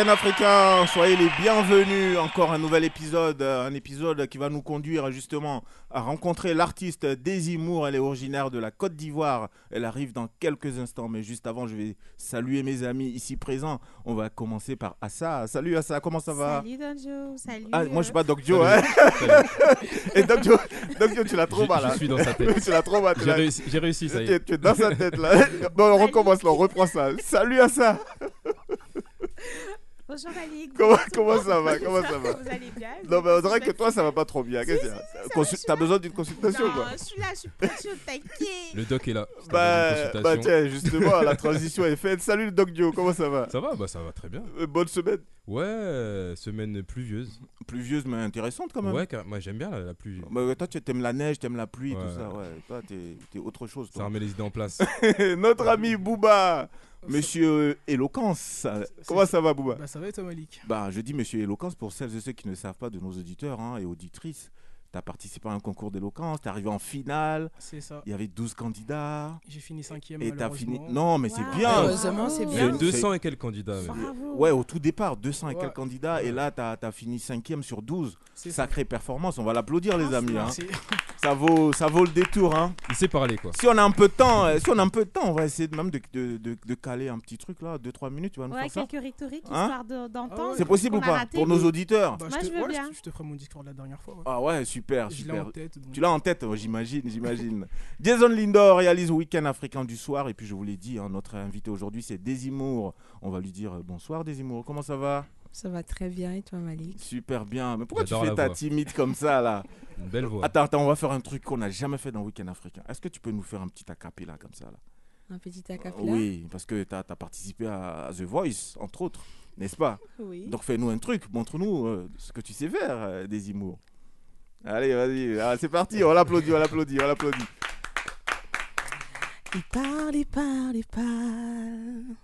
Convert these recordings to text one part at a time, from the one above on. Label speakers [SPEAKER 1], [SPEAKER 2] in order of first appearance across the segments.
[SPEAKER 1] Week-end africain,
[SPEAKER 2] soyez les bienvenus. Encore un nouvel épisode, euh, un épisode qui va nous conduire justement à rencontrer l'artiste Daisy Moore. Elle est originaire de la Côte d'Ivoire. Elle arrive dans quelques instants, mais juste avant, je vais saluer mes amis ici présents. On va commencer par Assa. Salut Assa, comment ça va?
[SPEAKER 3] Salut Don Joe, salut.
[SPEAKER 2] Ah, moi je suis
[SPEAKER 3] euh,
[SPEAKER 2] pas Doc Joe, hein Et Doc Joe, Doc Joe, tu l'as trop
[SPEAKER 4] Je-
[SPEAKER 2] mal
[SPEAKER 4] je
[SPEAKER 2] là.
[SPEAKER 4] suis dans sa tête.
[SPEAKER 2] tu l'as trop mal.
[SPEAKER 4] J'ai réussi, ça y est.
[SPEAKER 2] tu es dans sa tête là. Bon, on recommence là, on reprend ça. Salut Assa.
[SPEAKER 3] Bonjour Malik.
[SPEAKER 2] Comment, ça va Comment ça va
[SPEAKER 3] Vous allez bien
[SPEAKER 2] Non, mais on dirait que toi ça va pas trop bien. Qu'est-ce
[SPEAKER 3] Si, si, si,
[SPEAKER 2] T'as besoin d'une consultation
[SPEAKER 3] Non,
[SPEAKER 2] quoi
[SPEAKER 3] je suis là, je suis prête, je suis au taquet.
[SPEAKER 4] Le doc est là.
[SPEAKER 2] Bah, bah tiens, justement, la transition est faite. Salut le Doc Dio, comment ça va
[SPEAKER 4] Ça va, bah ça va très bien.
[SPEAKER 2] Euh, Bonne semaine.
[SPEAKER 4] Ouais, semaine pluvieuse.
[SPEAKER 2] Pluvieuse mais intéressante quand même.
[SPEAKER 4] Ouais, car- moi j'aime bien la, la pluie.
[SPEAKER 2] Bah, toi, tu aimes la neige, t'aimes la pluie,
[SPEAKER 4] Ouais.
[SPEAKER 2] tout ça. Ouais. Toi, t'es autre chose.
[SPEAKER 4] Ça remet les idées en place.
[SPEAKER 2] Notre ami Booba, Monsieur Éloquence. Comment ça va, Booba
[SPEAKER 5] Bah ça va et toi Malik?
[SPEAKER 2] Bah, je dis Monsieur Éloquence pour celles et ceux qui ne savent pas de nos auditeurs hein, et auditrices. Tu as participé à un concours d'éloquence, tu es arrivé en finale,
[SPEAKER 5] C'est ça.
[SPEAKER 2] il y avait 12 candidats.
[SPEAKER 5] J'ai fini cinquième
[SPEAKER 2] Et tu as fini. Non, mais c'est bien.
[SPEAKER 3] Heureusement, c'est
[SPEAKER 4] Il y
[SPEAKER 3] bien.
[SPEAKER 4] a eu 200 et quelques candidats. mais-
[SPEAKER 3] Bravo.
[SPEAKER 2] Ouais, au tout départ, 200 et
[SPEAKER 5] Ouais.
[SPEAKER 2] quelques candidats, et là, tu as, fini cinquième sur 12.
[SPEAKER 5] C'est ça.
[SPEAKER 2] Sacrée performance, on va l'applaudir, les amis. hein.
[SPEAKER 5] Merci.
[SPEAKER 2] Ça, vaut, ça vaut le détour. Hein.
[SPEAKER 4] Il sait parler quoi.
[SPEAKER 2] Si on a un peu de temps, euh, si on a un peu de temps, on va essayer de, même de, de, de- de caler un petit truc là, 2-3 minutes, tu vas nous
[SPEAKER 3] Ouais,
[SPEAKER 2] faire ça
[SPEAKER 3] quelques rhétoriques
[SPEAKER 2] Hein
[SPEAKER 3] histoire de- d'entendre.
[SPEAKER 2] C'est possible ou pas. Pour nos auditeurs
[SPEAKER 5] Bah,
[SPEAKER 3] Moi,
[SPEAKER 5] je,
[SPEAKER 3] je
[SPEAKER 5] te,
[SPEAKER 3] veux bien.
[SPEAKER 5] je te- ferai mon discours de la dernière fois.
[SPEAKER 2] Ah ouais, super, super.
[SPEAKER 5] en tête. donc-
[SPEAKER 2] Tu l'as en tête, ouais, j'imagine, j'imagine. Jason Lindor réalise Week-end africain du soir. Et puis, je vous l'ai dit, hein, notre invité aujourd'hui, c'est Desimour. On va lui dire euh, bonsoir, Desimour. Comment ça va?
[SPEAKER 6] Ça va très bien et toi Malik?
[SPEAKER 2] Super bien. Mais pourquoi tu fais ta
[SPEAKER 4] voix.
[SPEAKER 2] timide comme ça, là?
[SPEAKER 4] Une belle voix.
[SPEAKER 2] Attends, attends, on va faire un truc qu'on n'a jamais fait dans Week-end africain. Est-ce que tu peux nous faire un petit acapella comme ça, là?
[SPEAKER 6] Un petit acapella
[SPEAKER 2] Oui, parce que tu as, participé à, à The Voice, entre autres, n'est-ce pas?
[SPEAKER 3] Oui.
[SPEAKER 2] Donc, fais-nous un truc. Montre-nous euh, ce que tu sais faire, euh, Desimour. Allez, vas-y. Ah, c'est parti. On l'applaudit, on l'applaudit, on l'applaudit.
[SPEAKER 6] Il parle, il parle, il parle.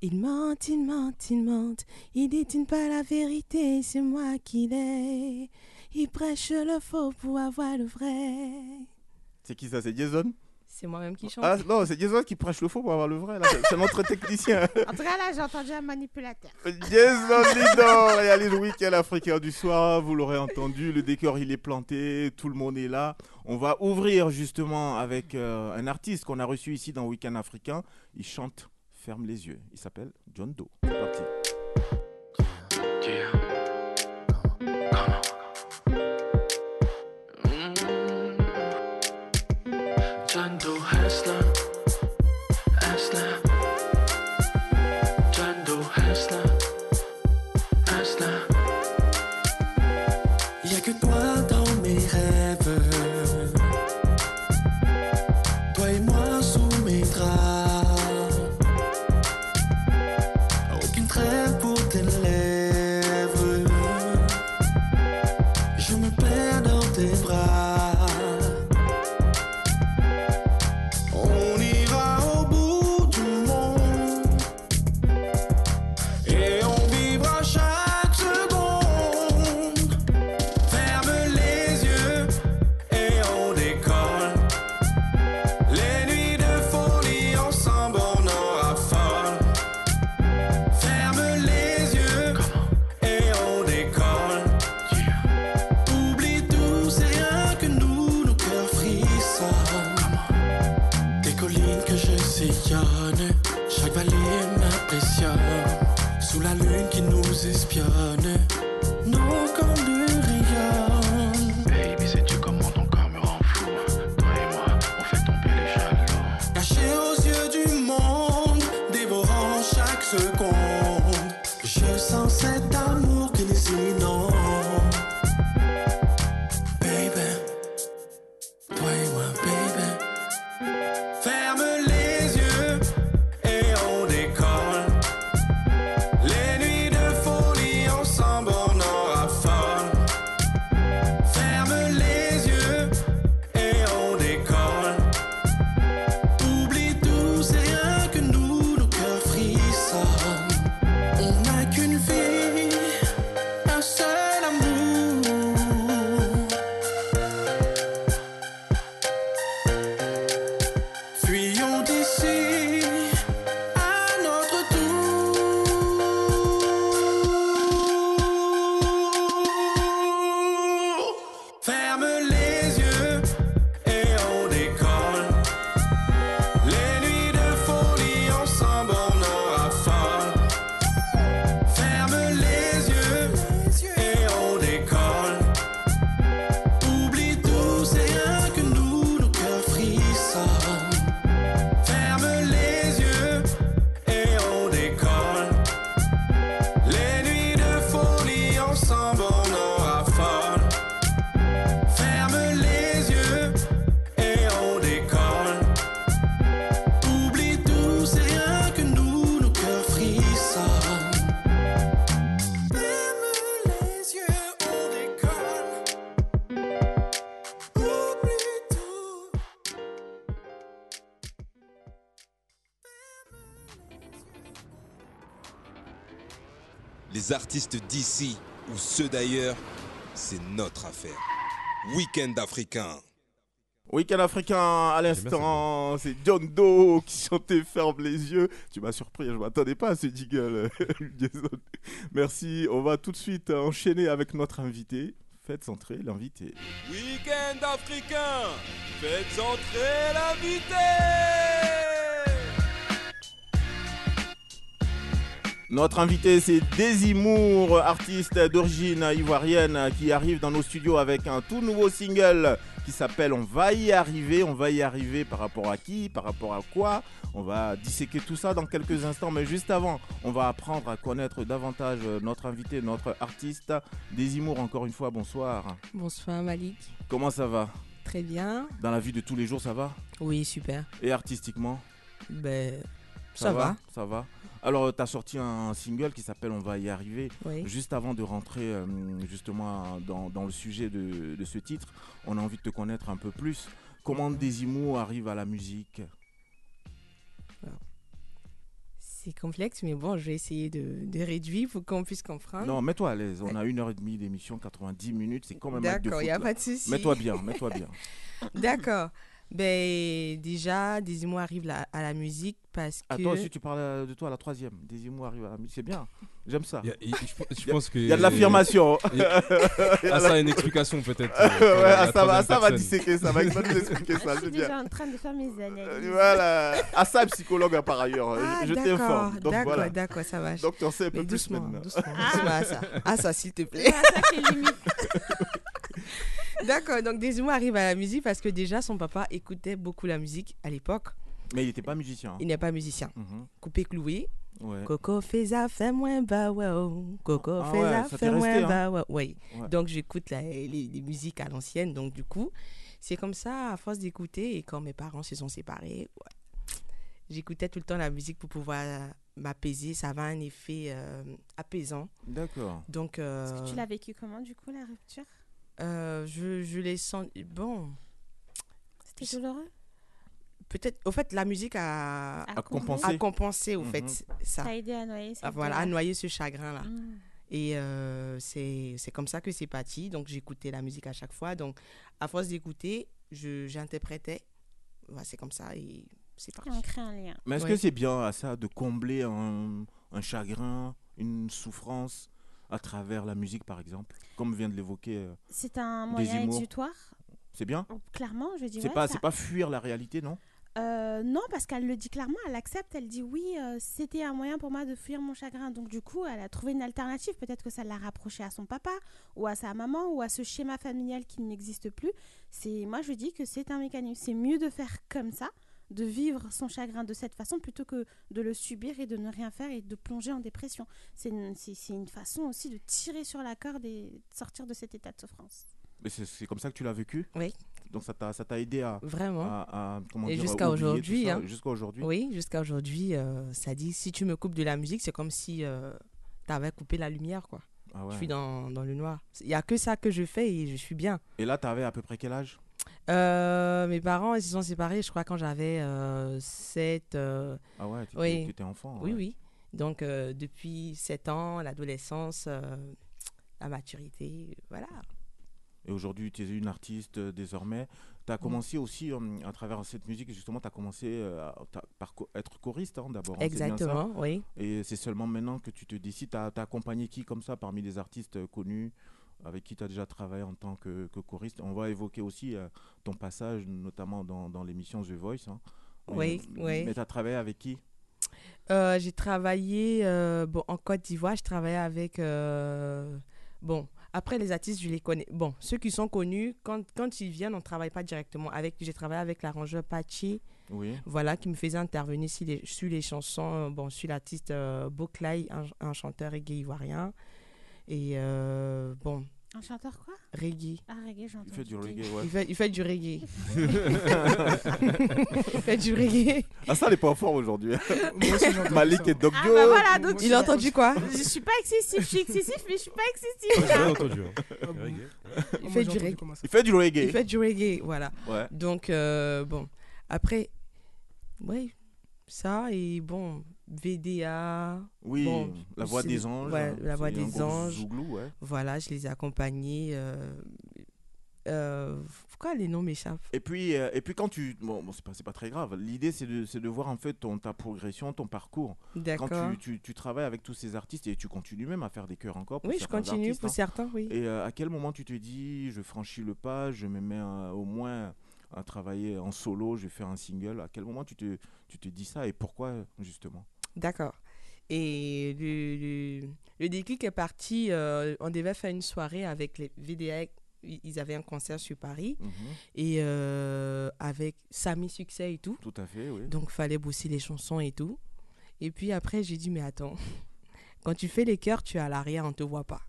[SPEAKER 6] Il ment, il ment, il ment. Il dit il pas la vérité, c'est moi qui l'ai. Il prêche le faux pour avoir le vrai.
[SPEAKER 2] C'est qui ça? C'est Jason?
[SPEAKER 6] C'est moi-même qui chante.
[SPEAKER 2] Ah non, c'est Jason qui prêche le faux pour avoir le vrai. là. C'est- notre technicien.
[SPEAKER 3] En tout cas, là, j'ai entendu un manipulateur.
[SPEAKER 2] Jason Lidor réalise le week-end africain du soir. Vous l'aurez entendu, le décor il est planté, tout le monde est là. On va ouvrir justement avec euh, un artiste qu'on a reçu ici dans Week-end africain. Il chante Ferme les yeux. Il s'appelle John Doe. C'est parti.
[SPEAKER 7] Artistes d'ici ou ceux d'ailleurs, c'est notre affaire. Week-end africain.
[SPEAKER 2] Week-end africain à l'instant, c'est John Doe qui chantait Ferme les yeux. Tu m'as surpris, je m'attendais pas à ce jingle. Merci, on va tout de suite enchaîner avec notre invité. Faites entrer l'invité.
[SPEAKER 7] Week-end africain, faites entrer l'invité
[SPEAKER 2] Notre invité, c'est Daisy Moore, artiste d'origine ivoirienne qui arrive dans nos studios avec un tout nouveau single qui s'appelle On va y arriver. On va y arriver par rapport à qui Par rapport à quoi? On va disséquer tout ça dans quelques instants. Mais juste avant, on va apprendre à connaître davantage notre invité, notre artiste. Daisy Moore, encore une fois, bonsoir.
[SPEAKER 6] Bonsoir Malik.
[SPEAKER 2] Comment ça va?
[SPEAKER 6] Très bien.
[SPEAKER 2] Dans la vie de tous les jours, ça va?
[SPEAKER 6] Oui, super.
[SPEAKER 2] Et artistiquement?
[SPEAKER 6] Ben, ça, va.
[SPEAKER 2] Ça va. Alors, tu as sorti un single qui s'appelle On va y arriver.
[SPEAKER 6] Oui.
[SPEAKER 2] Juste avant de rentrer euh, justement dans, dans le sujet de, de ce titre, on a envie de te connaître un peu plus. Comment Desimo arrive à la musique?
[SPEAKER 6] C'est complexe, mais bon, je vais essayer de, de réduire pour qu'on puisse comprendre.
[SPEAKER 2] Non, mets-toi à l'aise. On a une heure et demie d'émission, 90 minutes. C'est match de
[SPEAKER 6] D'accord, il n'y a
[SPEAKER 2] là.
[SPEAKER 6] pas de souci.
[SPEAKER 2] Mets-toi bien, mets-toi bien.
[SPEAKER 6] D'accord. Ben, déjà, Désimo arrive la- à la musique parce que.
[SPEAKER 2] À toi aussi, tu parles euh, de toi à la troisième. Desimo arrive à la musique. C'est bien. J'aime ça.
[SPEAKER 4] Il y a- il- je, je pense que.
[SPEAKER 2] Il y a de l'affirmation.
[SPEAKER 4] Ah, ça a une explication peut-être. euh,
[SPEAKER 2] ouais, ah, ça va, ça va disséquer ça. Va, il va nous expliquer
[SPEAKER 3] Ah,
[SPEAKER 2] ça.
[SPEAKER 3] je
[SPEAKER 2] C'est
[SPEAKER 3] suis
[SPEAKER 2] bien.
[SPEAKER 3] déjà en train de faire mes analyses.
[SPEAKER 2] Euh, Voilà. Ah, ça, psychologue hein, par ailleurs.
[SPEAKER 6] Ah,
[SPEAKER 2] je t'informe. Donc
[SPEAKER 6] d'accord,
[SPEAKER 2] voilà.
[SPEAKER 6] d'accord, ça va.
[SPEAKER 2] Donc tu en sais un peu
[SPEAKER 6] Mais
[SPEAKER 2] plus
[SPEAKER 6] doucement,
[SPEAKER 2] maintenant.
[SPEAKER 6] doucement, doucement. Ah, ça. Ah, ça, s'il te plaît.
[SPEAKER 3] Ça, c'est limite.
[SPEAKER 6] D'accord, donc Désimo arrive à la musique parce que déjà, son papa écoutait beaucoup la musique à l'époque.
[SPEAKER 2] Mais il n'était pas musicien. hein.
[SPEAKER 6] Il n'est pas musicien.
[SPEAKER 2] Mhm.
[SPEAKER 6] Coupé cloué.
[SPEAKER 2] Ouais.
[SPEAKER 6] Coco fait ça, fait moins bas, ouais. oh. Coco
[SPEAKER 2] Ah ouais,
[SPEAKER 6] ça,
[SPEAKER 2] ça t'est
[SPEAKER 6] fait moins
[SPEAKER 2] hein.
[SPEAKER 6] bas, ouais. Oui.
[SPEAKER 2] Ouais.
[SPEAKER 6] Donc j'écoute les, les musiques à l'ancienne. Donc du coup, c'est comme ça, à force d'écouter, et quand mes parents se sont séparés, ouais, j'écoutais tout le temps la musique pour pouvoir m'apaiser. Ça avait un effet euh, apaisant.
[SPEAKER 2] D'accord.
[SPEAKER 6] Donc euh,
[SPEAKER 3] Est-ce que tu l'as vécu comment, du coup, la rupture?
[SPEAKER 6] Euh, je, je les sens. Bon,
[SPEAKER 3] C'était douloureux?
[SPEAKER 6] Peut-être. Au fait, la musique a,
[SPEAKER 3] À
[SPEAKER 2] compenser.
[SPEAKER 6] a compensé, au
[SPEAKER 2] Mhm.
[SPEAKER 6] fait, ça.
[SPEAKER 3] Ça a aidé à noyer
[SPEAKER 6] Ah, voilà, à
[SPEAKER 3] douleur.
[SPEAKER 6] noyer ce chagrin-là.
[SPEAKER 3] Mm.
[SPEAKER 6] Et euh, c'est c'est comme ça que c'est parti. Donc, j'écoutais la musique à chaque fois. Donc, à force d'écouter, je- j'interprétais. Voilà, c'est comme ça et c'est parti.
[SPEAKER 3] on crée un lien.
[SPEAKER 2] Mais est-ce
[SPEAKER 6] Ouais.
[SPEAKER 2] que c'est bien à ça de combler un, un chagrin, une souffrance? À travers la musique, par exemple Comme vient de l'évoquer. euh,
[SPEAKER 3] C'est un moyen exutoire
[SPEAKER 2] C'est bien
[SPEAKER 3] Clairement, je dis
[SPEAKER 2] C'est
[SPEAKER 3] ouais,
[SPEAKER 2] pas,
[SPEAKER 3] ça-
[SPEAKER 2] c'est pas fuir la réalité, non?
[SPEAKER 3] Euh, non, parce qu'elle le dit clairement, elle accepte, elle dit oui, euh, c'était un moyen pour moi de fuir mon chagrin. Donc du coup, elle a trouvé une alternative. Peut-être que ça l'a rapproché à son papa, ou à sa maman, ou à ce schéma familial qui n'existe plus. C'est, moi, je dis que c'est un mécanisme. C'est mieux de faire comme ça, de vivre son chagrin de cette façon, plutôt que de le subir et de ne rien faire et de plonger en dépression. C'est une, une façon aussi de tirer sur la corde et de sortir de cet état de souffrance.
[SPEAKER 2] Mais c'est, c'est comme ça que tu l'as vécu?
[SPEAKER 6] Oui.
[SPEAKER 2] Donc ça t'a, ça t'a aidé à,
[SPEAKER 6] Vraiment.
[SPEAKER 2] à- à- comment
[SPEAKER 6] Et jusqu'à aujourd'hui, hein.
[SPEAKER 2] Jusqu'à aujourd'hui.
[SPEAKER 6] Oui, jusqu'à aujourd'hui, euh, ça dit si tu me coupes de la musique, c'est comme si tu avais coupé la lumière, quoi.
[SPEAKER 2] Ah ouais.
[SPEAKER 6] Je suis dans, dans le noir. Il n'y a que ça que je fais et je suis bien.
[SPEAKER 2] Et là, t'avais à peu près quel âge?
[SPEAKER 6] Euh, mes parents, ils se sont séparés, je crois, quand j'avais 7.
[SPEAKER 2] Ah ouais, t'étais,
[SPEAKER 6] Oui.
[SPEAKER 2] t'étais enfant.
[SPEAKER 6] Oui,
[SPEAKER 2] ouais.
[SPEAKER 6] oui. Donc, euh, depuis 7 ans, l'adolescence, euh, la maturité, voilà.
[SPEAKER 2] Et aujourd'hui, tu es une artiste euh, désormais. Tu as commencé aussi, euh, à travers cette musique, justement, tu as commencé euh, par être choriste hein, d'abord. hein,
[SPEAKER 6] Exactement, oui.
[SPEAKER 2] Et c'est seulement maintenant que tu te décides. Tu as, accompagné qui comme ça parmi les artistes euh, connus? Avec qui tu as déjà travaillé en tant que, que choriste On va évoquer aussi euh, ton passage, notamment dans, dans l'émission The Voice. hein. Mais-
[SPEAKER 6] Oui, oui.
[SPEAKER 2] Mais tu as travaillé avec qui?
[SPEAKER 6] Euh, j'ai travaillé euh, bon, en Côte d'Ivoire, je travaillais avec. bon, après les artistes, je les connais. Bon, ceux qui sont connus, quand, quand ils viennent, on ne travaille pas directement avec. J'ai travaillé avec l'arrangeur Pachi,
[SPEAKER 2] Oui.
[SPEAKER 6] voilà, qui me faisait intervenir sur les, sur les chansons. Bon, sur l'artiste Boklay, un, un chanteur reggae ivoirien. Et euh, bon,
[SPEAKER 3] Un chanteur quoi?
[SPEAKER 6] Reggae.
[SPEAKER 3] Ah, reggae, j'entends.
[SPEAKER 2] Il fait du reggae, ouais.
[SPEAKER 6] Il fait, il fait du reggae. il fait du reggae.
[SPEAKER 2] Ah, ça, n'est pas en forme aujourd'hui.
[SPEAKER 5] Entendu
[SPEAKER 2] Malik et Doc
[SPEAKER 3] Ah bah voilà, donc
[SPEAKER 6] Il a entendu quoi?
[SPEAKER 3] je suis pas excessif, je suis excessif, mais je suis pas excessif.
[SPEAKER 4] J'ai entendu. hein.
[SPEAKER 5] Ah
[SPEAKER 6] Il fait du reggae.
[SPEAKER 2] Il fait du reggae.
[SPEAKER 6] Il fait du reggae, voilà.
[SPEAKER 2] Ouais.
[SPEAKER 6] Donc, euh, bon, après, oui, ça, et bon, VDA.
[SPEAKER 2] Oui,
[SPEAKER 6] Bon,
[SPEAKER 2] la voix des anges.
[SPEAKER 6] ouais,
[SPEAKER 2] hein,
[SPEAKER 6] la voix des anges.
[SPEAKER 2] Zouglou, ouais.
[SPEAKER 6] Voilà, je les ai accompagnés. euh, euh, pourquoi les noms m'échappent
[SPEAKER 2] Et puis, euh, et puis quand tu... Bon, bon, c'est pas, c'est pas très grave. L'idée, c'est de, de voir en fait ton, ta progression, ton parcours. Quand
[SPEAKER 6] D'accord.
[SPEAKER 2] tu, tu, tu travailles avec tous ces artistes et tu continues même à faire des chœurs encore. pour
[SPEAKER 6] Oui, je continue
[SPEAKER 2] artistes,
[SPEAKER 6] pour
[SPEAKER 2] hein.
[SPEAKER 6] certains, oui.
[SPEAKER 2] Et euh, à quel moment tu te dis, je franchis le pas, je me mets euh, au moins à travailler en solo, je vais faire un single? À quel moment tu te, tu te dis ça et pourquoi justement?
[SPEAKER 6] D'accord. Et le, le, le déclic est parti, euh, on devait faire une soirée avec les VDA, ils avaient un concert sur Paris,
[SPEAKER 2] Mhm.
[SPEAKER 6] et euh, avec Samy Succès et tout.
[SPEAKER 2] Tout à fait, oui.
[SPEAKER 6] Donc, fallait bosser les chansons et tout. Et puis après, j'ai dit, mais attends, quand tu fais les chœurs, tu es à l'arrière, on ne te voit pas.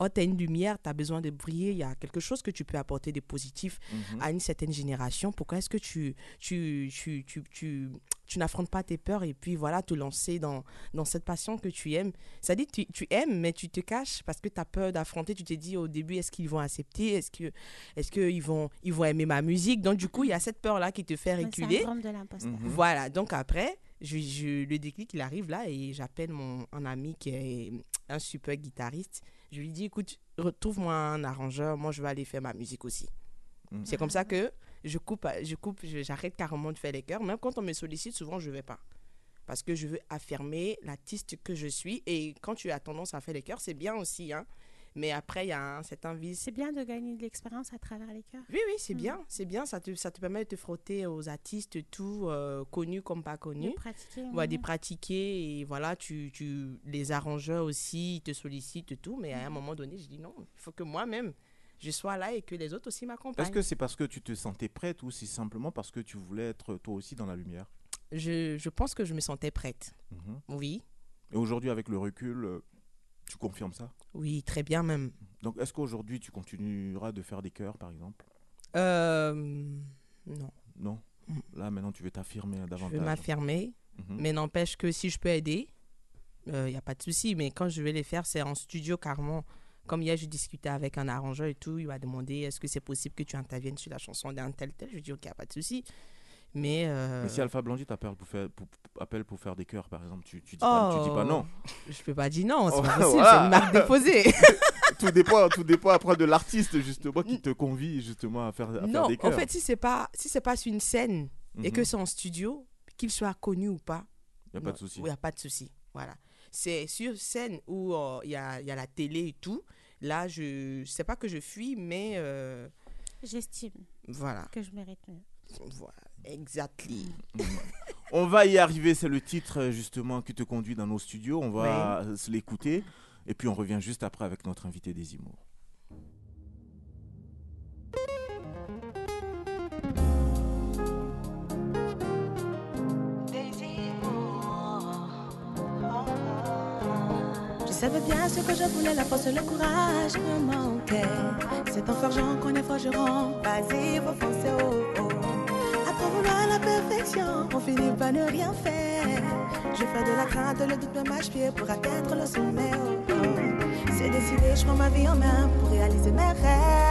[SPEAKER 6] Oh, tu as une lumière, tu as besoin de briller, il y a quelque chose que tu peux apporter de positif
[SPEAKER 2] Mhm.
[SPEAKER 6] à une certaine génération. Pourquoi est-ce que tu, tu, tu, tu, tu, tu n'affrontes pas tes peurs et puis voilà, te lancer dans, dans cette passion que tu aimes? C'est-à-dire, tu, tu aimes, mais tu te caches parce que tu as peur d'affronter. Tu te dis au début, est-ce qu'ils vont accepter? Est-ce que est-ce qu'ils vont, ils vont aimer ma musique? Donc, du coup, il y a cette peur-là qui te fait
[SPEAKER 3] Le
[SPEAKER 6] reculer.
[SPEAKER 3] syndrome de l'imposteur.
[SPEAKER 2] Mhm.
[SPEAKER 6] Voilà, donc après, je, je- le déclic, il arrive là et j'appelle mon un ami qui est un super guitariste. Je lui dis, écoute, retrouve-moi un arrangeur, moi je vais aller faire ma musique aussi.
[SPEAKER 2] Mhm.
[SPEAKER 6] C'est comme ça que je coupe, je coupe, j'arrête carrément de faire les chœurs. Même quand on me sollicite, souvent je vais pas. Parce que je veux affirmer l'artiste que je suis. Et quand tu as tendance à faire les chœurs, c'est bien aussi. Hein. Mais après, il y a un certain vice.
[SPEAKER 3] C'est bien de gagner de l'expérience à travers les chœurs.
[SPEAKER 6] Oui, oui, c'est
[SPEAKER 3] Mhm.
[SPEAKER 6] bien. C'est bien. Ça te, ça te permet de te frotter aux artistes, tout, euh, connus comme pas
[SPEAKER 3] De
[SPEAKER 6] connus.
[SPEAKER 3] pratiquer.
[SPEAKER 6] Ouais,
[SPEAKER 3] mhm.
[SPEAKER 6] de pratiquer et voilà, tu, tu, les arrangeurs aussi, ils te sollicitent tout, mais à un moment donné, je dis non, il faut que moi-même, je sois là et que les autres aussi m'accompagnent.
[SPEAKER 2] Est-ce que c'est parce que tu te sentais prête ou c'est simplement parce que tu voulais être toi aussi dans la lumière?
[SPEAKER 6] Je, je pense que je me sentais prête.
[SPEAKER 2] Mhm.
[SPEAKER 6] Oui,
[SPEAKER 2] Et aujourd'hui, avec le recul, euh, tu confirmes ça?
[SPEAKER 6] Oui, très bien même.
[SPEAKER 2] Donc, est-ce qu'aujourd'hui, tu continueras de faire des chœurs, par exemple?
[SPEAKER 6] Euh, non,
[SPEAKER 2] Non?
[SPEAKER 6] Mm.
[SPEAKER 2] Là, maintenant, tu veux t'affirmer
[SPEAKER 6] je
[SPEAKER 2] davantage.
[SPEAKER 6] veux m'affirmer,
[SPEAKER 2] Mhm.
[SPEAKER 6] mais n'empêche que si je peux aider, il n'y a pas de souci. Mais quand je vais les faire, c'est en studio carrément. Comme hier, je discutais avec un arrangeur et tout, il m'a demandé est-ce que c'est possible que tu interviennes sur la chanson d'un tel tel? Je lui ai dit ok, pas de souci. Mais, euh,
[SPEAKER 2] Mais si Alpha Blondie t'appelle pour faire, pour, pour- appelle pour faire des chœurs, par exemple, tu, tu, dis, pas, tu dis pas non.
[SPEAKER 6] Je peux pas dire non, c'est
[SPEAKER 2] Oh,
[SPEAKER 6] pas possible,
[SPEAKER 2] voilà.
[SPEAKER 6] c'est une marque déposée.
[SPEAKER 2] tout, dépend, tout dépend après de l'artiste, justement, qui te convie justement à faire, à faire
[SPEAKER 6] non,
[SPEAKER 2] des
[SPEAKER 6] en
[SPEAKER 2] chœurs.
[SPEAKER 6] fait, si c'est pas si c'est pas sur une scène et
[SPEAKER 2] Mhm.
[SPEAKER 6] que c'est en studio, qu'il soit connu ou pas,
[SPEAKER 2] Y a pas de souci.
[SPEAKER 6] Il n'y a pas de souci. Voilà. C'est sur scène où euh, il y, a, il y a la télé et tout. Là, je sais pas que je fuis, mais euh,
[SPEAKER 3] J'estime
[SPEAKER 6] voilà.
[SPEAKER 3] que je mérite mieux.
[SPEAKER 6] Voilà. Exactly.
[SPEAKER 2] On va y arriver, c'est le titre euh, justement qui te conduit dans nos studios. On va euh, se l'écouter et puis on revient juste après avec notre invité des Imours.
[SPEAKER 6] Je savais bien ce que je voulais, la force, le courage me manquait. C'est en forgeant qu'on est forgeron. Vas-y, faut foncer oh, on finit par ne rien faire. Je fais de la crainte, le doute me mâche-pied pour atteindre le sommet. oh, oh. C'est décidé, je prends ma vie en main pour réaliser mes rêves.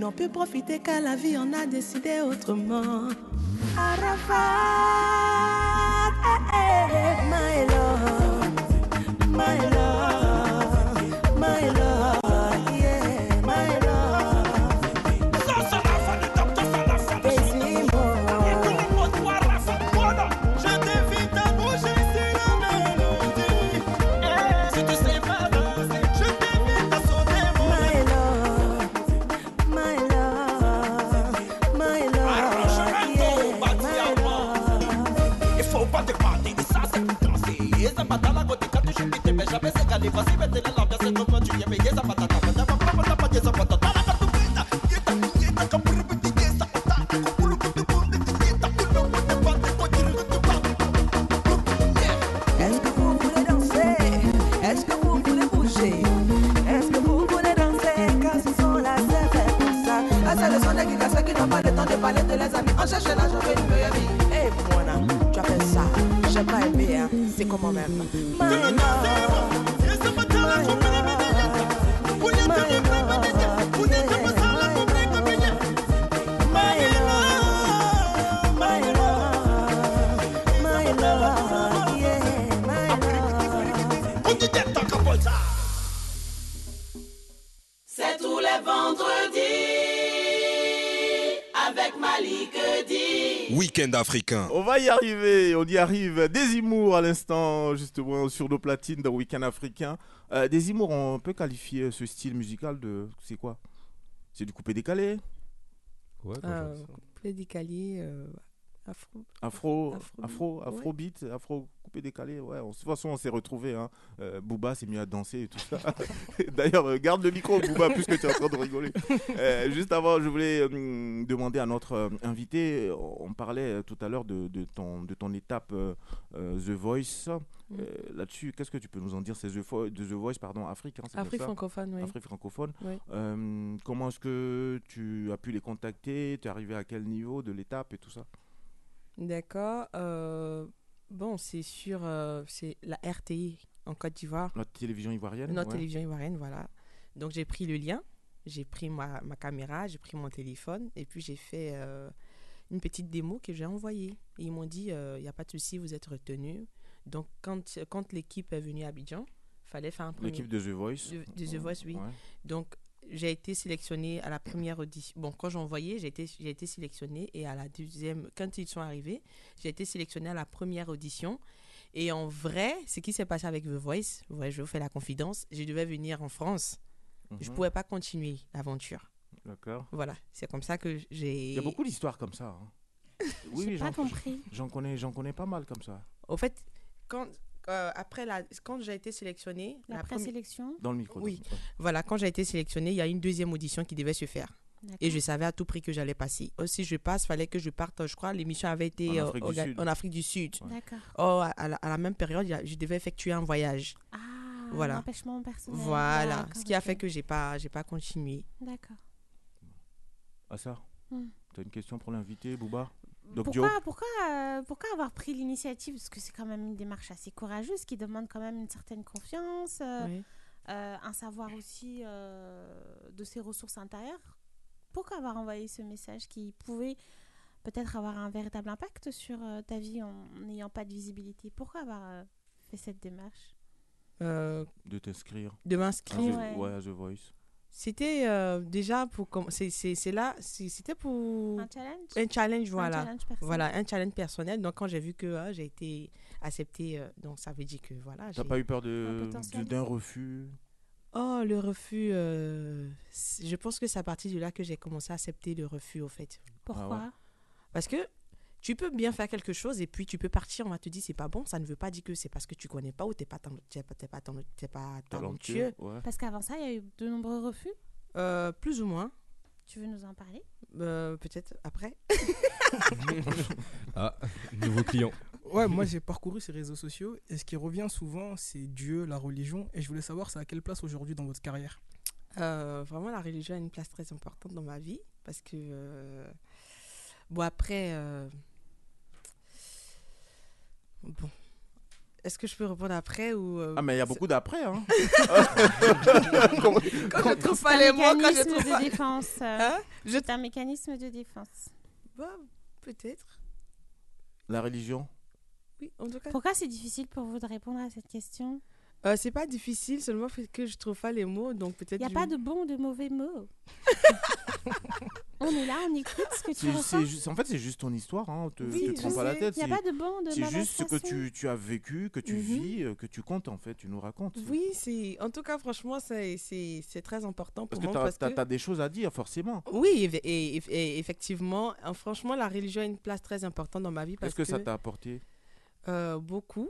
[SPEAKER 6] N'ont pu profiter qu'à la vie on a décidé autrement.
[SPEAKER 7] Week-end africain.
[SPEAKER 2] On va y arriver, on y arrive. Désimour à l'instant, justement, sur nos platines dans Week-end africain. Euh, Désimour, on peut qualifier ce style musical de. C'est quoi? C'est du coupé décalé?
[SPEAKER 4] Ouais,
[SPEAKER 6] Euh,
[SPEAKER 4] j'aime ça.
[SPEAKER 6] Couplet décalé, euh, afro.
[SPEAKER 2] Afro, afro,
[SPEAKER 6] ouais.
[SPEAKER 2] afrobeat, afro coupé décalé. Ouais, on- de toute façon, on s'est retrouvés. Hein. Euh, Booba s'est mis à danser et tout ça. D'ailleurs, euh, garde le micro, Booba, puisque tu es en train de rigoler. Euh, juste avant, je voulais demander à notre invité. On parlait tout à l'heure de, de ton, de ton étape The Voice.
[SPEAKER 6] Mm.
[SPEAKER 2] Euh, Là-dessus, qu'est-ce que tu peux nous en dire? C'est The, Vo- de The Voice, pardon, Afrique. hein,
[SPEAKER 6] Afrique francophone, oui.
[SPEAKER 2] Afrique francophone.
[SPEAKER 6] Oui.
[SPEAKER 2] Euh, comment est-ce que tu as pu les contacter? Tu es arrivé à quel niveau de l'étape et tout ça?
[SPEAKER 6] D'accord. euh, bon, c'est sur euh, c'est la RTI en Côte d'Ivoire,
[SPEAKER 2] Notre télévision ivoirienne
[SPEAKER 6] notre
[SPEAKER 2] ouais.
[SPEAKER 6] télévision ivoirienne, voilà. Donc j'ai pris le lien, j'ai pris ma, ma caméra, j'ai pris mon téléphone et puis j'ai fait euh, une petite démo que j'ai envoyée. Et ils m'ont dit, il n'y a pas de souci, vous êtes retenu. Donc quand, quand l'équipe est venue à Abidjan, fallait faire un premier...
[SPEAKER 2] L'équipe de The Voice.
[SPEAKER 6] De- de The Voice, oui.
[SPEAKER 2] Ouais.
[SPEAKER 6] Donc, j'ai été sélectionnée à la première audition. Bon, quand j'ai envoyé, j'ai été, j'ai été sélectionnée. Et à la deuxième, quand ils sont arrivés, j'ai été sélectionnée à la première audition. Et en vrai, ce qui s'est passé avec The Voice, ouais, je vous fais la confidence, je devais venir en France. Je
[SPEAKER 2] Mhm.
[SPEAKER 6] pouvais pas continuer l'aventure.
[SPEAKER 2] D'accord.
[SPEAKER 6] Voilà, c'est comme ça que j'ai.
[SPEAKER 2] Il y a beaucoup d'histoires comme ça. hein. Oui,
[SPEAKER 3] J'ai
[SPEAKER 2] oui,
[SPEAKER 3] pas
[SPEAKER 2] j'en-
[SPEAKER 3] compris.
[SPEAKER 2] J'en connais, j'en connais pas mal comme ça.
[SPEAKER 6] Au fait, quand, euh, après la, quand j'ai été sélectionnée,
[SPEAKER 3] La
[SPEAKER 6] la première-
[SPEAKER 3] présélection.
[SPEAKER 2] Dans le micro.
[SPEAKER 6] Oui. voilà, quand j'ai été sélectionnée, il y a une deuxième audition qui devait se faire. Et je savais à tout prix que j'allais passer. Oh, si je passe, fallait que je parte, je crois, l'émission avait été
[SPEAKER 2] En
[SPEAKER 6] euh,
[SPEAKER 2] Afrique du Sud.
[SPEAKER 6] en Afrique du Sud.
[SPEAKER 3] D'accord.
[SPEAKER 6] Oh, à, à la, à la même période, je devais effectuer un voyage.
[SPEAKER 3] Ah,
[SPEAKER 6] Voilà.
[SPEAKER 3] un empêchement personnel.
[SPEAKER 6] Voilà,
[SPEAKER 3] D'accord,
[SPEAKER 6] ce qui a fait que j'ai pas, j'ai pas continué.
[SPEAKER 3] D'accord.
[SPEAKER 2] Ah ça
[SPEAKER 3] Hmm.
[SPEAKER 2] Tu as une question pour l'invité, Booba Dio
[SPEAKER 3] Pourquoi, pourquoi, euh, pourquoi avoir pris l'initiative? Parce que c'est quand même une démarche assez courageuse qui demande quand même une certaine confiance, euh,
[SPEAKER 6] Oui.
[SPEAKER 3] euh, un savoir aussi euh, de ses ressources intérieures. Pourquoi avoir envoyé ce message qui pouvait peut-être avoir un véritable impact sur euh, ta vie en n'ayant pas de visibilité? Pourquoi avoir euh, fait cette démarche?
[SPEAKER 6] Euh,
[SPEAKER 2] De t'inscrire
[SPEAKER 6] de
[SPEAKER 2] à
[SPEAKER 6] m'inscrire.
[SPEAKER 2] The-
[SPEAKER 3] Ouais.
[SPEAKER 2] ouais, à The Voice.
[SPEAKER 6] C'était euh, déjà pour. c'est- C'est là, c'était pour
[SPEAKER 3] Un challenge?
[SPEAKER 6] Un challenge,
[SPEAKER 3] Un
[SPEAKER 6] voilà.
[SPEAKER 3] challenge personnel.
[SPEAKER 6] Voilà, un challenge personnel. Donc, quand j'ai vu que euh, j'ai été acceptée, euh, donc ça veut dire que voilà.
[SPEAKER 2] T'as pas eu peur
[SPEAKER 3] Un
[SPEAKER 2] de d'un refus?
[SPEAKER 6] Oh, le refus. euh, je pense que c'est à partir de là que j'ai commencé à accepter le refus, au fait.
[SPEAKER 3] Pourquoi?
[SPEAKER 6] Parce que tu peux bien faire quelque chose et puis tu peux partir, on va te dire c'est pas bon. Ça ne veut pas dire que c'est parce que tu connais pas ou t'es pas, pas, t'es pas, pas talentueux.
[SPEAKER 2] ouais.
[SPEAKER 3] Parce qu'avant ça, il y a eu de nombreux refus.
[SPEAKER 6] Euh, plus ou moins.
[SPEAKER 3] Tu veux nous en parler?
[SPEAKER 6] Euh, Peut-être après.
[SPEAKER 4] Ah, nouveau client.
[SPEAKER 5] Ouais, moi j'ai parcouru ces réseaux sociaux et ce qui revient souvent, c'est Dieu, la religion. Et je voulais savoir, c'est à quelle place aujourd'hui dans votre carrière?
[SPEAKER 6] Euh, vraiment, la religion a une place très importante dans ma vie parce que. euh, Bon, après. euh, Bon. Est-ce que je peux répondre après ou. euh,
[SPEAKER 2] Ah mais il y a beaucoup d'après hein.
[SPEAKER 6] Quand je trouve pas les mots, quand je trouve
[SPEAKER 3] de
[SPEAKER 6] pas.
[SPEAKER 3] défense. euh,
[SPEAKER 6] Hein Je
[SPEAKER 3] C'est un mécanisme de défense.
[SPEAKER 6] Bah, peut-être.
[SPEAKER 2] La religion
[SPEAKER 6] Oui, en tout cas.
[SPEAKER 3] Pourquoi c'est difficile pour vous de répondre à cette question?
[SPEAKER 6] Euh, c'est pas difficile, seulement que je trouve pas les mots, donc
[SPEAKER 3] Il
[SPEAKER 6] peut-être.
[SPEAKER 3] n'y a
[SPEAKER 6] je-
[SPEAKER 3] pas de bons ou de mauvais mots. on est là, on écoute ce que tu ressens.
[SPEAKER 2] juste- En fait, c'est juste ton histoire. Hein. Te,
[SPEAKER 6] Oui,
[SPEAKER 2] te prends pas la tête.
[SPEAKER 3] Il n'y a
[SPEAKER 2] c'est-
[SPEAKER 3] pas de bon, de
[SPEAKER 2] C'est juste ce que tu, tu as vécu, que tu
[SPEAKER 6] Mhm.
[SPEAKER 2] vis, euh, que tu comptes en fait, tu nous racontes.
[SPEAKER 6] Oui, c'est. En tout cas, franchement, c'est très important pour
[SPEAKER 2] Parce que
[SPEAKER 6] moi.
[SPEAKER 2] tu
[SPEAKER 6] parce que...
[SPEAKER 2] as, des choses à dire, forcément.
[SPEAKER 6] Oui, et, et- et- et effectivement, euh, franchement, la religion a une place très importante dans ma vie parce
[SPEAKER 2] Qu'est-ce que, ça t'a apporté?
[SPEAKER 6] Euh, beaucoup.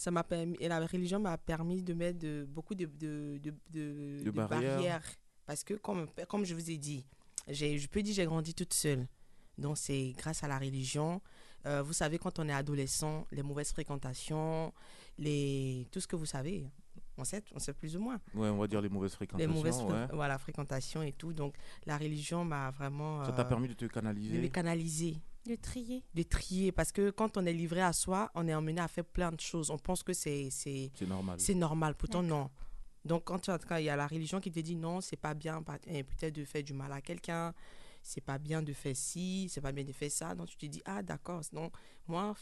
[SPEAKER 6] Ça m'a permis, et la religion m'a permis de mettre de- beaucoup de, de, de, de- de
[SPEAKER 2] barrières.
[SPEAKER 6] Parce que, comme, comme je vous ai dit, j'ai- je peux dire j'ai grandi toute seule. Donc, c'est grâce à la religion. Euh, vous savez, quand on est adolescent, les mauvaises fréquentations, les... tout ce que vous savez, on sait, on sait plus ou moins.
[SPEAKER 2] Ouais, on va dire les mauvaises
[SPEAKER 6] Les
[SPEAKER 2] fréquentations.
[SPEAKER 6] mauvaises fré-
[SPEAKER 2] ouais.
[SPEAKER 6] voilà, fréquentations et tout. Donc, la religion m'a vraiment.
[SPEAKER 2] Ça t'a
[SPEAKER 6] euh,
[SPEAKER 2] permis de te
[SPEAKER 6] de
[SPEAKER 2] canaliser.
[SPEAKER 6] me canaliser
[SPEAKER 3] De trier.
[SPEAKER 6] de trier parce que quand on est livré à soi, on est emmené à faire plein de choses. On pense que c'est c'est
[SPEAKER 2] C'est normal.
[SPEAKER 6] c'est normal, pourtant non. Donc quand tu as- quand il y a la religion qui te dit non, c'est pas bien eh, peut-être de faire du mal à quelqu'un, c'est pas bien de faire ci, c'est pas bien de faire ça. Donc tu te dis ah d'accord, donc moi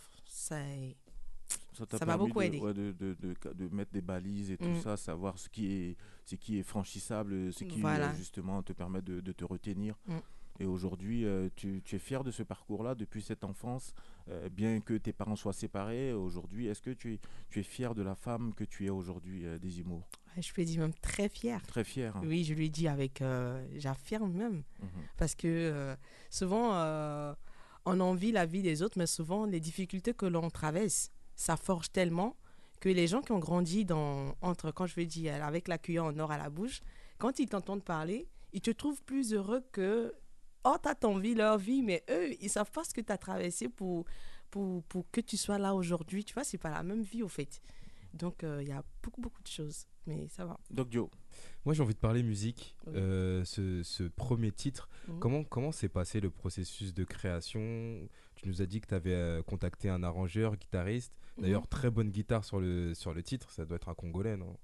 [SPEAKER 2] t'a
[SPEAKER 6] ça m'a beaucoup
[SPEAKER 2] de,
[SPEAKER 6] aidé.
[SPEAKER 2] ouais, de, de, de- de mettre des balises et tout
[SPEAKER 6] Mm.
[SPEAKER 2] ça, savoir ce qui est, ce qui est franchissable, ce qui
[SPEAKER 6] Voilà.
[SPEAKER 2] euh, justement te permet de, de te retenir.
[SPEAKER 6] Mm.
[SPEAKER 2] Et aujourd'hui, euh, tu, tu es fier de ce parcours-là depuis cette enfance, euh, bien que tes parents soient séparés. Aujourd'hui, est-ce que tu es, tu es fier de la femme que tu es aujourd'hui, euh,
[SPEAKER 6] je peux dire même très fière.
[SPEAKER 2] Très fier. hein.
[SPEAKER 6] Oui, je lui dis avec euh, j'affirme même
[SPEAKER 2] Mhm.
[SPEAKER 6] parce que souvent on envie la vie des autres, mais souvent les difficultés que l'on traverse, ça forge tellement que les gens qui ont grandi dans entre quand je veux dire avec la cuillère en or à la bouche, quand ils t'entendent parler, ils te trouvent plus heureux que oh t'as ton vie leur vie, mais eux ils savent pas ce que tu as traversé pour pour pour que tu sois là aujourd'hui. Tu vois, c'est pas la même vie au fait. Donc euh, il y a beaucoup beaucoup de choses, mais ça va.
[SPEAKER 2] Doc Joe,
[SPEAKER 4] Moi, j'ai envie de parler musique.
[SPEAKER 6] Oui.
[SPEAKER 4] Euh, ce, ce premier titre,
[SPEAKER 6] Mhm.
[SPEAKER 4] comment comment s'est passé le processus de création? Tu nous as dit que tu avais contacté un arrangeur, guitariste. D'ailleurs,
[SPEAKER 6] Mhm.
[SPEAKER 4] très bonne guitare sur le, sur le titre. Ça doit être un Congolais, non?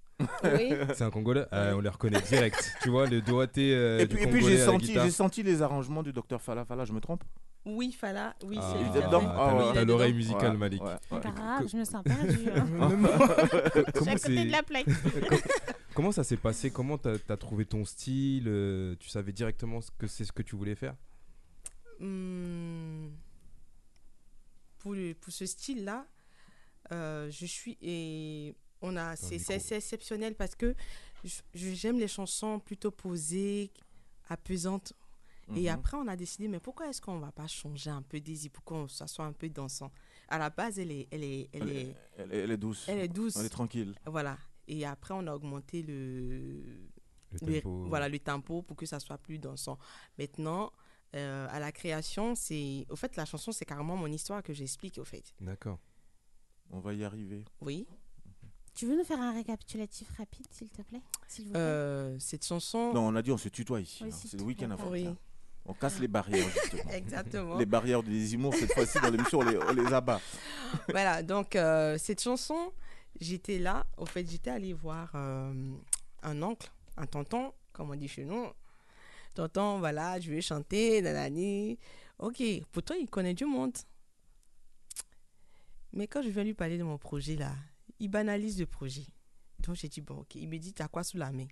[SPEAKER 6] Oui.
[SPEAKER 4] C'est un Congolais Ah, On les reconnaît direct. tu vois, le doigté euh,
[SPEAKER 2] et
[SPEAKER 4] du
[SPEAKER 2] puis, et puis j'ai senti, j'ai les arrangements du docteur Fala Fala, je me trompe?
[SPEAKER 6] Oui, Fala, oui,
[SPEAKER 4] Ah,
[SPEAKER 6] c'est
[SPEAKER 2] Il
[SPEAKER 6] lui.
[SPEAKER 2] Ah ouais.
[SPEAKER 4] t'as- l'oreille musicale,
[SPEAKER 2] Ouais,
[SPEAKER 4] Malik.
[SPEAKER 2] ouais, ouais.
[SPEAKER 3] C'est pas grave, je me sens perdue. hein. Suis à côté de la plaque.
[SPEAKER 4] Com- comment ça s'est passé? Comment t'as as trouvé ton style? Euh, Tu savais directement ce que c'est ce que tu voulais faire?
[SPEAKER 6] Hmm. Pour, le- pour ce style-là, euh, je suis et on a c'est exceptionnel parce que j'aime les chansons plutôt posées, apaisantes. Et
[SPEAKER 2] Mhm.
[SPEAKER 6] après, on a décidé, mais pourquoi est-ce qu'on va pas changer un peu Daisy pour qu'on ça soit un peu dansant? À la base, elle est, elle est, elle
[SPEAKER 2] Elle
[SPEAKER 6] est,
[SPEAKER 2] elle est- elle est douce.
[SPEAKER 6] elle est douce.
[SPEAKER 2] Elle est tranquille.
[SPEAKER 6] Voilà. Et après, on a augmenté le-
[SPEAKER 4] tempo.
[SPEAKER 6] voilà, le tempo pour que ça soit plus dansant. Maintenant, euh, à la création, c'est. Au fait, la chanson, c'est carrément mon histoire que j'explique, au fait.
[SPEAKER 4] D'accord.
[SPEAKER 2] On va y arriver.
[SPEAKER 6] Oui.
[SPEAKER 3] Tu veux nous faire un récapitulatif rapide, s'il te plaît S'il vous plaît
[SPEAKER 6] Euh, cette chanson.
[SPEAKER 2] Non, on a dit on se tutoie ici.
[SPEAKER 3] Oui,
[SPEAKER 2] hein.
[SPEAKER 3] s'il
[SPEAKER 2] C'est
[SPEAKER 3] te
[SPEAKER 2] le week-end avant.
[SPEAKER 6] Oui.
[SPEAKER 2] On casse les barrières, justement.
[SPEAKER 6] Exactement.
[SPEAKER 2] Les barrières des humours, cette fois-ci, dans l'émission, on les, on les abat.
[SPEAKER 6] voilà, donc euh, cette chanson, j'étais là. Au fait, j'étais allée voir euh, un oncle, un tonton, comme on dit chez nous. Tonton, voilà, je vais chanter, nanani. Ok, pourtant, il connaît du monde. Mais quand je viens lui parler de mon projet, là, il banalise le projet. Donc, j'ai dit, bon, ok. Il me dit, t'as quoi sous la main?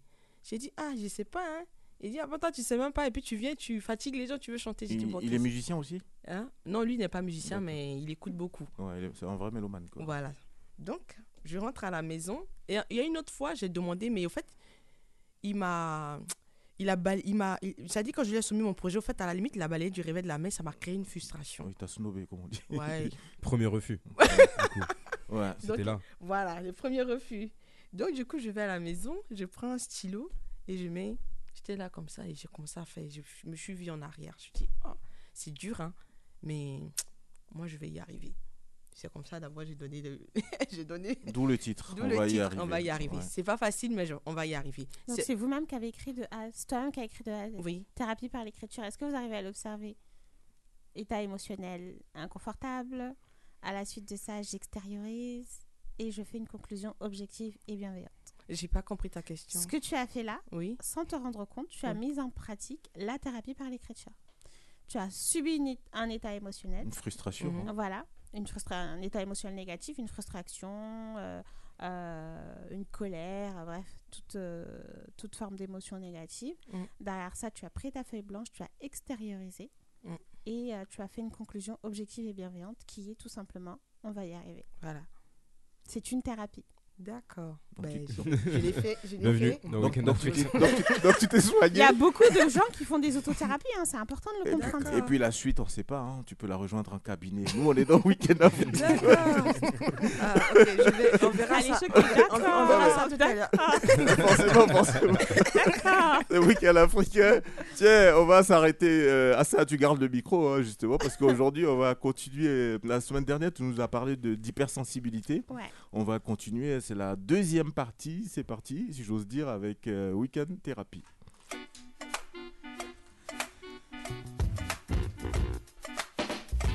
[SPEAKER 6] J'ai dit, ah, je sais pas, hein. Il dit, ah, bon, toi, tu sais même pas. Et puis, tu viens, tu fatigues les gens, tu veux chanter. J'ai dit,
[SPEAKER 2] Il,
[SPEAKER 6] bon,
[SPEAKER 2] il est musicien aussi?
[SPEAKER 6] Hein? Non, lui n'est pas musicien,
[SPEAKER 2] D'accord.
[SPEAKER 6] mais il écoute beaucoup.
[SPEAKER 2] Ouais, il c'est un vrai mélomane. Quoi.
[SPEAKER 6] Voilà. Donc, je rentre à la maison. Et il y a une autre fois, j'ai demandé, mais au fait, il m'a. Il a bal- il m'a. il- Ça dit quand je lui ai soumis mon projet, au fait, à la limite, il a balayé du réveil de la main, ça m'a créé une frustration.
[SPEAKER 2] Il t'a snobé, comme on dit.
[SPEAKER 6] Ouais.
[SPEAKER 4] Premier refus.
[SPEAKER 2] Ouais.
[SPEAKER 4] C'était là.
[SPEAKER 6] Voilà, le premier refus. Donc, du coup, je vais à la maison, je prends un stylo et je mets. J'étais là comme ça et j'ai commencé à faire. Je me suis vue en arrière. Je me suis dit, oh, c'est dur, hein, mais moi, je vais y arriver. C'est comme ça, d'abord, j'ai donné. Le... j'ai donné.
[SPEAKER 2] D'où le titre. On
[SPEAKER 6] le
[SPEAKER 2] va y
[SPEAKER 6] titre,
[SPEAKER 2] arriver.
[SPEAKER 6] on va y arriver.
[SPEAKER 2] Ouais.
[SPEAKER 6] C'est pas facile, mais je- on va y arriver.
[SPEAKER 3] Donc
[SPEAKER 6] C'est-
[SPEAKER 3] vous-même qui avez écrit de A. C'est toi-même qui as écrit de A.
[SPEAKER 6] Oui.
[SPEAKER 3] Thérapie par l'écriture. Est-ce que vous arrivez à l'observer? État émotionnel inconfortable? À la suite de ça, j'extériorise et je fais une conclusion objective et bienveillante.
[SPEAKER 6] J'ai pas compris ta question.
[SPEAKER 3] Ce que tu as fait là,
[SPEAKER 6] Oui.
[SPEAKER 3] sans te rendre compte, tu as
[SPEAKER 6] Oui.
[SPEAKER 3] mis en pratique la thérapie par l'écriture. Tu as subi une un état émotionnel.
[SPEAKER 2] Une frustration.
[SPEAKER 6] Mhm.
[SPEAKER 2] hein.
[SPEAKER 3] Voilà. une frustra- un état émotionnel négatif, une frustration, euh, euh, une colère, bref, toute, euh, toute forme d'émotion négative.
[SPEAKER 6] Mm.
[SPEAKER 3] Derrière ça, tu as pris ta feuille blanche, tu as extériorisé
[SPEAKER 6] Mm.
[SPEAKER 3] Et euh, tu as fait une conclusion objective et bienveillante qui est tout simplement on va y arriver.
[SPEAKER 6] Voilà.
[SPEAKER 3] C'est une thérapie.
[SPEAKER 6] D'accord. Ben,
[SPEAKER 2] tu-
[SPEAKER 6] je l'ai fait. Je l'ai
[SPEAKER 4] Bienvenue
[SPEAKER 6] fait.
[SPEAKER 4] dans
[SPEAKER 2] Donc,
[SPEAKER 4] Weekend
[SPEAKER 2] donc tu
[SPEAKER 4] Artist.
[SPEAKER 2] t'es- donc tu- donc tu t'es
[SPEAKER 3] Il
[SPEAKER 2] soigné.
[SPEAKER 3] y a beaucoup de gens qui font des autothérapies, hein, c'est important de le comprendre.
[SPEAKER 2] et puis la suite, on sait pas. hein, Tu peux la rejoindre en cabinet. Nous, on est dans Weekend Artist.
[SPEAKER 6] D'accord. Ah, ok, je vais, on verra
[SPEAKER 3] Allez,
[SPEAKER 6] ça.
[SPEAKER 3] choquée,
[SPEAKER 6] On, on verra ça tout à l'heure.
[SPEAKER 2] forcément, forcément. Le week-end africain. Tiens, on va s'arrêter euh, à ça. Tu gardes le micro, hein, justement, parce qu'aujourd'hui, on va continuer. La semaine dernière, tu nous as parlé de- d'hypersensibilité.
[SPEAKER 3] Ouais.
[SPEAKER 2] On va continuer. C'est la deuxième partie. C'est parti, si j'ose dire, avec euh, Weekend Thérapie.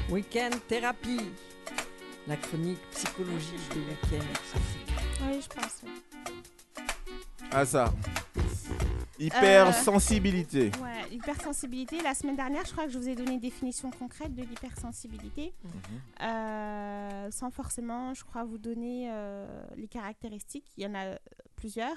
[SPEAKER 8] Week-end thérapie. La chronique psychologique de Week-end.
[SPEAKER 3] Oui, je pense.
[SPEAKER 2] Ah, ça. Hypersensibilité.
[SPEAKER 3] Ouais, hypersensibilité. La semaine dernière, je crois que je vous ai donné une définition concrète de l'hypersensibilité, Euh, sans forcément, je crois, vous donner euh, les caractéristiques. Il y en a euh, plusieurs.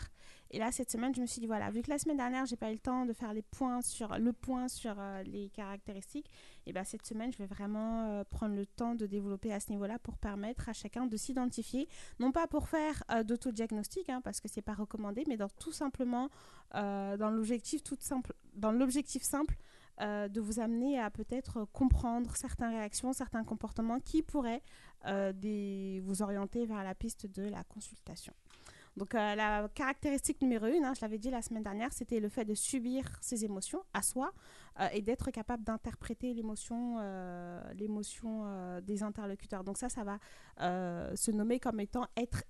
[SPEAKER 3] Et là, cette semaine, je me suis dit, voilà, vu que la semaine dernière, j'ai pas eu le temps de faire les points sur, le point sur euh, les caractéristiques, et ben cette semaine, je vais vraiment euh, prendre le temps de développer à ce niveau-là pour permettre à chacun de s'identifier, non pas pour faire euh, d'autodiagnostic, hein, parce que c'est pas recommandé, mais dans tout simplement euh, dans l'objectif simple, dans l'objectif simple de vous amener à peut-être comprendre certaines réactions, certains comportements qui pourraient vous orienter vers la piste de la consultation. Donc euh, la caractéristique numéro une, hein, je l'avais dit la semaine dernière, c'était le fait de subir ses émotions à soi euh, et d'être capable d'interpréter l'émotion, euh, l'émotion des interlocuteurs. Donc ça, ça va se nommer comme étant être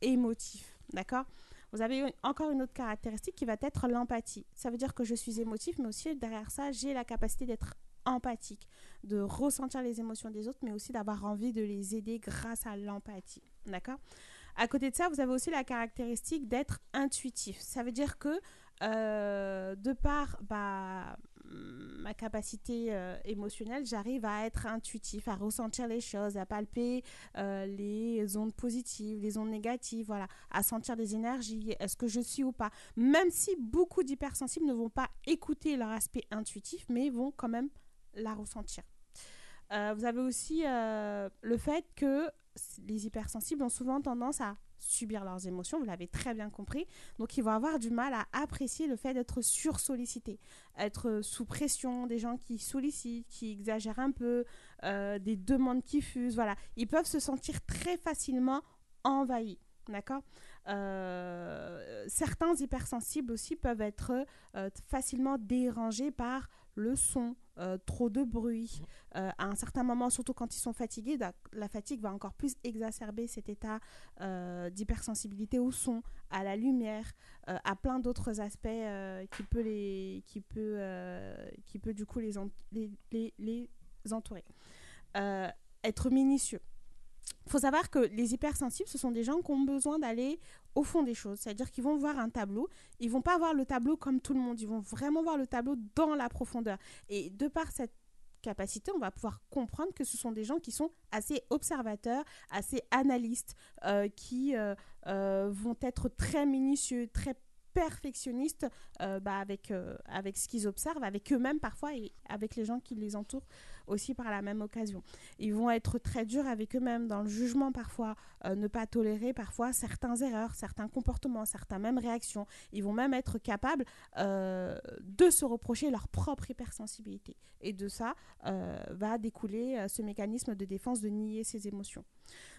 [SPEAKER 3] émotif, d'accord? Vous avez encore une autre caractéristique qui va être l'empathie. Ça veut dire que je suis émotif, mais aussi derrière ça, j'ai la capacité d'être empathique, de ressentir les émotions des autres, mais aussi d'avoir envie de les aider grâce à l'empathie. D'accord? À côté de ça, vous avez aussi la caractéristique d'être intuitif. Ça veut dire que euh, de par bah, ma capacité euh, émotionnelle, j'arrive à être intuitif, à ressentir les choses, à palper euh, les ondes positives, les ondes négatives, à sentir des énergies, est-ce que je suis ou pas. Même si beaucoup d'hypersensibles ne vont pas écouter leur aspect intuitif, mais vont quand même la ressentir. Euh, vous avez aussi euh, le fait que les hypersensibles ont souvent tendance à subir leurs émotions, vous l'avez très bien compris. Donc ils vont avoir du mal à apprécier le fait d'être sursollicité, être sous pression, des gens qui sollicitent, qui exagèrent un peu, euh, des demandes qui fusent, voilà. Ils peuvent se sentir très facilement envahis, d'accord? Certains hypersensibles aussi peuvent être facilement dérangés par le son, euh, trop de bruit. Euh, à un certain moment, surtout quand ils sont fatigués, la fatigue va encore plus exacerber cet état euh, d'hypersensibilité au son, à la lumière, à plein d'autres aspects qui peut du coup les, en- les, les, les entourer. Être minutieux. Il faut savoir que les hypersensibles, ce sont des gens qui ont besoin d'aller au fond des choses. C'est-à-dire qu'ils vont voir un tableau, ils vont pas voir le tableau comme tout le monde, ils vont vraiment voir le tableau dans la profondeur. Et de par cette capacité, on va pouvoir comprendre que ce sont des gens qui sont assez observateurs, assez analystes, euh, qui euh, euh, vont être très minutieux, très perfectionnistes bah, avec, avec ce qu'ils observent, avec eux-mêmes parfois et avec les gens qui les entourent aussi par la même occasion. Ils vont être très durs avec eux-mêmes dans le jugement parfois, euh, ne pas tolérer parfois certaines erreurs, certains comportements, certaines mêmes réactions. Ils vont même être capables euh, de se reprocher leur propre hypersensibilité. Et de ça euh, va découler ce mécanisme de défense de nier ses émotions.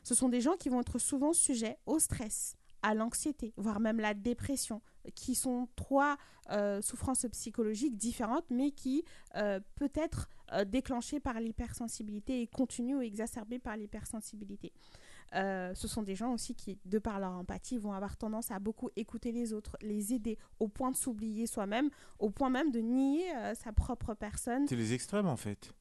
[SPEAKER 3] Ce sont des gens qui vont être souvent sujets au stress, à l'anxiété, voire même la dépression, qui sont trois euh, souffrances psychologiques différentes, mais qui euh, peut être euh, déclenchées par l'hypersensibilité et continuent ou exacerbées par l'hypersensibilité. Euh, ce sont des gens aussi qui, de par leur empathie, vont avoir tendance à beaucoup écouter les autres, les aider, au point de s'oublier soi-même, au point même de nier sa propre personne.
[SPEAKER 2] C'est les extrêmes en fait.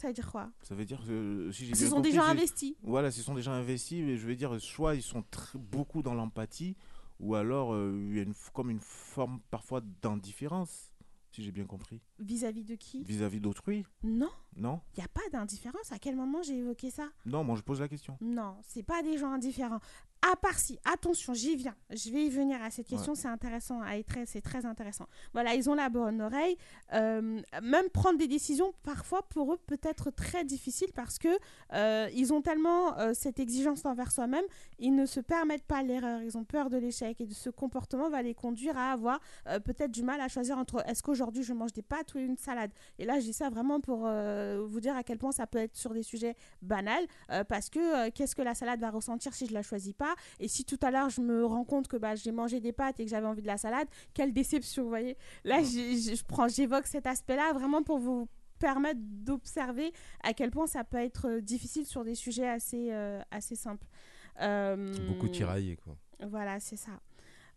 [SPEAKER 3] Ça veut dire quoi
[SPEAKER 2] Ça veut dire que si j'ai
[SPEAKER 3] Ce sont des
[SPEAKER 2] compris,
[SPEAKER 3] gens
[SPEAKER 2] c'est-
[SPEAKER 3] investis.
[SPEAKER 2] Voilà, ce sont des gens investis, mais je veux dire, soit ils sont tr- beaucoup dans l'empathie, ou alors euh, il y a une, comme une forme parfois d'indifférence, si j'ai bien compris.
[SPEAKER 3] Vis-à-vis de qui
[SPEAKER 2] Vis-à-vis d'autrui
[SPEAKER 3] Non,
[SPEAKER 2] Non
[SPEAKER 3] il n'y a pas d'indifférence. À quel moment j'ai évoqué ça
[SPEAKER 2] Non, moi je pose la question.
[SPEAKER 3] Non, c'est pas des gens indifférents. À part si, attention, j'y viens. Je vais y venir à cette question, c'est intéressant, c'est très intéressant. Voilà, ils ont la bonne oreille. Euh, même prendre des décisions, parfois pour eux, peut être très difficile parce que euh, ils ont tellement euh, cette exigence envers soi-même, ils ne se permettent pas l'erreur, ils ont peur de l'échec et de ce comportement va les conduire à avoir peut-être du mal à choisir entre est-ce qu'aujourd'hui je mange des pâtes ou une salade? Et là, je dis ça vraiment pour vous dire à quel point ça peut être sur des sujets banals parce que qu'est-ce que la salade va ressentir si je la choisis pas? Et si tout à l'heure je me rends compte que bah, j'ai mangé des pâtes et que j'avais envie de la salade, quelle déception, vous voyez. Là, je prends, j'évoque cet aspect-là vraiment pour vous permettre d'observer à quel point ça peut être euh, difficile sur des sujets assez, euh, assez simples. Euh,
[SPEAKER 4] Beaucoup tiraillé, quoi.
[SPEAKER 3] Voilà, c'est ça.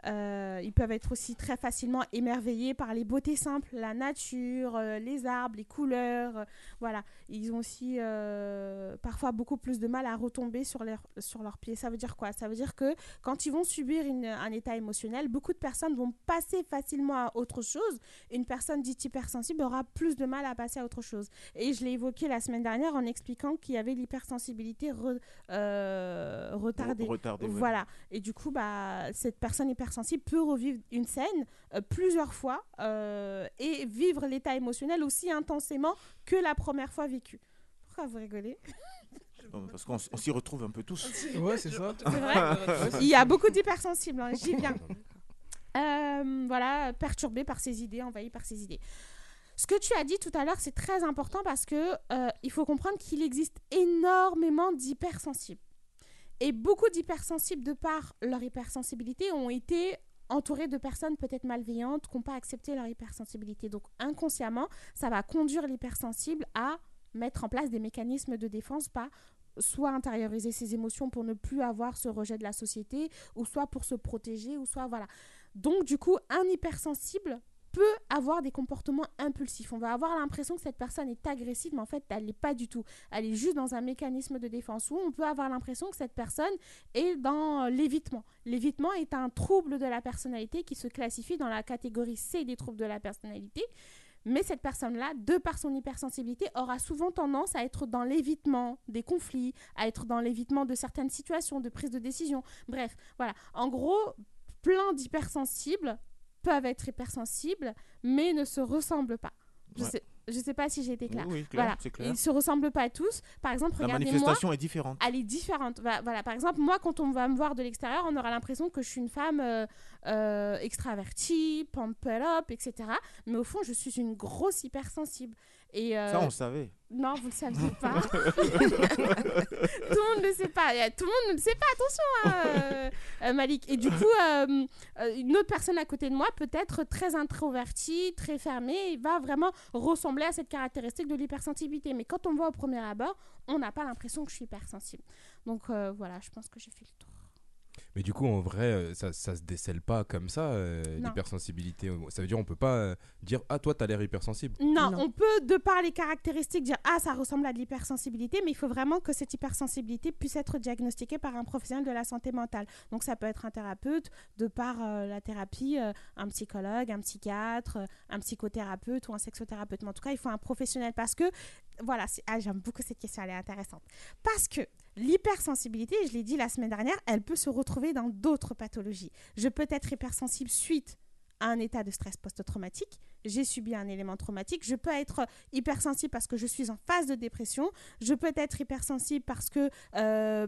[SPEAKER 3] Euh, ils peuvent être aussi très facilement émerveillés par les beautés simples, la nature, euh, les arbres, les couleurs. euh, voilà, ils ont aussi parfois beaucoup plus de mal à retomber sur, leur, sur leurs pieds. Ça veut dire quoi? Ça veut dire que quand ils vont subir une- un état émotionnel, beaucoup de personnes vont passer facilement à autre chose. Une personne dite hypersensible aura plus de mal à passer à autre chose. Et je l'ai évoqué la semaine dernière en expliquant qu'il y avait l'hypersensibilité re- retardée.
[SPEAKER 2] retardée, ouais.
[SPEAKER 3] Voilà. Et du coup, bah, cette personne hypersensible peut revivre une scène euh, plusieurs fois euh, et vivre l'état émotionnel aussi intensément que la première fois vécu. Pourquoi vous rigolez?
[SPEAKER 2] Non, Parce qu'on s'y retrouve un peu tous.
[SPEAKER 5] Ouais, c'est ça.
[SPEAKER 3] Vrai? Il y a beaucoup d'hypersensibles, hein, j'y viens. Euh, voilà, perturbé par ses idées, envahi par ses idées. Ce que tu as dit tout à l'heure, c'est très important parce que euh, il faut comprendre qu'il existe énormément d'hypersensibles. Et beaucoup d'hypersensibles, de par leur hypersensibilité, ont été entourés de personnes peut-être malveillantes qui n'ont pas accepté leur hypersensibilité. Donc inconsciemment, ça va conduire l'hypersensible à mettre en place des mécanismes de défense, pas soit intérioriser ses émotions pour ne plus avoir ce rejet de la société, ou soit pour se protéger, ou soit voilà. Donc du coup, un hypersensible peut avoir des comportements impulsifs. On va avoir l'impression que cette personne est agressive, mais en fait, elle n'est pas du tout. Elle est juste dans un mécanisme de défense. Ou on peut avoir l'impression que cette personne est dans l'évitement. L'évitement est un trouble de la personnalité qui se classifie dans la catégorie C des troubles de la personnalité. Mais cette personne-là, de par son hypersensibilité, aura souvent tendance à être dans l'évitement des conflits, à être dans l'évitement de certaines situations, de prise de décision. Bref, voilà. En gros, plein d'hypersensibles peuvent être hypersensibles, mais ne se ressemblent pas. Je
[SPEAKER 2] Ouais.
[SPEAKER 3] sais, je sais pas si j'ai été claire.
[SPEAKER 2] Oui, clair,
[SPEAKER 3] voilà.
[SPEAKER 2] clair.
[SPEAKER 3] Ils se ressemblent pas tous. Par exemple,
[SPEAKER 2] La
[SPEAKER 3] regardez-moi.
[SPEAKER 2] manifestation est différente.
[SPEAKER 3] Elle est différente. Voilà, par exemple, moi, quand on va me voir de l'extérieur, on aura l'impression que je suis une femme euh, euh, extravertie, pump up, etc. Mais au fond, je suis une grosse hypersensible. Et, euh,
[SPEAKER 2] Ça, on le savait.
[SPEAKER 3] Non, vous ne le saviez pas. tout le monde ne le sait pas. Euh, Tout le monde ne le sait pas. Attention, hein, euh, Malik. Et du coup, euh, une autre personne à côté de moi peut être très introvertie, très fermée, va vraiment ressembler à cette caractéristique de l'hypersensibilité. Mais quand on me voit au premier abord, on n'a pas l'impression que je suis hypersensible. Donc voilà, je pense que j'ai fait le tour.
[SPEAKER 4] Mais du coup, en vrai, euh, ça, ça se décèle pas comme ça, euh, l'hypersensibilité. Ça veut dire on peut pas euh, dire Ah, toi, t'as l'air hypersensible.
[SPEAKER 3] Non, on peut, de par les caractéristiques, dire Ah, ça ressemble à de l'hypersensibilité, mais il faut vraiment que cette hypersensibilité puisse être diagnostiquée par un professionnel de la santé mentale. Donc, ça peut être un thérapeute, de par euh, la thérapie, euh, un psychologue, un psychiatre, un psychothérapeute ou un sexothérapeute. Mais en tout cas, il faut un professionnel parce que, voilà, ah, j'aime beaucoup cette question, elle est intéressante. Parce que l'hypersensibilité, je l'ai dit la semaine dernière, elle peut se retrouver dans d'autres pathologies. Je peux être hypersensible suite à un état de stress post-traumatique, j'ai subi un élément traumatique, je peux être hypersensible parce que je suis en phase de dépression, je peux être hypersensible parce que... Euh,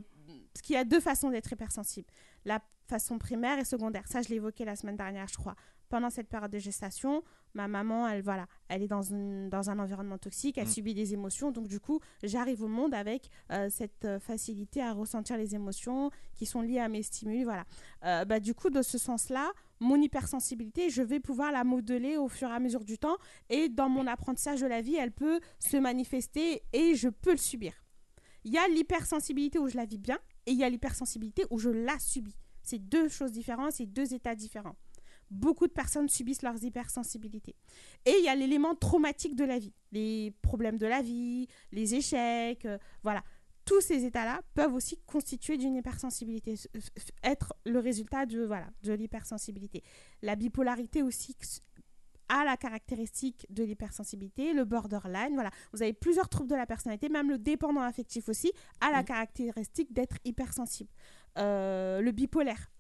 [SPEAKER 3] parce qu'il y a deux façons d'être hypersensible. La façon primaire et secondaire. Ça, je l'ai évoqué la semaine dernière, je crois. Pendant cette période de gestation, ma maman, elle, voilà, elle est dans, une- dans un environnement toxique, elle
[SPEAKER 9] Mm.
[SPEAKER 3] subit des émotions. Donc, du coup, j'arrive au monde avec euh, cette euh, facilité à ressentir les émotions qui sont liées à mes stimuli. Voilà. Euh, bah, du coup, de ce sens-là, mon hypersensibilité, je vais pouvoir la modeler au fur et à mesure du temps. Et dans mon apprentissage de la vie, elle peut se manifester et je peux le subir. Il y a l'hypersensibilité où je la vis bien et il y a l'hypersensibilité où je la subis. C'est deux choses différentes, c'est deux états différents. Beaucoup de personnes subissent leurs hypersensibilités. Et il y a l'élément traumatique de la vie, les problèmes de la vie, les échecs, euh, voilà. Tous ces états-là peuvent aussi constituer d'une hypersensibilité, être le résultat de, voilà, de l'hypersensibilité. La bipolarité aussi a la caractéristique de l'hypersensibilité, le borderline, voilà. Vous avez plusieurs troubles de la personnalité, même le dépendant affectif aussi a la caractéristique d'être hypersensible. Euh, le bipolaire.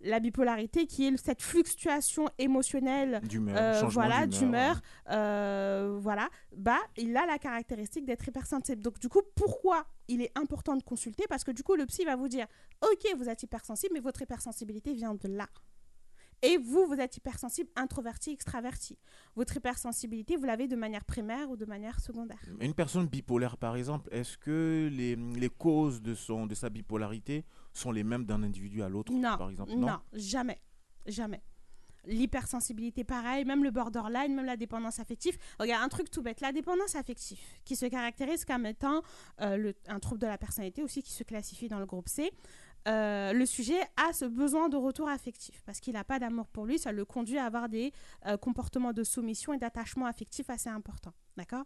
[SPEAKER 3] La bipolarité qui est cette fluctuation émotionnelle
[SPEAKER 2] D'humeur,
[SPEAKER 3] euh, voilà,
[SPEAKER 2] d'humeur,
[SPEAKER 3] d'humeur, euh, voilà, bah, il a la caractéristique d'être hypersensible. Donc, du coup, pourquoi il est important de consulter? Parce que, du coup, le psy va vous dire Ok, vous êtes hypersensible, mais votre hypersensibilité vient de là. Et vous, vous êtes hypersensible, introverti, extraverti. Votre hypersensibilité, vous l'avez de manière primaire ou de manière secondaire.
[SPEAKER 2] Une personne bipolaire, par exemple, est-ce que les, les causes de, son, de sa bipolarité sont les mêmes d'un individu à l'autre, par exemple
[SPEAKER 3] non, jamais, jamais. L'hypersensibilité, pareil, même le borderline, même la dépendance affective. Regarde, un truc tout bête, la dépendance affective, qui se caractérise comme étant euh, le- un trouble de la personnalité aussi, qui se classifie dans le groupe C. Euh, le sujet a ce besoin de retour affectif parce qu'il n'a pas d'amour pour lui, ça le conduit à avoir des euh, comportements de soumission et d'attachement affectif assez importants. D'accord?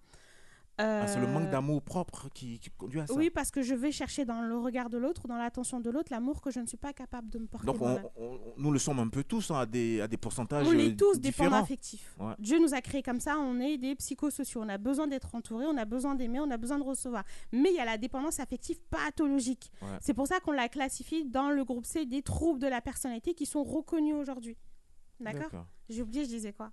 [SPEAKER 2] Ah, C'est le manque
[SPEAKER 3] Euh,
[SPEAKER 2] d'amour propre qui, qui conduit à ça.
[SPEAKER 3] Oui, parce que je vais chercher dans le regard de l'autre, dans l'attention de l'autre, l'amour que je ne suis pas capable de me porter.
[SPEAKER 2] Donc, on-
[SPEAKER 3] moi-même.
[SPEAKER 2] on- nous le sommes un peu tous hein, à, des, à des pourcentages
[SPEAKER 3] On est tous
[SPEAKER 2] différents.
[SPEAKER 3] dépendants affectifs.
[SPEAKER 2] Ouais.
[SPEAKER 3] Dieu nous a créés comme ça, on est des psychosociaux. On a besoin d'être entourés, on a besoin d'aimer, on a besoin de recevoir. Mais il y a la dépendance affective pathologique.
[SPEAKER 2] Ouais.
[SPEAKER 3] C'est pour ça qu'on la classifie dans le groupe C des troubles de la personnalité qui sont reconnus aujourd'hui. D'accord. J'ai oublié, je disais quoi?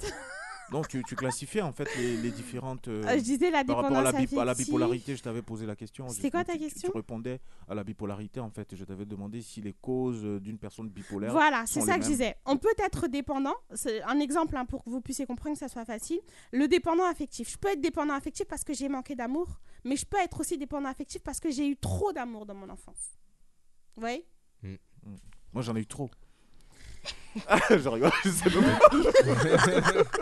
[SPEAKER 2] Donc, tu, tu classifiais en fait les, les différentes. euh,
[SPEAKER 3] Euh, je disais la
[SPEAKER 2] par rapport à la, à bipolarité, je t'avais posé la question.
[SPEAKER 3] C'était quoi ta
[SPEAKER 2] Tu-
[SPEAKER 3] question?
[SPEAKER 2] Tu répondais à la bipolarité en fait. et Je t'avais demandé si les causes euh, d'une personne bipolaire.
[SPEAKER 3] Voilà, c'est ça que je disais. On peut être dépendant, c'est un exemple hein, pour que vous puissiez comprendre que ça soit facile. Le dépendant affectif. Je peux être dépendant affectif parce que j'ai manqué d'amour, mais je peux être aussi dépendant affectif parce que j'ai eu trop d'amour dans mon enfance. Vous voyez?
[SPEAKER 2] Moi, j'en ai eu trop. je rigole, je sais pas.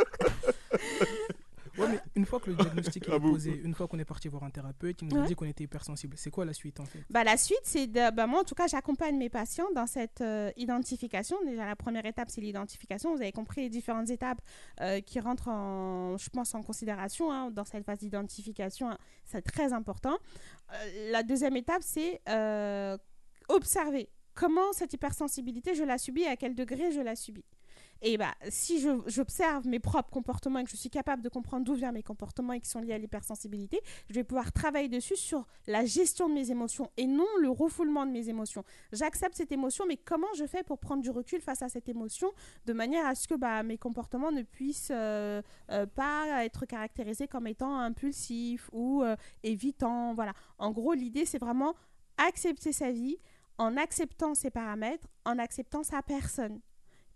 [SPEAKER 5] Ouais, mais une fois que le diagnostic
[SPEAKER 2] Ah
[SPEAKER 5] est
[SPEAKER 2] bon
[SPEAKER 5] posé, une fois qu'on est parti voir un thérapeute, il nous a
[SPEAKER 3] Ouais.
[SPEAKER 5] dit qu'on était hypersensible. C'est quoi la suite en fait?
[SPEAKER 3] Bah, La suite, c'est de. Bah, moi, en tout cas, j'accompagne mes patients dans cette euh, identification. Déjà, la première étape, c'est l'identification. Vous avez compris les différentes étapes euh, qui rentrent, en, je pense, en considération hein, dans cette phase d'identification. hein. c'est très important. Euh, la deuxième étape, c'est euh, observer comment cette hypersensibilité, je la subis et à quel degré je la subis. Et bah, si j'observe mes propres comportements et que je suis capable de comprendre d'où viennent mes comportements et qui sont liés à l'hypersensibilité, je vais pouvoir travailler dessus sur la gestion de mes émotions et non le refoulement de mes émotions. J'accepte cette émotion, mais comment je fais pour prendre du recul face à cette émotion de manière à ce que bah, mes comportements ne puissent euh, euh, pas être caractérisés comme étant impulsifs ou euh, évitants. Voilà. En gros, l'idée, c'est vraiment accepter sa vie en acceptant ses paramètres, en acceptant sa personne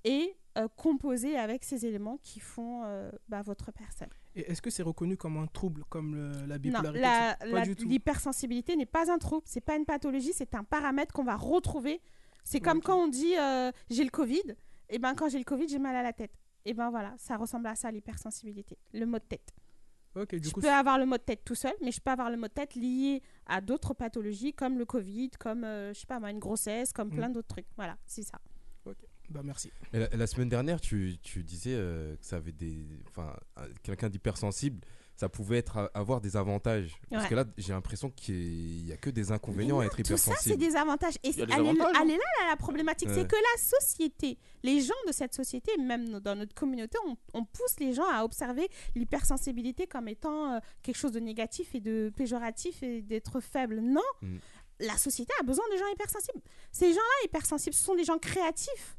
[SPEAKER 3] et euh, composer avec ces éléments qui font euh, bah, votre personne.
[SPEAKER 5] Et est-ce que c'est reconnu comme un trouble, comme le- la
[SPEAKER 3] Non,
[SPEAKER 5] bipolarité tout.
[SPEAKER 3] l'hypersensibilité n'est pas un trouble, c'est pas une pathologie, c'est un paramètre qu'on va retrouver. C'est comme quand on dit euh, j'ai le Covid, et ben quand j'ai le Covid, j'ai mal à la tête. Et ben voilà, ça ressemble à ça l'hypersensibilité, le mot de tête.
[SPEAKER 5] Ok, du
[SPEAKER 3] je
[SPEAKER 5] coup,
[SPEAKER 3] peux avoir le mot de tête tout seul, mais je peux avoir le mot de tête lié à d'autres pathologies comme le Covid, comme euh, je sais pas moi, une grossesse, comme
[SPEAKER 5] Mm.
[SPEAKER 3] plein d'autres trucs. Voilà, c'est ça.
[SPEAKER 5] bah merci.
[SPEAKER 4] Et la, la semaine dernière, tu, tu disais euh, que ça avait des. Enfin, un- quelqu'un d'hypersensible, ça pouvait être, avoir des avantages. Parce que là, j'ai l'impression qu'il n'y a que des inconvénients à être
[SPEAKER 3] Tout ça, c'est
[SPEAKER 4] hypersensible.
[SPEAKER 3] des avantages. Et elle, est, elle
[SPEAKER 4] hein.
[SPEAKER 3] est là, là, la problématique.
[SPEAKER 4] Ouais.
[SPEAKER 3] C'est que la société, les gens de cette société, même no- dans notre communauté, on, on pousse les gens à observer l'hypersensibilité comme étant euh, quelque chose de négatif et de péjoratif et d'être faible. Non,
[SPEAKER 4] Mm.
[SPEAKER 3] la société a besoin de gens hypersensibles. Ces gens-là, hypersensibles, ce sont des gens créatifs.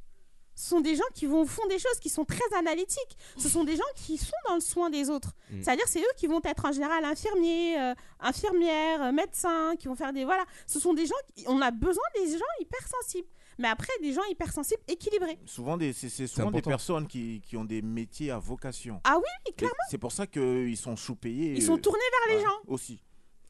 [SPEAKER 3] Ce sont des gens qui vont au fond des choses, qui sont très analytiques. Ce sont des gens qui sont dans le soin des autres.
[SPEAKER 4] Mm.
[SPEAKER 3] C'est-à-dire, c'est eux qui vont être en général infirmiers, euh, infirmières, euh, médecins, qui vont faire des. Voilà. Ce sont des gens. qui- On a besoin des gens hypersensibles. Mais après, des gens hypersensibles équilibrés.
[SPEAKER 2] Souvent, des- c'est c'est souvent des personnes qui, qui ont des métiers à vocation.
[SPEAKER 3] Ah oui,
[SPEAKER 2] Et
[SPEAKER 3] clairement.
[SPEAKER 2] C'est pour ça qu'ils sont sous-payés.
[SPEAKER 3] Ils sont tournés vers les
[SPEAKER 2] ouais,
[SPEAKER 3] gens.
[SPEAKER 2] Aussi.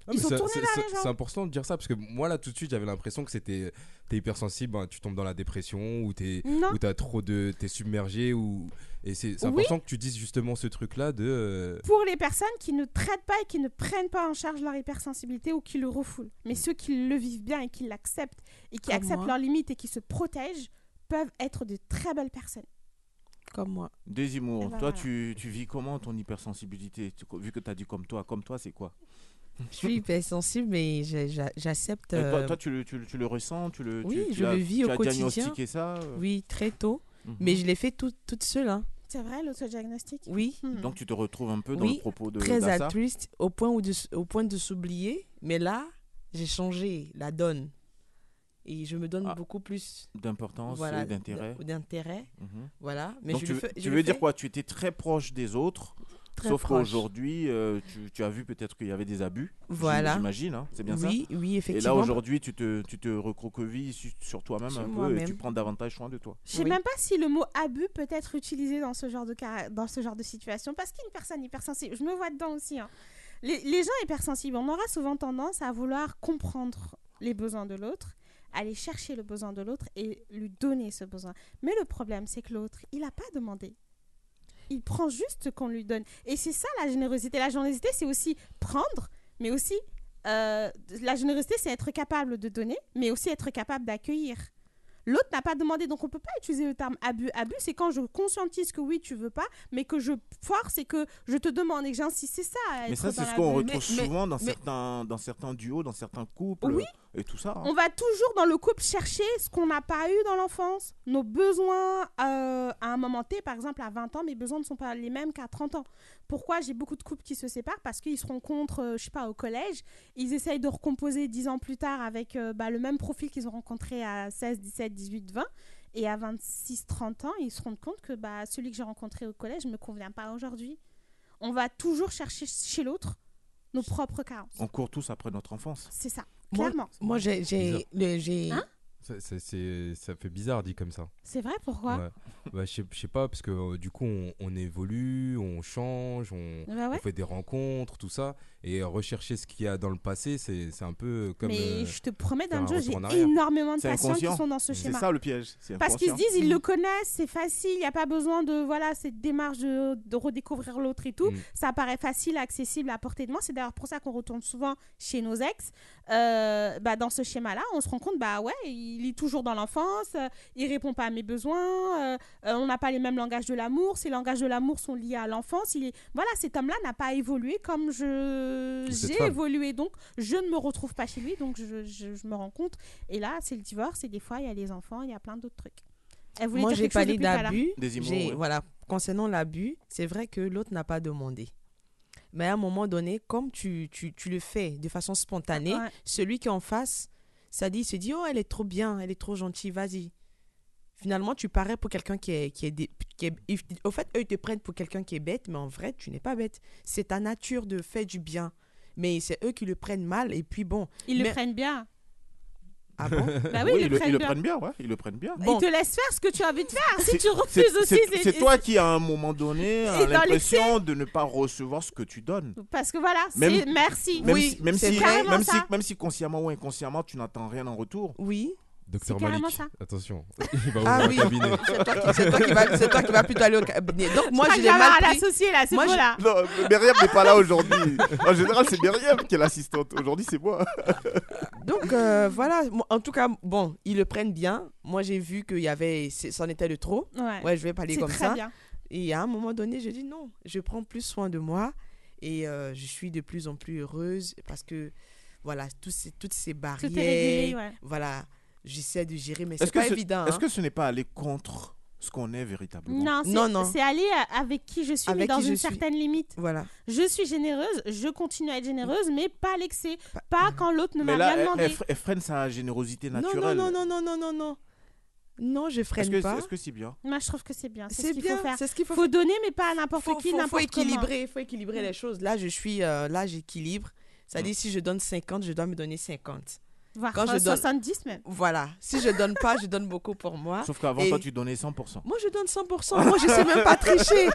[SPEAKER 4] Ah,
[SPEAKER 3] Ils
[SPEAKER 4] mais
[SPEAKER 3] sont
[SPEAKER 4] ça-
[SPEAKER 3] tournés
[SPEAKER 4] c'est-
[SPEAKER 3] vers
[SPEAKER 4] c'est-
[SPEAKER 3] les gens.
[SPEAKER 4] C'est important de dire ça parce que moi là tout de suite j'avais l'impression que c'était t'es hypersensible, ben, tu tombes dans la dépression ou t'es ou t'as trop de t'es submergé ou et c'est
[SPEAKER 3] Oui.
[SPEAKER 4] important que tu dises justement ce truc là de euh,
[SPEAKER 3] Pour les personnes qui ne traitent pas et qui ne prennent pas en charge leur hypersensibilité ou qui le refoulent. Mais ceux qui le vivent bien et qui l'acceptent et qui
[SPEAKER 6] Comme
[SPEAKER 3] acceptent
[SPEAKER 6] moi.
[SPEAKER 3] leurs limites et qui se protègent peuvent être de très belles personnes.
[SPEAKER 6] Comme moi.
[SPEAKER 2] Désimour,
[SPEAKER 3] Eh ben
[SPEAKER 2] toi,
[SPEAKER 3] voilà.
[SPEAKER 2] tu, tu vis comment ton hypersensibilité? Tu- Vu que tu as dit comme toi, comme toi, c'est quoi?
[SPEAKER 6] Je suis hypersensible, mais j'accepte.
[SPEAKER 2] Toi,
[SPEAKER 6] euh,
[SPEAKER 2] toi, tu, le, tu, le- tu le ressens tu le,
[SPEAKER 6] oui,
[SPEAKER 2] tu
[SPEAKER 6] je le vis
[SPEAKER 2] tu
[SPEAKER 6] au
[SPEAKER 2] as
[SPEAKER 6] quotidien.
[SPEAKER 2] diagnostiqué ça euh?
[SPEAKER 6] Oui, très tôt.
[SPEAKER 2] Mhm.
[SPEAKER 6] Mais je l'ai fait tout- toute seule. hein.
[SPEAKER 3] C'est vrai, l'autodiagnostic?
[SPEAKER 6] Oui.
[SPEAKER 3] Hmm.
[SPEAKER 2] Donc tu te retrouves un peu dans
[SPEAKER 6] Oui,
[SPEAKER 2] le propos de
[SPEAKER 6] très altruiste au point, où de, au point de s'oublier. Mais là, j'ai changé la donne. Et je me donne
[SPEAKER 2] Ah.
[SPEAKER 6] beaucoup plus
[SPEAKER 2] d'importance
[SPEAKER 6] voilà,
[SPEAKER 2] et d'intérêt.
[SPEAKER 6] d'intérêt.
[SPEAKER 2] Mhm.
[SPEAKER 6] Voilà. Mais
[SPEAKER 2] Donc
[SPEAKER 6] je
[SPEAKER 2] tu,
[SPEAKER 6] le
[SPEAKER 2] veux-
[SPEAKER 6] fais- je
[SPEAKER 2] tu
[SPEAKER 6] le
[SPEAKER 2] veux dire
[SPEAKER 6] fais
[SPEAKER 2] quoi? Tu étais très proche des autres,
[SPEAKER 6] très
[SPEAKER 2] sauf qu'aujourd'hui, euh, tu, tu as vu peut-être qu'il y avait des abus.
[SPEAKER 6] Voilà.
[SPEAKER 2] J'imagine, hein, c'est bien ça
[SPEAKER 6] Oui, oui,
[SPEAKER 2] Et
[SPEAKER 6] effectivement.
[SPEAKER 2] là, aujourd'hui, tu te, tu te recroquevilles su- sur toi-même un peu et tu prends davantage soin de toi.
[SPEAKER 3] Je sais
[SPEAKER 6] Oui.
[SPEAKER 3] même pas si le mot abus peut être utilisé dans ce genre de, cara- dans ce genre de situation. Parce qu'une personne hypersensible, je me vois dedans aussi. hein. Les, les gens hypersensibles, on aura souvent tendance à vouloir comprendre les besoins de l'autre, aller chercher le besoin de l'autre et lui donner ce besoin. Mais le problème, c'est que l'autre, il n'a pas demandé. Il prend juste ce qu'on lui donne. Et c'est ça la générosité. La générosité, c'est aussi prendre, mais aussi euh, la générosité, c'est être capable de donner, mais aussi être capable d'accueillir. L'autre n'a pas demandé, donc on peut pas utiliser le terme abus. Abus, c'est quand je conscientise que oui, tu veux pas, mais que je force et que je te demande et que j'insiste. C'est ça.
[SPEAKER 2] Mais
[SPEAKER 3] être
[SPEAKER 2] ça, c'est ce qu'on retrouve
[SPEAKER 6] Mais- mais-
[SPEAKER 2] souvent dans,
[SPEAKER 6] mais-
[SPEAKER 2] certains, dans certains duos, dans certains couples
[SPEAKER 3] Oui.
[SPEAKER 2] Et tout ça. hein.
[SPEAKER 3] On va toujours dans le couple chercher ce qu'on n'a pas eu dans l'enfance. Nos besoins euh, à un moment T, par exemple à 20 ans, mes besoins ne sont pas les mêmes qu'à 30 ans. Pourquoi j'ai beaucoup de couples qui se séparent? Parce qu'ils se rencontrent, euh, je sais pas, au collège. Ils essayent de recomposer 10 ans plus tard avec euh, bah, le même profil qu'ils ont rencontré à 16, 17, 18, 20. Et à 26, 30 ans, ils se rendent compte que bah, celui que j'ai rencontré au collège ne me convient pas aujourd'hui. On va toujours chercher chez l'autre nos propres carences.
[SPEAKER 2] On court tous après notre enfance.
[SPEAKER 3] C'est ça, clairement.
[SPEAKER 6] Moi, j'ai.
[SPEAKER 3] Hein
[SPEAKER 4] Ça, ça- c'est- ça fait bizarre dit comme ça.
[SPEAKER 3] C'est vrai, pourquoi
[SPEAKER 4] Ouais. Bah, je sais- je sais pas, parce que euh, du coup, on, on évolue, on change, on,
[SPEAKER 3] Bah ouais.
[SPEAKER 4] on fait des rencontres, tout ça. Et rechercher ce qu'il y a dans le passé, c'est c'est un peu comme.
[SPEAKER 3] Mais
[SPEAKER 4] euh,
[SPEAKER 3] je te promets,
[SPEAKER 4] faire un
[SPEAKER 3] Danjo,
[SPEAKER 4] retour
[SPEAKER 3] j'ai énormément de
[SPEAKER 2] C'est
[SPEAKER 3] patients qui sont dans ce
[SPEAKER 2] C'est
[SPEAKER 3] schéma.
[SPEAKER 2] ça le piège. c'est
[SPEAKER 3] Parce qu'ils se disent, ils le connaissent, c'est facile, il n'y a pas besoin de voilà cette démarche de, de redécouvrir l'autre et tout.
[SPEAKER 4] Mm.
[SPEAKER 3] Ça paraît facile, accessible, à portée de main. C'est d'ailleurs pour ça qu'on retourne souvent chez nos ex. Euh, bah, dans ce schéma-là, on se rend compte, bah ouais, il est toujours dans l'enfance, euh, il répond pas à mes besoins, euh, on n'a pas les mêmes langages de l'amour, ces langages de l'amour sont liés à l'enfance. Il est... Voilà, cet homme-là n'a pas évolué comme je
[SPEAKER 4] Cette
[SPEAKER 3] j'ai évolué, donc je ne me retrouve pas chez lui, donc je, je- je me rends compte. Et là, c'est le divorce, et des fois, il y a les enfants, il y a plein d'autres trucs. Elle voulait
[SPEAKER 6] Moi, j'ai parlé d'abus.
[SPEAKER 2] Ouais.
[SPEAKER 6] Voilà, concernant l'abus, c'est vrai que l'autre n'a pas demandé. Mais à un moment donné, comme tu, tu, tu le fais de façon spontanée,
[SPEAKER 3] Ouais.
[SPEAKER 6] celui qui est en face, ça dit, il se dit, oh, elle est trop bien, elle est trop gentille, vas-y. Finalement, tu parais pour quelqu'un qui est, qui est, dé- qui est- ils- Au fait, eux, ils te prennent pour quelqu'un qui est bête, mais en vrai, tu n'es pas bête. C'est ta nature de faire du bien. Mais c'est eux qui le prennent mal, et puis bon.
[SPEAKER 3] Ils
[SPEAKER 6] mais-
[SPEAKER 3] le prennent bien.
[SPEAKER 6] Ah bon?
[SPEAKER 3] Bah oui,
[SPEAKER 2] Oui,
[SPEAKER 3] ils le prennent
[SPEAKER 2] ils le
[SPEAKER 3] bien.
[SPEAKER 2] prennent bien, ouais, ils le prennent bien.
[SPEAKER 6] Bon.
[SPEAKER 3] Ils te laissent faire ce que tu as envie de faire. Si tu refuses aussi,
[SPEAKER 2] c'est- c'est toi qui, à un moment donné,
[SPEAKER 3] dans
[SPEAKER 2] l'impression de ne pas recevoir ce que tu donnes.
[SPEAKER 3] Parce que voilà,
[SPEAKER 2] Même-
[SPEAKER 3] merci.
[SPEAKER 2] Même
[SPEAKER 6] Oui,
[SPEAKER 2] si, même si, même, si, même si consciemment ou inconsciemment, tu n'attends rien en retour.
[SPEAKER 6] Oui.
[SPEAKER 4] Docteur Malik,
[SPEAKER 3] ça.
[SPEAKER 4] attention. Il va
[SPEAKER 6] Ah
[SPEAKER 4] ouvrir
[SPEAKER 6] oui, c'est toi, toi toi qui vas plutôt aller au cabinet. Donc moi,
[SPEAKER 3] avoir
[SPEAKER 6] mal
[SPEAKER 3] à
[SPEAKER 6] pris.
[SPEAKER 3] l'associer là, c'est
[SPEAKER 6] Moi,
[SPEAKER 3] beau là.
[SPEAKER 2] Non, Myriam n'est pas là aujourd'hui. En général, c'est Myriam qui est l'assistante. Aujourd'hui, c'est moi.
[SPEAKER 6] Donc euh, voilà, en tout cas, bon, ils le prennent bien. Moi, j'ai vu qu'il y avait, c'en était de trop.
[SPEAKER 3] Ouais,
[SPEAKER 6] Ouais, je vais parler comme
[SPEAKER 3] très
[SPEAKER 6] ça.
[SPEAKER 3] bien.
[SPEAKER 6] Et à un moment donné, je dis non, je prends plus soin de moi et euh, je suis de plus en plus heureuse parce que voilà, ces, toutes ces
[SPEAKER 3] Tout
[SPEAKER 6] barrières,
[SPEAKER 3] est régulé, ouais.
[SPEAKER 6] voilà, j'essaie de gérer, mais c'est pas
[SPEAKER 2] ce-
[SPEAKER 6] évident.
[SPEAKER 2] Est-ce
[SPEAKER 6] hein.
[SPEAKER 2] que ce n'est pas aller contre ce qu'on est véritablement?
[SPEAKER 3] Non, c'est
[SPEAKER 6] Non, non.
[SPEAKER 3] c'est aller avec qui je suis, mais dans une
[SPEAKER 6] suis.
[SPEAKER 3] certaine limite.
[SPEAKER 6] Voilà.
[SPEAKER 3] Je suis généreuse, je continue à être généreuse, mais pas à l'excès.
[SPEAKER 6] Pas-
[SPEAKER 3] Pas quand l'autre ne m'a rien demandé.
[SPEAKER 2] elle elle freine sa générosité naturelle.
[SPEAKER 6] non, non, non, non, non, non, non. Non, je freine
[SPEAKER 2] que,
[SPEAKER 6] pas.
[SPEAKER 2] est-ce que c'est bien?
[SPEAKER 3] Moi, je trouve que c'est bien. C'est ce qu'il
[SPEAKER 6] bien,
[SPEAKER 3] faut faire.
[SPEAKER 6] c'est ce qu'il faut
[SPEAKER 3] faut donner, mais pas à n'importe qui, n'importe
[SPEAKER 6] équilibrer, faut équilibrer les choses. Là, je suis, euh, là, j'équilibre. C'est-à-dire, si je donne 50, je dois me donner 50.
[SPEAKER 3] Voire
[SPEAKER 6] Quand je
[SPEAKER 3] euh,
[SPEAKER 6] donne-
[SPEAKER 3] 70 même.
[SPEAKER 6] Voilà. Si je donne pas, je donne beaucoup pour moi.
[SPEAKER 2] Sauf qu'avant,
[SPEAKER 6] Et-
[SPEAKER 2] toi, tu donnais 100%.
[SPEAKER 6] Moi, je donne 100%. Moi, je sais même pas tricher.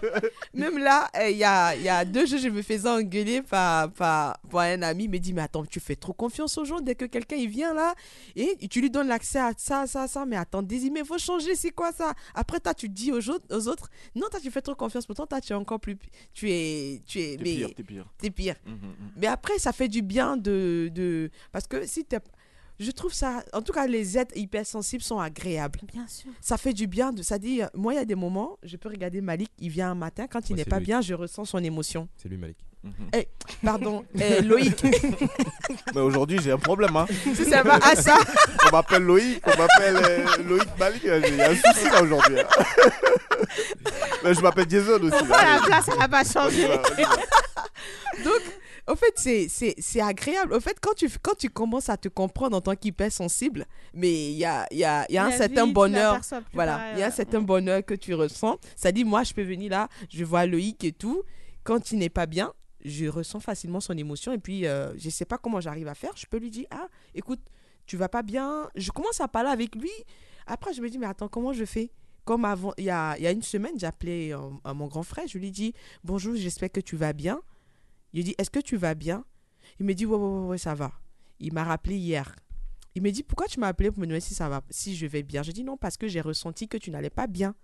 [SPEAKER 6] Même là, euh, il y, a, il y a deux jours, je me faisais engueuler par, par, par un ami. Il me dit, mais attends, tu fais trop confiance aux gens. Dès que quelqu'un il vient là, et tu lui donnes l'accès à ça, ça, ça. Mais attends, Daisy, mais il faut changer, c'est quoi ça? Après, toi, tu dis aux autres, aux autres, non, toi, tu fais trop confiance. Pourtant, toi, tu es encore plus... Tu es... Tu es mais-
[SPEAKER 2] pire, t'es pire.
[SPEAKER 6] T'es pire.
[SPEAKER 2] Mhm, mhm.
[SPEAKER 6] Mais après, ça fait du bien de... de... Parce que si t'es... je trouve ça, en tout cas, les êtres hypersensibles sont agréables.
[SPEAKER 3] Bien sûr.
[SPEAKER 6] Ça fait du bien. De, ça dit, euh, moi, il y a des moments, je peux regarder Malik, il vient un matin, quand il
[SPEAKER 4] Ouais,
[SPEAKER 6] n'est pas bien, je ressens son émotion.
[SPEAKER 4] C'est lui, Malik.
[SPEAKER 6] Eh, pardon, eh, Loïc.
[SPEAKER 2] Mais aujourd'hui, j'ai un problème. Hein.
[SPEAKER 6] Si ça va à ça.
[SPEAKER 2] On m'appelle Loïc, on m'appelle euh, Loïc Malik. Il y a un souci là aujourd'hui. hein. Mais je m'appelle Jason aussi.
[SPEAKER 3] Pourquoi
[SPEAKER 2] là.
[SPEAKER 3] la place, elle n'a pas changé
[SPEAKER 6] Donc, au fait, c'est- c'est c'est agréable. Au fait, quand tu, quand tu commences à te comprendre en tant qu'hypersensible, mais il y a, y a, y a un certain
[SPEAKER 3] vie,
[SPEAKER 6] bonheur. Voilà, il y a un
[SPEAKER 3] ouais.
[SPEAKER 6] certain bonheur que tu ressens. Ça dit, moi, je peux venir là, je vois Loïc et tout. Quand il n'est pas bien, je ressens facilement son émotion. Et puis, euh, je ne sais pas comment j'arrive à faire. Je peux lui dire, ah, écoute, tu vas pas bien. Je commence à parler avec lui. Après, je me dis, mais attends, comment je fais? Comme avant, il y a, y a une semaine, j'ai appelé euh, à mon grand frère. Je lui dis, bonjour, j'espère que tu vas bien. Il dit, est-ce que tu vas bien? Il me dit, ouais, ouais, ouais, ouais, ça va. Il m'a rappelé hier. Il me dit, pourquoi tu m'as appelé pour me demander si ça va, si je vais bien? Je dis, non, parce que j'ai ressenti que tu n'allais pas bien.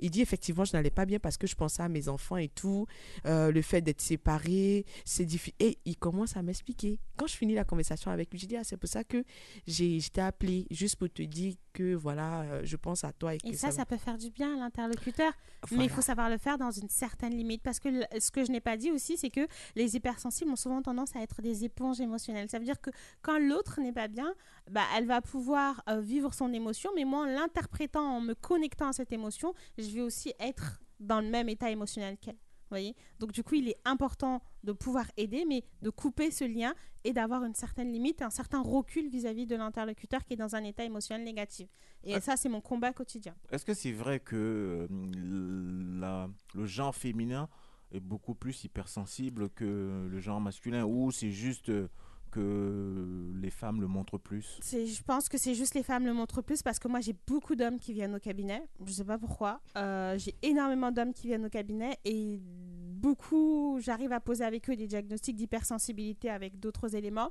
[SPEAKER 6] Il dit, effectivement, je n'allais pas bien parce que je pensais à mes enfants et tout. euh, le fait d'être séparé, c'est difficile. Et il commence à m'expliquer. Quand je finis la conversation avec lui, je dis, ah, c'est pour ça que j'ai je t'ai appelé, juste pour te dire que, voilà, euh, je pense à toi. Et,
[SPEAKER 3] Et
[SPEAKER 6] que
[SPEAKER 3] ça, ça peut faire du bien à l'interlocuteur. Mais il faut savoir le faire dans une certaine limite. Parce que ce que je n'ai pas dit aussi, c'est que les hypersensibles ont souvent tendance à être des éponges émotionnelles. Ça veut dire que quand l'autre n'est pas bien, bah, elle va pouvoir euh, vivre son émotion, mais moi, en l'interprétant, en me connectant à cette émotion, je vais aussi être dans le même état émotionnel qu'elle. Voyez Donc, du coup, il est important de pouvoir aider, mais de couper ce lien et d'avoir une certaine limite, un certain recul vis-à-vis de l'interlocuteur qui est dans un état émotionnel négatif. Et
[SPEAKER 2] Ah.
[SPEAKER 3] ça, c'est mon combat quotidien.
[SPEAKER 2] Est-ce que c'est vrai que euh, la- le genre féminin est beaucoup plus hypersensible que le genre masculin ou c'est juste euh, que les femmes le montrent plus
[SPEAKER 3] Je pense que c'est juste les femmes le montrent plus parce que moi j'ai beaucoup d'hommes qui viennent au cabinet. Je sais pas pourquoi. Euh, j'ai énormément d'hommes qui viennent au cabinet et beaucoup, j'arrive à poser avec eux des diagnostics d'hypersensibilité avec d'autres éléments.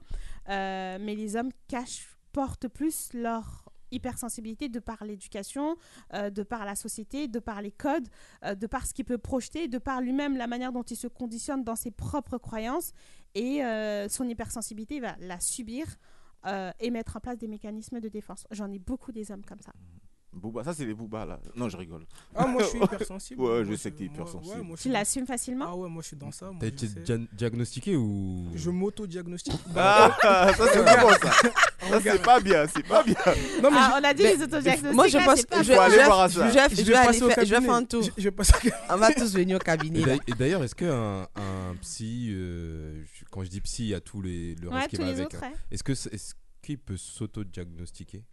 [SPEAKER 3] Euh, mais les hommes cachent, portent plus leur hypersensibilité de par l'éducation, euh, de par la société, de par les codes, de par ce qu'il peut projeter, de par lui-même la manière dont il se conditionne dans ses propres croyances. Et euh, son hypersensibilité, il va la subir euh, et mettre en place des mécanismes de défense. J'en ai beaucoup des hommes comme ça.
[SPEAKER 2] Booba, ça c'est les Booba là. Non, je rigole.
[SPEAKER 5] Ah, moi je suis hypersensible.
[SPEAKER 2] ouais,
[SPEAKER 5] Moi,
[SPEAKER 2] je sais que t'es hypersensible.
[SPEAKER 5] ouais,
[SPEAKER 3] Tu l'assumes facilement
[SPEAKER 5] Ah ouais, moi je suis dans ça.
[SPEAKER 4] T'as été diagnostiqué ou?
[SPEAKER 5] Je m'auto-diagnostique.
[SPEAKER 2] Ah, ça c'est bon ça. Ça c'est pas bien, c'est pas bien.
[SPEAKER 5] Non, mais
[SPEAKER 3] Ah,
[SPEAKER 5] je-
[SPEAKER 3] on a dit
[SPEAKER 6] mais-
[SPEAKER 3] les autodiagnostics.
[SPEAKER 6] Moi, je pense que je, vais-
[SPEAKER 5] je
[SPEAKER 6] je
[SPEAKER 5] vais
[SPEAKER 6] vais aller
[SPEAKER 5] passer au
[SPEAKER 6] faire, je vais
[SPEAKER 5] cabinet.
[SPEAKER 6] faire un tour.
[SPEAKER 5] Je, je.
[SPEAKER 6] On va tous venir au cabinet.
[SPEAKER 4] Et d'ailleurs- est-ce qu'un un psy, euh, quand je dis psy, il y a tous les, le reste qui
[SPEAKER 3] tous
[SPEAKER 4] va
[SPEAKER 3] les
[SPEAKER 4] avec.
[SPEAKER 3] autres,
[SPEAKER 4] hein. Est-ce que c'est- est-ce qu'il peut s'auto-diagnostiquer?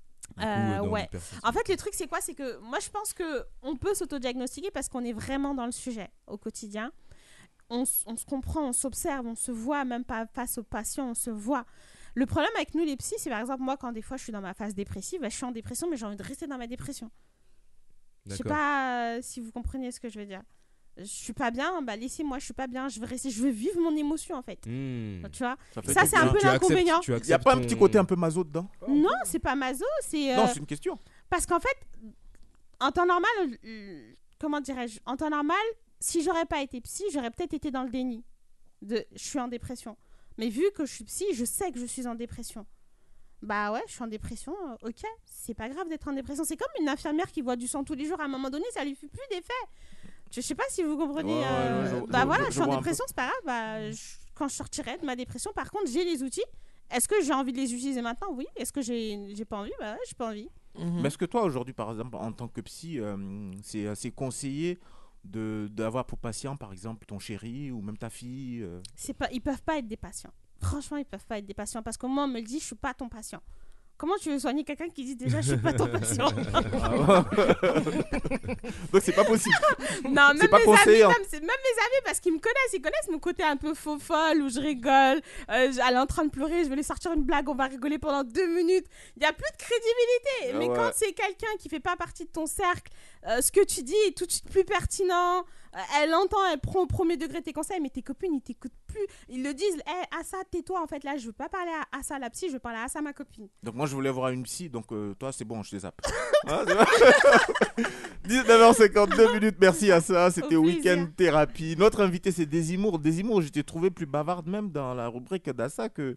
[SPEAKER 3] Euh,
[SPEAKER 4] dans
[SPEAKER 3] ouais. En fait, le truc, c'est quoi? C'est que moi, je pense que on peut s'auto-diagnostiquer parce qu'on est vraiment dans le sujet au quotidien. On, on se comprend, on s'observe, on se voit, même pas face aux patients, on se voit. Le problème avec nous, les psys, c'est par exemple, moi, quand des fois je suis dans ma phase dépressive, bah, je suis en dépression, mais j'ai envie de rester dans ma dépression. Je sais pas euh, si vous comprenez ce que je veux dire. Je suis pas bien, bah laissez-moi, je suis pas bien, je veux rester, je veux vivre mon émotion en fait.
[SPEAKER 4] Hmm.
[SPEAKER 3] Tu vois
[SPEAKER 2] Ça, fait
[SPEAKER 3] Ça, c'est un peu l'inconvénient.
[SPEAKER 4] tu
[SPEAKER 2] Il y a pas un petit côté un peu maso dedans?
[SPEAKER 3] Non, c'est pas maso, c'est.
[SPEAKER 2] Non,
[SPEAKER 3] euh,
[SPEAKER 2] c'est une question.
[SPEAKER 3] Parce qu'en fait, en temps normal, euh, comment dirais-je En temps normal, si j'aurais pas été psy, j'aurais peut-être été dans le déni. De, je suis en dépression. Mais vu que je suis psy, je sais que je suis en dépression. Bah ouais, je suis en dépression, euh, ok, c'est pas grave d'être en dépression. C'est comme une infirmière qui voit du sang tous les jours, à un moment donné, ça lui fait plus d'effet. Je sais pas si vous comprenez.
[SPEAKER 2] Ouais, ouais,
[SPEAKER 3] euh, bah
[SPEAKER 2] je-
[SPEAKER 3] voilà,
[SPEAKER 2] je
[SPEAKER 3] je suis en dépression, c'est pas grave. Bah, je- quand je sortirai de ma dépression, par contre, j'ai les outils. Est-ce que j'ai envie de les utiliser maintenant? Oui. Est-ce que j'ai j'ai pas envie? Bah j'ai pas envie.
[SPEAKER 6] Mhm.
[SPEAKER 2] Mais est-ce que toi, aujourd'hui, par exemple, en tant que psy, euh, c'est assez conseillé de d'avoir pour patient, par exemple, ton chéri ou même ta fille euh,
[SPEAKER 3] c'est pas, ils peuvent pas être des patients. Franchement, ils peuvent pas être des patients parce que moi, on me le dit, je suis pas ton patient. Comment tu veux soigner quelqu'un qui dit déjà, je suis pas ton patient?
[SPEAKER 2] Donc c'est pas possible.
[SPEAKER 3] Non, même
[SPEAKER 2] C'est pas
[SPEAKER 3] mes amis,
[SPEAKER 2] conseillant.
[SPEAKER 3] même, mes amis, parce qu'ils me connaissent, ils connaissent mon côté un peu faux folle où je rigole. euh, elle est en train de pleurer, je vais lui sortir une blague, on va rigoler pendant deux minutes. Il y a plus de crédibilité.
[SPEAKER 2] Ah
[SPEAKER 3] Mais
[SPEAKER 2] ouais.
[SPEAKER 3] quand c'est quelqu'un qui fait pas partie de ton cercle, euh, ce que tu dis est tout de suite plus pertinent. Euh, elle entend, elle prend au premier degré tes conseils, mais tes copines, ils t'écoutent plus. Ils le disent, hé, Assa, tais-toi, en fait, là, je veux pas parler à Assa, la psy, je veux parler à Assa, ma copine.
[SPEAKER 2] Donc moi je voulais voir une psy, donc euh, toi c'est bon, je te zappe. Hein, c'est bon 19h52 minutes, merci ça, c'était Week-end. Thérapie. Notre invité c'est Désimour. Désimour, je t'ai trouvé plus bavarde même dans la rubrique d'Assa que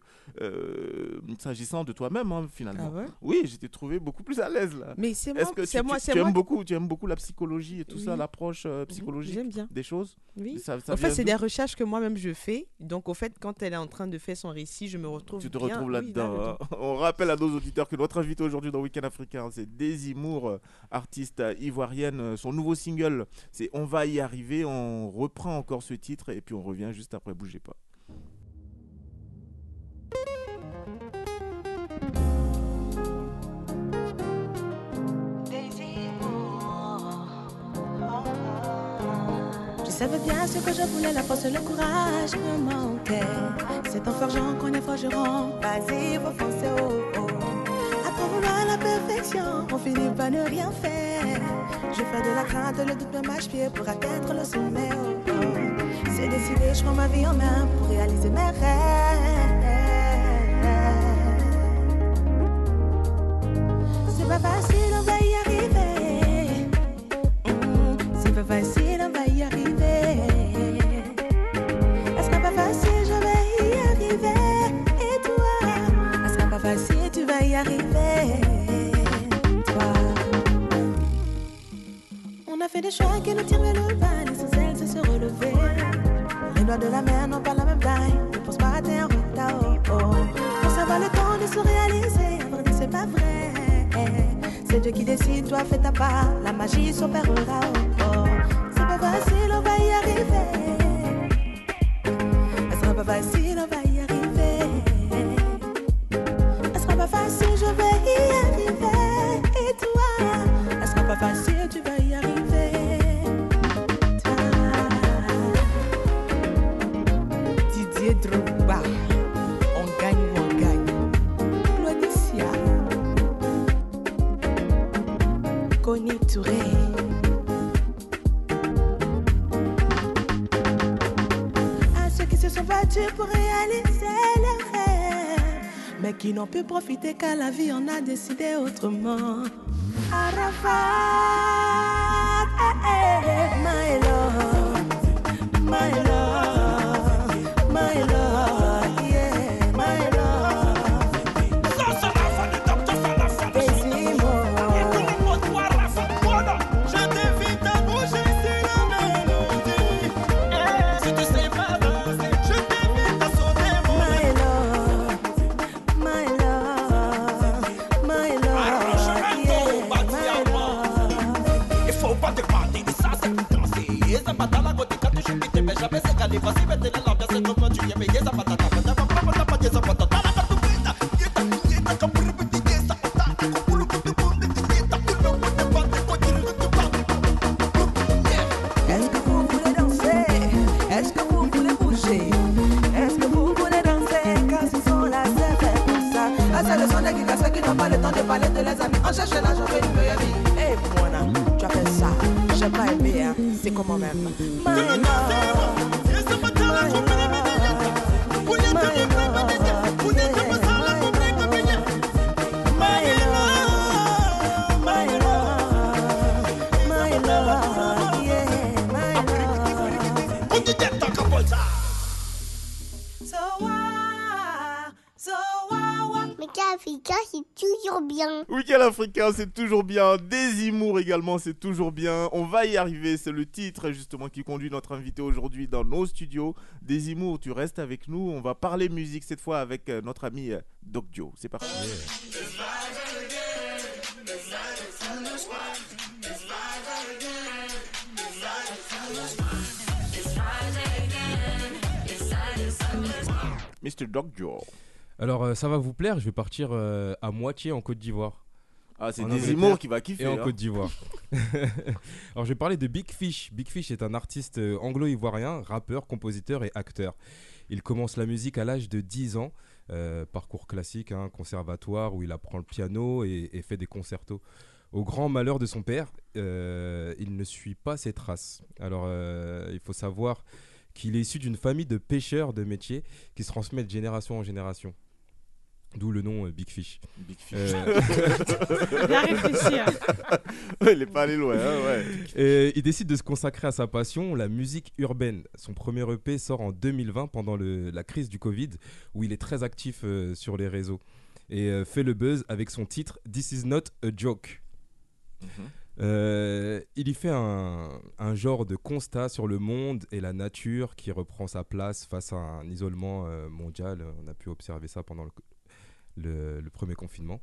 [SPEAKER 2] s'agissant de toi-même hein, finalement.
[SPEAKER 6] Ah ouais?
[SPEAKER 2] Oui, je t'ai trouvé beaucoup plus à l'aise là.
[SPEAKER 6] Mais c'est moi,
[SPEAKER 2] que tu,
[SPEAKER 6] c'est moi,
[SPEAKER 2] tu-
[SPEAKER 6] c'est
[SPEAKER 2] tu
[SPEAKER 6] moi.
[SPEAKER 2] aimes beaucoup, tu aimes beaucoup la psychologie et tout ça, l'approche euh, psychologique
[SPEAKER 6] J'aime bien.
[SPEAKER 2] des choses
[SPEAKER 6] Oui.
[SPEAKER 2] Ça- ça
[SPEAKER 6] en fait, c'est des recherches que moi-même je fais. Donc, au fait, quand elle est en train de faire son récit, je me retrouve.
[SPEAKER 2] Tu te
[SPEAKER 6] bien-
[SPEAKER 2] retrouves là-dedans. hein. On rappelle à nos auditeurs que notre invité aujourd'hui dans Week-end Africain, c'est Daisy Moore, euh, artiste euh, ivoirienne. Son nouveau single, c'est On va y arriver. On reprend encore ce titre et puis on revient juste après. Bougez pas.
[SPEAKER 6] Savais bien ce que je voulais, la force et le courage me manquaient. C'est en forgeant qu'on est forgeron. Vas-y, faut foncer oh, oh. Après vouloir la perfection, on finit par ne rien faire. Je fais de la crainte, le doute me mâche-pied pour atteindre le sommet. oh, oh. C'est décidé, je prends ma vie en main pour réaliser mes rêves. C'est pas facile, on va y arriver. Mm, C'est pas facile, des choix qui nous tirent vers le bas, l'essentiel c'est se relever. Les doigts de la mer n'ont pas la même taille, ne pense pas à terre, oh, oh. Pour savoir le temps de se réaliser, c'est pas vrai. C'est Dieu qui décide, toi fais ta part, la magie s'opérera, oh, oh. C'est pas facile, on va y arriver. Elle sera pas facile, Touré. à ceux qui se sont battus pour réaliser leurs rêves, mais qui n'ont pu profiter qu'à la vie on a décidé autrement. Arafat, eh, eh, my love, my love, my love,
[SPEAKER 10] jamais c'est
[SPEAKER 2] Africain, c'est toujours bien. Des également, c'est toujours bien. On va y arriver. C'est le titre justement qui conduit notre invité aujourd'hui dans nos studios. Des tu restes avec nous. On va parler musique cette fois avec euh, notre ami euh, Doc Joe. C'est parti. Mr. Doc Joe.
[SPEAKER 4] Alors, euh, ça va vous plaire, je vais partir à moitié en Côte d'Ivoire.
[SPEAKER 2] Ah, c'est des qui va kiffer.
[SPEAKER 4] Et en
[SPEAKER 2] hein.
[SPEAKER 4] Côte d'Ivoire. Alors, je vais parler de Big Fish. Big Fish est un artiste euh, anglo-ivoirien, rappeur, compositeur et acteur. Il commence la musique à l'âge de 10 ans. euh, parcours classique, hein, conservatoire, où il apprend le piano et, et fait des concertos. Au grand malheur de son père, euh, il ne suit pas ses traces. Alors, euh, il faut savoir qu'il est issu d'une famille de pêcheurs de métier qui se transmettent de génération en génération. D'où le nom euh, Big Fish.
[SPEAKER 2] Big Fish.
[SPEAKER 3] Bien réfléchi, hein.
[SPEAKER 2] Ouais, il est pas allé loin, hein, ouais.
[SPEAKER 4] Et il décide de se consacrer à sa passion, la musique urbaine. Son premier EP sort en 2020 pendant le- la crise du Covid, où il est très actif euh, sur les réseaux. Et euh, fait le buzz avec son titre This is not a joke. Euh, il y fait un, un genre de constat sur le monde et la nature qui reprend sa place face à un isolement euh, mondial. On a pu observer ça pendant le, le- le premier confinement.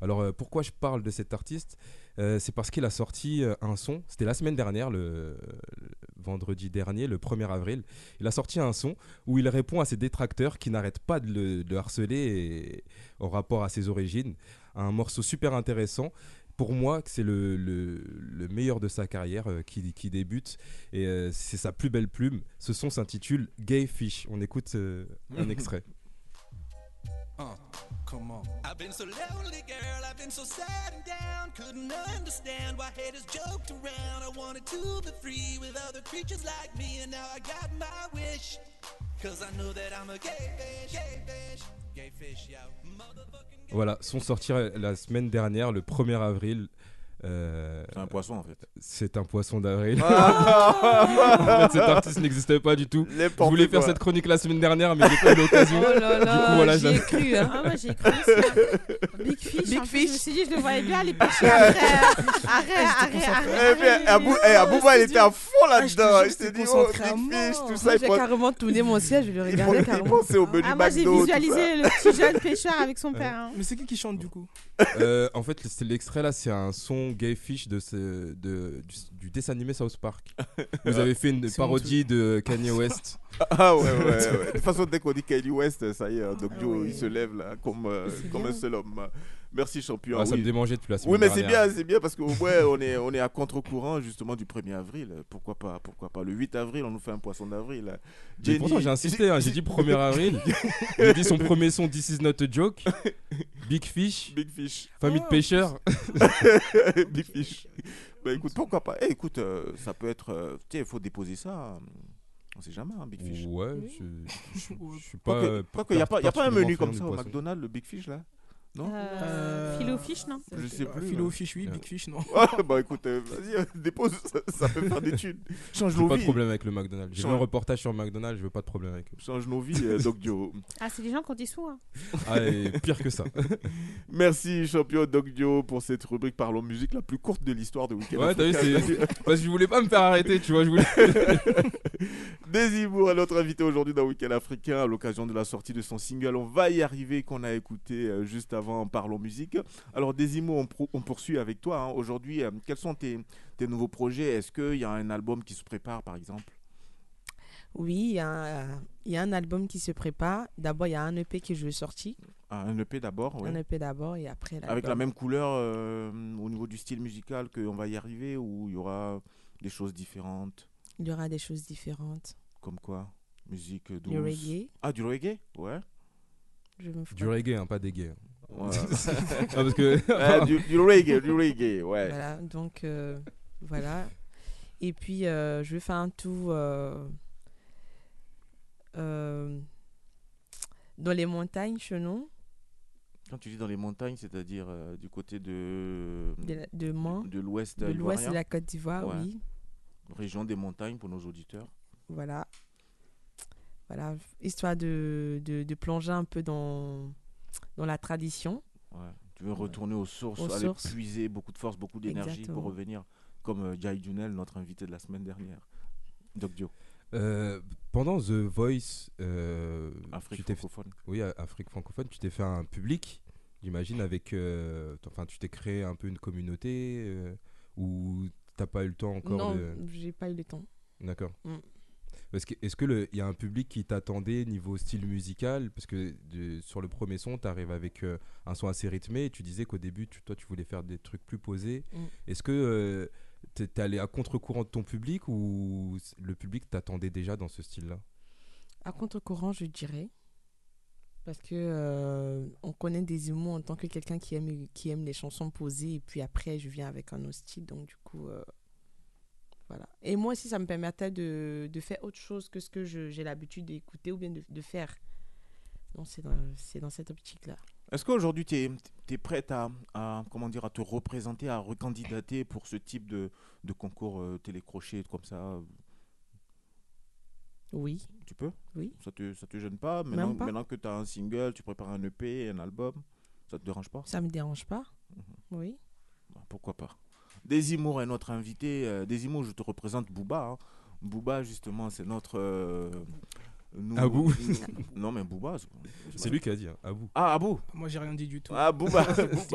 [SPEAKER 4] Alors euh, pourquoi je parle de cet artiste Euh, C'est parce qu'il a sorti euh, un son, c'était la semaine dernière, le, le vendredi dernier, le 1er avril. Il a sorti un son où il répond à ses détracteurs qui n'arrêtent pas de le, de le harceler et- en rapport à ses origines. Un morceau super intéressant pour moi, c'est le, le- le meilleur de sa carrière euh, qui, qui débute et euh, c'est sa plus belle plume. Ce son s'intitule Gay Fish. On écoute un extrait.
[SPEAKER 10] Uh, come on. I've been so lonely, girl. I've been so sad and down. Couldn't understand why haters joked around. I wanted to be free with other creatures like me, and now I got my wish. Cause I know that I'm a gay fish, gay fish, gay fish, yo. Motherfucking
[SPEAKER 4] Voilà, son sorti la semaine dernière, le 1er avril. Euh,
[SPEAKER 2] C'est un poisson, en fait.
[SPEAKER 4] C'est un poisson d'avril.
[SPEAKER 2] Ah
[SPEAKER 4] en fait, cet artiste n'existait pas du tout. Je voulais faire
[SPEAKER 2] quoi.
[SPEAKER 4] cette chronique la semaine dernière, mais j'ai pas eu l'occasion.
[SPEAKER 8] Oh là
[SPEAKER 4] Du
[SPEAKER 8] là,
[SPEAKER 4] coup, voilà,
[SPEAKER 8] j'y ai
[SPEAKER 4] je-
[SPEAKER 8] cru, hein.
[SPEAKER 3] Ah, moi j'ai cru. Big Fish.
[SPEAKER 6] Big Fish.
[SPEAKER 3] Je me suis dit, je le voyais bien aller pêcher après. Arrête, arrête, arrête.
[SPEAKER 2] Eh bien, Abou, eh, Abouba, il était à fond là-dedans.
[SPEAKER 6] Ah,
[SPEAKER 2] Il
[SPEAKER 6] je te
[SPEAKER 2] s'est dit, oh, Big Fish, tout ça. Il
[SPEAKER 6] j'ai carrément tourné mon siège, je le
[SPEAKER 2] il
[SPEAKER 6] regardais
[SPEAKER 2] pense- il
[SPEAKER 6] carrément.
[SPEAKER 2] pensait au menu
[SPEAKER 3] Ah, moi j'ai visualisé le petit jeune pêcheur avec son père. hein.
[SPEAKER 5] Mais c'est qui qui chante du coup?
[SPEAKER 4] Euh, en fait, c'est l'extrait là, c'est un son gay fish de ce, de, du, du dessin animé South Park. Vous avez fait une parodie de Kanye West.
[SPEAKER 2] Ah ouais, ouais, ouais. De toute façon, dès qu'on dit Kanye West, ça y est, Doc
[SPEAKER 6] Ah
[SPEAKER 2] Joe,
[SPEAKER 6] ouais.
[SPEAKER 2] il se lève là, comme, euh, comme un seul homme. Merci, champion.
[SPEAKER 4] Ah, ça
[SPEAKER 2] oui.
[SPEAKER 4] me démangeait depuis la semaine
[SPEAKER 2] Oui, mais c'est bien, c'est bien parce qu'au moins on est, on est à contre-courant justement du 1er avril. Pourquoi pas, pourquoi pas. Le 8 avril, on nous fait un poisson d'avril. Jenny-
[SPEAKER 4] pourtant, j'ai insisté, hein, j'ai dit 1er avril. J'ai dit son premier son, This is not a joke. Big Fish,
[SPEAKER 2] Big Fish.
[SPEAKER 4] famille de pêcheurs.
[SPEAKER 2] Big Fish. Bah écoute, pourquoi pas. Eh, écoute, euh, ça peut être. euh, Tiens, il faut déposer ça. euh, On sait jamais, hein, Big Fish.
[SPEAKER 4] Ouais, je, je, je suis pas.
[SPEAKER 2] Quoique- il n'y a, pas- y a pas un menu comme ça au. McDonald's, le Big Fish là? Non
[SPEAKER 3] Euh, Philo Fish, non
[SPEAKER 2] Je sais
[SPEAKER 5] Euh,
[SPEAKER 2] plus.
[SPEAKER 5] Philo. Fish, oui, Big Fish, non.
[SPEAKER 2] Ouais, bah écoute, euh, vas-y, euh, dépose, ça, ça peut faire des thunes. Change
[SPEAKER 4] J'ai
[SPEAKER 2] nos
[SPEAKER 4] pas de
[SPEAKER 2] vies.
[SPEAKER 4] problème avec le McDonald's. J'ai vu un reportage sur McDonald's, je veux pas de problème avec eux.
[SPEAKER 2] Change nos vies, euh, Doc Dio.
[SPEAKER 3] Ah, c'est des gens qui ont des sous. Hein.
[SPEAKER 4] Ah, et pire que ça.
[SPEAKER 2] Merci, champion Doc Dio, pour cette rubrique Parlons musique, la plus courte de l'histoire de Weekend
[SPEAKER 4] Ouais, t'as vu, c'est. Parce que je voulais pas me faire arrêter, tu vois. Je voulais.
[SPEAKER 2] Désimour est notre invité aujourd'hui dans Weekend Africain à l'occasion de la sortie de son single On va y arriver qu'on a écouté euh, juste avant Parlons musique. Alors Désimour, on, pro- on poursuit avec toi. hein. Aujourd'hui, euh, quels sont tes, tes nouveaux projets? Est-ce qu'il y a un album qui se prépare par exemple?
[SPEAKER 6] Oui, il y, a un- il y a un album qui se prépare. D'abord, il y a un EP que je veux sortir.
[SPEAKER 2] Ah, Un EP d'abord, oui.
[SPEAKER 6] Un EP d'abord et après l'album.
[SPEAKER 2] Avec la même couleur euh, au niveau du style musical qu'on va y arriver ou il y aura des choses différentes?
[SPEAKER 6] Il y aura des choses différentes.
[SPEAKER 2] Comme quoi? Musique douce
[SPEAKER 6] Du reggae.
[SPEAKER 2] Ah, du reggae? Ouais.
[SPEAKER 6] Je me
[SPEAKER 4] Du reggae, hein, pas des gays. Ah, parce que.
[SPEAKER 2] Ouais, du, du reggae, du reggae, ouais.
[SPEAKER 6] Voilà, donc euh, voilà. Et puis, euh, je vais faire un tour euh, euh, dans les montagnes chez nous,
[SPEAKER 2] Quand tu dis dans les montagnes, c'est-à-dire euh, du côté de,
[SPEAKER 6] de, de Mans,
[SPEAKER 2] de l'ouest
[SPEAKER 6] de l'ouest de la Côte d'Ivoire,
[SPEAKER 2] Ouais.
[SPEAKER 6] oui.
[SPEAKER 2] Région des montagnes pour nos auditeurs.
[SPEAKER 6] Voilà. Voilà, histoire de, de, de plonger un peu dans, dans la tradition.
[SPEAKER 2] Ouais. Tu veux retourner aux sources,
[SPEAKER 6] Aux
[SPEAKER 2] aller
[SPEAKER 6] sources.
[SPEAKER 2] puiser beaucoup de force, beaucoup d'énergie pour revenir, comme euh, Jai Dunel, notre invité de la semaine dernière. Doc Dio.
[SPEAKER 4] Euh, pendant The Voice, euh,
[SPEAKER 2] Afrique
[SPEAKER 4] tu t'es fait-
[SPEAKER 2] francophone.
[SPEAKER 4] oui, à- Afrique francophone, tu t'es fait un public, j'imagine, avec. euh, Enfin, tu t'es créé un peu une communauté euh, ou t'as pas eu le temps encore
[SPEAKER 6] non,
[SPEAKER 4] de.
[SPEAKER 6] j'ai pas eu le temps.
[SPEAKER 4] D'accord.
[SPEAKER 6] Mm.
[SPEAKER 4] Est-ce que le- il y a un public qui t'attendait niveau style musical? Parce que de- sur le premier son, tu arrives avec euh, un son assez rythmé et tu disais qu'au début, tu- toi, tu voulais faire des trucs plus posés.
[SPEAKER 6] Mm.
[SPEAKER 4] Est-ce que euh, t'es t'es allé à contre-courant de ton public ou le public t'attendait déjà dans ce style-là?
[SPEAKER 6] À contre-courant, je dirais. Parce que euh, on connaît des mots en tant que quelqu'un qui aime, qui aime les chansons posées. Et puis après, je viens avec un autre style. Donc, du coup, euh, voilà. Et moi aussi, ça me permettait de, de faire autre chose que ce que j'ai l'habitude d'écouter ou bien de, de faire. Donc, c'est dans, dans cette optique-là.
[SPEAKER 2] Est-ce qu'aujourd'hui, tu es, prête à, à, comment dire, à te représenter, à recandidater pour ce type de, de concours euh, télécrochet comme ça?
[SPEAKER 6] Oui.
[SPEAKER 2] Tu peux?
[SPEAKER 6] Oui.
[SPEAKER 2] Ça te, ça te gêne pas? Maintenant,
[SPEAKER 6] Même pas.
[SPEAKER 2] maintenant que tu as un single, tu prépares un EP, un album, ça te dérange pas?
[SPEAKER 6] Ça me dérange pas.
[SPEAKER 2] Mhm.
[SPEAKER 6] Oui.
[SPEAKER 2] Pourquoi pas? Desimour est notre invité. Euh, Desimour, je te représente Booba. hein. Booba, justement, c'est notre. euh, nous-
[SPEAKER 4] Abou.
[SPEAKER 2] Non, mais Booba.
[SPEAKER 4] C'est lui qui a dit, hein, Abou.
[SPEAKER 2] Ah, Abou
[SPEAKER 5] Moi, j'ai rien dit du tout.
[SPEAKER 2] Ah, Booba,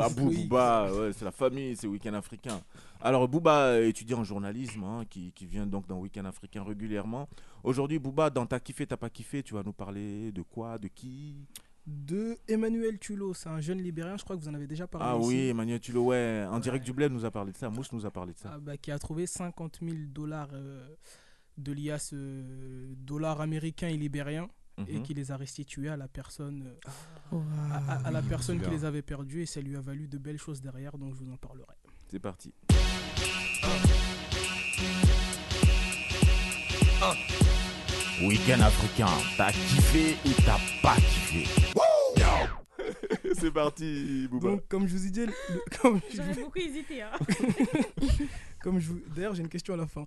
[SPEAKER 2] Abou. Booba, ouais, c'est la famille, c'est Week-end africain. Alors, Booba étudie en journalisme, hein, qui, qui vient donc dans Week-end africain régulièrement. Aujourd'hui, Booba, dans T'as kiffé, t'as pas kiffé, tu vas nous parler de quoi, de qui?
[SPEAKER 5] De Emmanuel Tullo, c'est un jeune libérien, je crois que vous en avez déjà parlé.
[SPEAKER 2] Ah
[SPEAKER 5] ici.
[SPEAKER 2] oui, Emmanuel Tulo, ouais, en direct du bled nous a parlé de ça, Mousse nous a parlé de ça.
[SPEAKER 5] Ah bah, qui a trouvé 50 000 dollars euh, de l'IAS euh, dollars américains et libériens et
[SPEAKER 2] Mhm.
[SPEAKER 5] qui les a restitués à la personne, euh,
[SPEAKER 6] Wow.
[SPEAKER 5] à, à- à la personne qui les avait perdus et ça lui a valu de belles choses derrière, donc je vous en parlerai.
[SPEAKER 2] C'est parti. Week-end africain, t'as kiffé ou t'as pas kiffé? C'est parti, Booba.
[SPEAKER 5] Donc, comme je vous ai dit, le- comme je
[SPEAKER 3] J'aurais
[SPEAKER 5] vous-
[SPEAKER 3] beaucoup hésité. Hein.
[SPEAKER 5] Comme je vous... D'ailleurs, j'ai une question à la fin.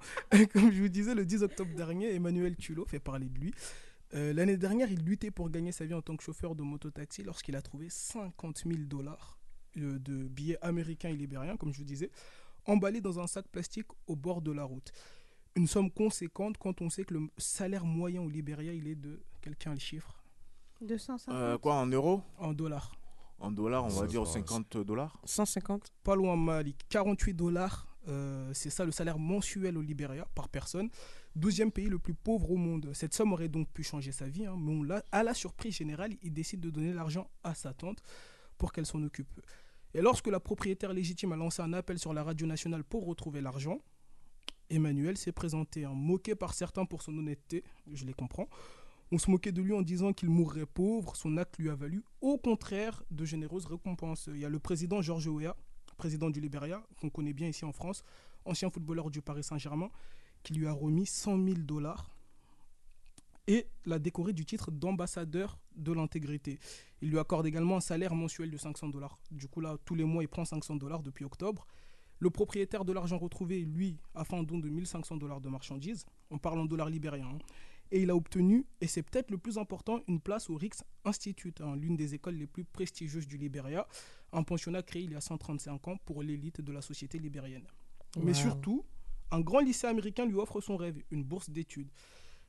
[SPEAKER 5] Comme je vous disais, le 10 octobre dernier, Emmanuel Tullo fait parler de lui. Euh, L'année dernière, il luttait pour gagner sa vie en tant que chauffeur de mototaxi lorsqu'il a trouvé 50 000 dollars euh, de billets américains et libériens, comme je vous disais, emballés dans un sac plastique au bord de la route. Une somme conséquente quand on sait que le salaire moyen au Libéria, il est de... Quelqu'un le chiffre?
[SPEAKER 3] 250.
[SPEAKER 2] Euh, quoi, en euros?
[SPEAKER 5] En dollars.
[SPEAKER 2] En dollars, on va dire
[SPEAKER 4] va,
[SPEAKER 2] 50 dollars
[SPEAKER 6] 150.
[SPEAKER 5] Pas loin Malik. 48 dollars, euh, c'est ça le salaire mensuel au Libéria par personne. 12e pays le plus pauvre au monde. Cette somme aurait donc pu changer sa vie, hein, mais on l'a- à la surprise générale, il décide de donner l'argent à sa tante pour qu'elle s'en occupe. Et lorsque la propriétaire légitime a lancé un appel sur la radio nationale pour retrouver l'argent, Emmanuel s'est présenté, hein, moqué par certains pour son honnêteté, je les comprends. On se moquait de lui en disant qu'il mourrait pauvre, son acte lui a valu au contraire de généreuses récompenses. Il y a le président Georges Weah, président du Libéria, qu'on connaît bien ici en France, ancien footballeur du Paris Saint-Germain, qui lui a remis 100 000 dollars et l'a décoré du titre d'ambassadeur de l'intégrité. Il lui accorde également un salaire mensuel de 500 dollars. Du coup, là, tous les mois, il prend 500 dollars depuis octobre. Le propriétaire de l'argent retrouvé, lui, a fait un don de 1500 dollars de marchandises. On parle en dollars libériens. hein. Et il a obtenu, et c'est peut-être le plus important, une place au Rix Institute, hein, l'une des écoles les plus prestigieuses du Libéria, un pensionnat créé il y a 135 ans pour l'élite de la société libérienne. Mais surtout, un grand lycée américain lui offre son rêve, une bourse d'études.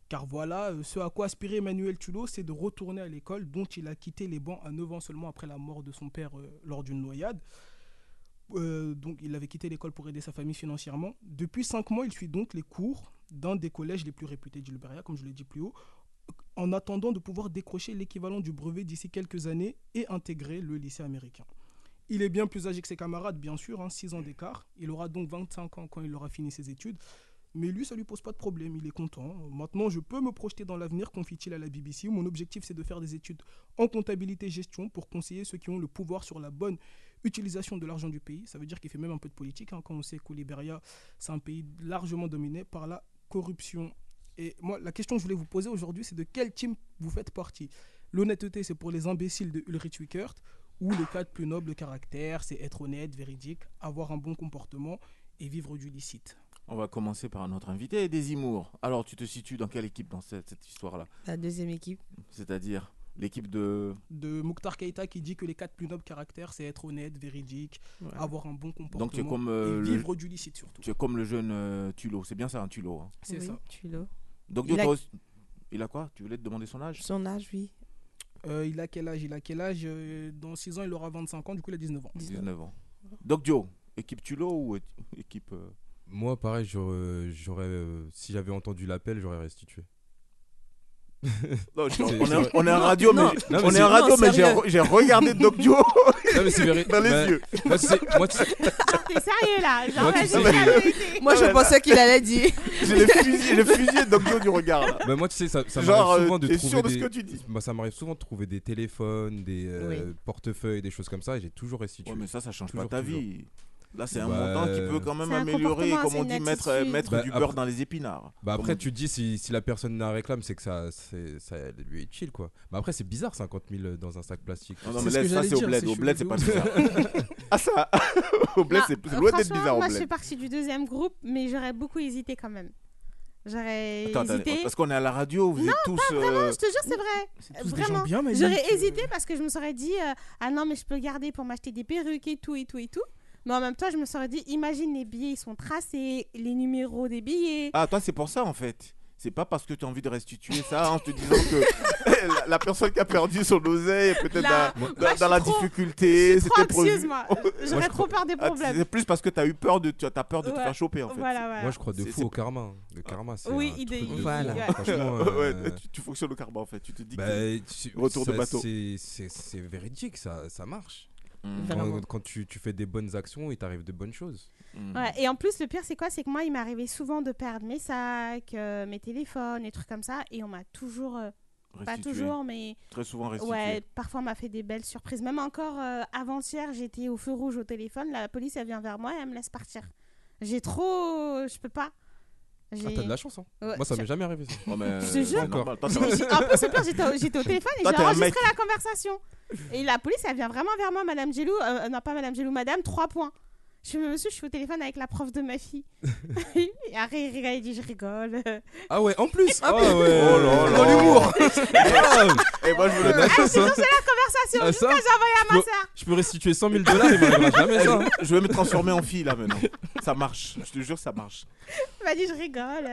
[SPEAKER 5] Car voilà, euh, ce à quoi aspirait Emmanuel Tullo, c'est de retourner à l'école dont il a quitté les bancs à 9 ans seulement après la mort de son père euh, lors d'une noyade. Euh, donc il avait quitté l'école pour aider sa famille financièrement. Depuis 5 mois, il suit donc les cours d'un des collèges les plus réputés du Libéria, comme je l'ai dit plus haut, en attendant de pouvoir décrocher l'équivalent du brevet d'ici quelques années et intégrer le lycée américain. Il est bien plus âgé que ses camarades, bien sûr, 6 ans d'écart. Il aura donc 25 ans quand il aura fini ses études. Mais lui, ça lui pose pas de problème, il est content. Maintenant, je peux me projeter dans l'avenir, confie-t-il à la BBC. Mon objectif, c'est de faire des études en comptabilité gestion pour conseiller ceux qui ont le pouvoir sur la bonne utilisation de l'argent du pays. Ça veut dire qu'il fait même un peu de politique, hein, quand on sait qu'au Libéria, c'est un pays largement dominé par la corruption. Et moi, la question que je voulais vous poser aujourd'hui, c'est de quel team vous faites partie? L'honnêteté, c'est pour les imbéciles de Ulrich Wickert, ou le cadre plus noble caractère, c'est être honnête, véridique, avoir un bon comportement et vivre du licite.
[SPEAKER 2] On va commencer par notre invité, Desimour. Alors, tu te situes dans quelle équipe dans cette, cette histoire-là?
[SPEAKER 6] La deuxième équipe.
[SPEAKER 2] C'est-à-dire? L'équipe de.
[SPEAKER 5] de Mokhtar Keïta qui dit que les quatre plus nobles caractères, c'est être honnête, véridique, avoir un bon comportement
[SPEAKER 2] Donc, tu es comme euh,
[SPEAKER 5] et
[SPEAKER 2] le,
[SPEAKER 5] vivre du licite surtout.
[SPEAKER 2] tu es comme le jeune euh, Tulo. C'est bien ça, un Tulo. hein.
[SPEAKER 5] C'est
[SPEAKER 6] Oui,
[SPEAKER 5] ça.
[SPEAKER 6] Tullo.
[SPEAKER 2] Donc,
[SPEAKER 6] Il
[SPEAKER 2] toi
[SPEAKER 6] a-
[SPEAKER 2] aussi- il a quoi? Tu voulais te demander son âge?
[SPEAKER 6] Son âge, oui.
[SPEAKER 5] Euh, il a quel âge? Il a quel âge? Euh, Dans 6 ans, il aura 25 ans, du coup, il a 19 ans.
[SPEAKER 2] 19 ans. Donc, Joe, équipe Tulo ou équipe. euh,
[SPEAKER 4] Moi, pareil, j'aurais, j'aurais, euh, si j'avais entendu l'appel, j'aurais restitué.
[SPEAKER 2] Non, je-
[SPEAKER 4] C'est-
[SPEAKER 2] on, est,
[SPEAKER 4] vrai.
[SPEAKER 2] on est en radio,
[SPEAKER 4] Non,
[SPEAKER 2] mais,
[SPEAKER 4] non, mais
[SPEAKER 2] on est
[SPEAKER 4] c'est-
[SPEAKER 2] en radio,
[SPEAKER 4] non,
[SPEAKER 2] mais j'ai
[SPEAKER 4] sérieux.
[SPEAKER 2] re- j'ai regardé Doc Joe
[SPEAKER 4] Non, mais c'est vrai.
[SPEAKER 2] dans les
[SPEAKER 4] Bah,
[SPEAKER 2] yeux.
[SPEAKER 4] moi, tu sais- moi, tu sais-
[SPEAKER 3] T'es sérieux là? Genre,
[SPEAKER 4] Moi, tu
[SPEAKER 3] vas-y,
[SPEAKER 4] sais,
[SPEAKER 3] dis la
[SPEAKER 4] j'ai-
[SPEAKER 3] vérité.
[SPEAKER 6] Moi, je pensais qu'il allait dire.
[SPEAKER 2] J'ai les fusillé, j'ai fusillé Doc Joe du regard. là.
[SPEAKER 4] Bah moi tu sais ça, ça
[SPEAKER 2] Genre,
[SPEAKER 4] m'arrive
[SPEAKER 2] euh,
[SPEAKER 4] souvent de
[SPEAKER 2] t'es
[SPEAKER 4] trouver
[SPEAKER 2] sûr de
[SPEAKER 4] des...
[SPEAKER 2] ce que tu dis?
[SPEAKER 4] Bah, ça m'arrive souvent de trouver des téléphones, des euh,
[SPEAKER 6] Oui.
[SPEAKER 4] portefeuilles, des choses comme ça et j'ai toujours restitué.
[SPEAKER 2] Ouais, mais ça, ça change
[SPEAKER 4] Toujours,
[SPEAKER 2] pas ta
[SPEAKER 4] toujours.
[SPEAKER 2] vie. Là, c'est un
[SPEAKER 4] Bah,
[SPEAKER 2] montant qui peut quand même améliorer, comme on dit, mettre,
[SPEAKER 3] attitude.
[SPEAKER 2] mettre
[SPEAKER 4] Bah,
[SPEAKER 2] du beurre
[SPEAKER 4] après-
[SPEAKER 2] dans les épinards.
[SPEAKER 4] Bah après tu te dis si, si la personne la réclame c'est que ça, c'est, ça lui est chill quoi. Bah après c'est bizarre 50 000 dans un sac plastique.
[SPEAKER 2] Non, non, mais laisse, ça c'est au bled.
[SPEAKER 5] c'est
[SPEAKER 2] Au bled, c'est pas bizarre. ah, ça Au bled,
[SPEAKER 3] Non,
[SPEAKER 2] c'est c'est loin d'être bizarre au
[SPEAKER 3] Moi, je fais partie du deuxième groupe, mais j'aurais beaucoup hésité quand même. J'aurais
[SPEAKER 2] Attends, attends,
[SPEAKER 3] hésité.
[SPEAKER 2] parce qu'on est à la radio, vous êtes tous.
[SPEAKER 3] Vraiment,
[SPEAKER 2] euh,
[SPEAKER 3] je te jure, c'est vrai.
[SPEAKER 5] Tous
[SPEAKER 3] Vraiment.
[SPEAKER 5] mais
[SPEAKER 3] J'aurais hésité parce que je me serais dit, euh, ah non, mais je peux garder pour m'acheter des perruques et tout, et tout, et tout. Mais en même temps, je me serais dit, imagine les billets, ils sont tracés, les numéros des billets.
[SPEAKER 2] Ah, toi, c'est pour ça en fait. C'est pas parce que tu as envie de restituer ça en te disant que la, la personne qui a perdu son oseille est peut-être dans,
[SPEAKER 3] moi,
[SPEAKER 2] dans- dans la
[SPEAKER 3] trop-
[SPEAKER 2] difficulté.
[SPEAKER 3] je suis trop
[SPEAKER 2] C'était prévu.
[SPEAKER 3] anxieuse, moi. J'aurais trop peur des
[SPEAKER 2] Ah,
[SPEAKER 3] problèmes.
[SPEAKER 2] C'est plus parce que tu as eu peur de, tu as t'as peur de te faire choper en fait.
[SPEAKER 3] Voilà, voilà.
[SPEAKER 4] Moi je crois de fou au karma. hein. Le karma c'est
[SPEAKER 3] Oui,
[SPEAKER 4] un truc de. Franchement,
[SPEAKER 2] Ouais,
[SPEAKER 4] euh,
[SPEAKER 2] tu, tu fonctionnes au karma en fait. Tu te dis
[SPEAKER 4] bah,
[SPEAKER 2] que
[SPEAKER 4] tu-
[SPEAKER 2] retour de bateau.
[SPEAKER 4] C'est, c'est, c'est véridique ça, ça marche.
[SPEAKER 2] Mm.
[SPEAKER 4] Quand, quand tu, tu fais des bonnes actions, il t'arrive de bonnes choses.
[SPEAKER 2] Mm.
[SPEAKER 3] Ouais, et en plus, le pire, c'est quoi? C'est que moi, il m'arrivait souvent de perdre mes sacs, euh, mes téléphones, et trucs comme ça. Et on m'a toujours. euh, pas toujours, mais.
[SPEAKER 2] Très souvent restitué.
[SPEAKER 3] Ouais, parfois on m'a fait des belles surprises. Même encore euh, avant-hier, j'étais au feu rouge au téléphone. La police, elle vient vers moi et elle me laisse partir. J'ai trop. Je peux pas.
[SPEAKER 4] Ah t'as de la chance hein.
[SPEAKER 3] Ouais,
[SPEAKER 4] Moi ça m'est jamais arrivé ça.
[SPEAKER 2] Oh, mais
[SPEAKER 3] Je jure. j'ai- En plus, le pire, j'étais au, j'étais au téléphone et j'ai enregistré la conversation. Et la police, elle vient vraiment vers moi, Madame Gelou. euh, non, pas Madame Gelou, Madame, trois points. Je fais, monsieur, je suis au téléphone avec la prof de ma fille. et après, il rigole, il dit, je rigole.
[SPEAKER 4] Ah ouais, en plus
[SPEAKER 6] Ah,
[SPEAKER 4] Ah ouais
[SPEAKER 2] Oh là là.
[SPEAKER 4] Dans l'humour Ah,
[SPEAKER 2] Et moi, je
[SPEAKER 4] de
[SPEAKER 2] le
[SPEAKER 4] la
[SPEAKER 3] Ah,
[SPEAKER 4] hein.
[SPEAKER 3] lancé la conversation
[SPEAKER 4] Ah, ça
[SPEAKER 3] j'ai envoyé à ma
[SPEAKER 4] Je
[SPEAKER 3] soeur.
[SPEAKER 4] Je peux restituer 100 000 dollars, il m'arrivera jamais ça. hein.
[SPEAKER 2] Je vais me transformer en fille là maintenant. Ça marche. Je te jure, ça marche.
[SPEAKER 3] Elle m'a dit, je rigole.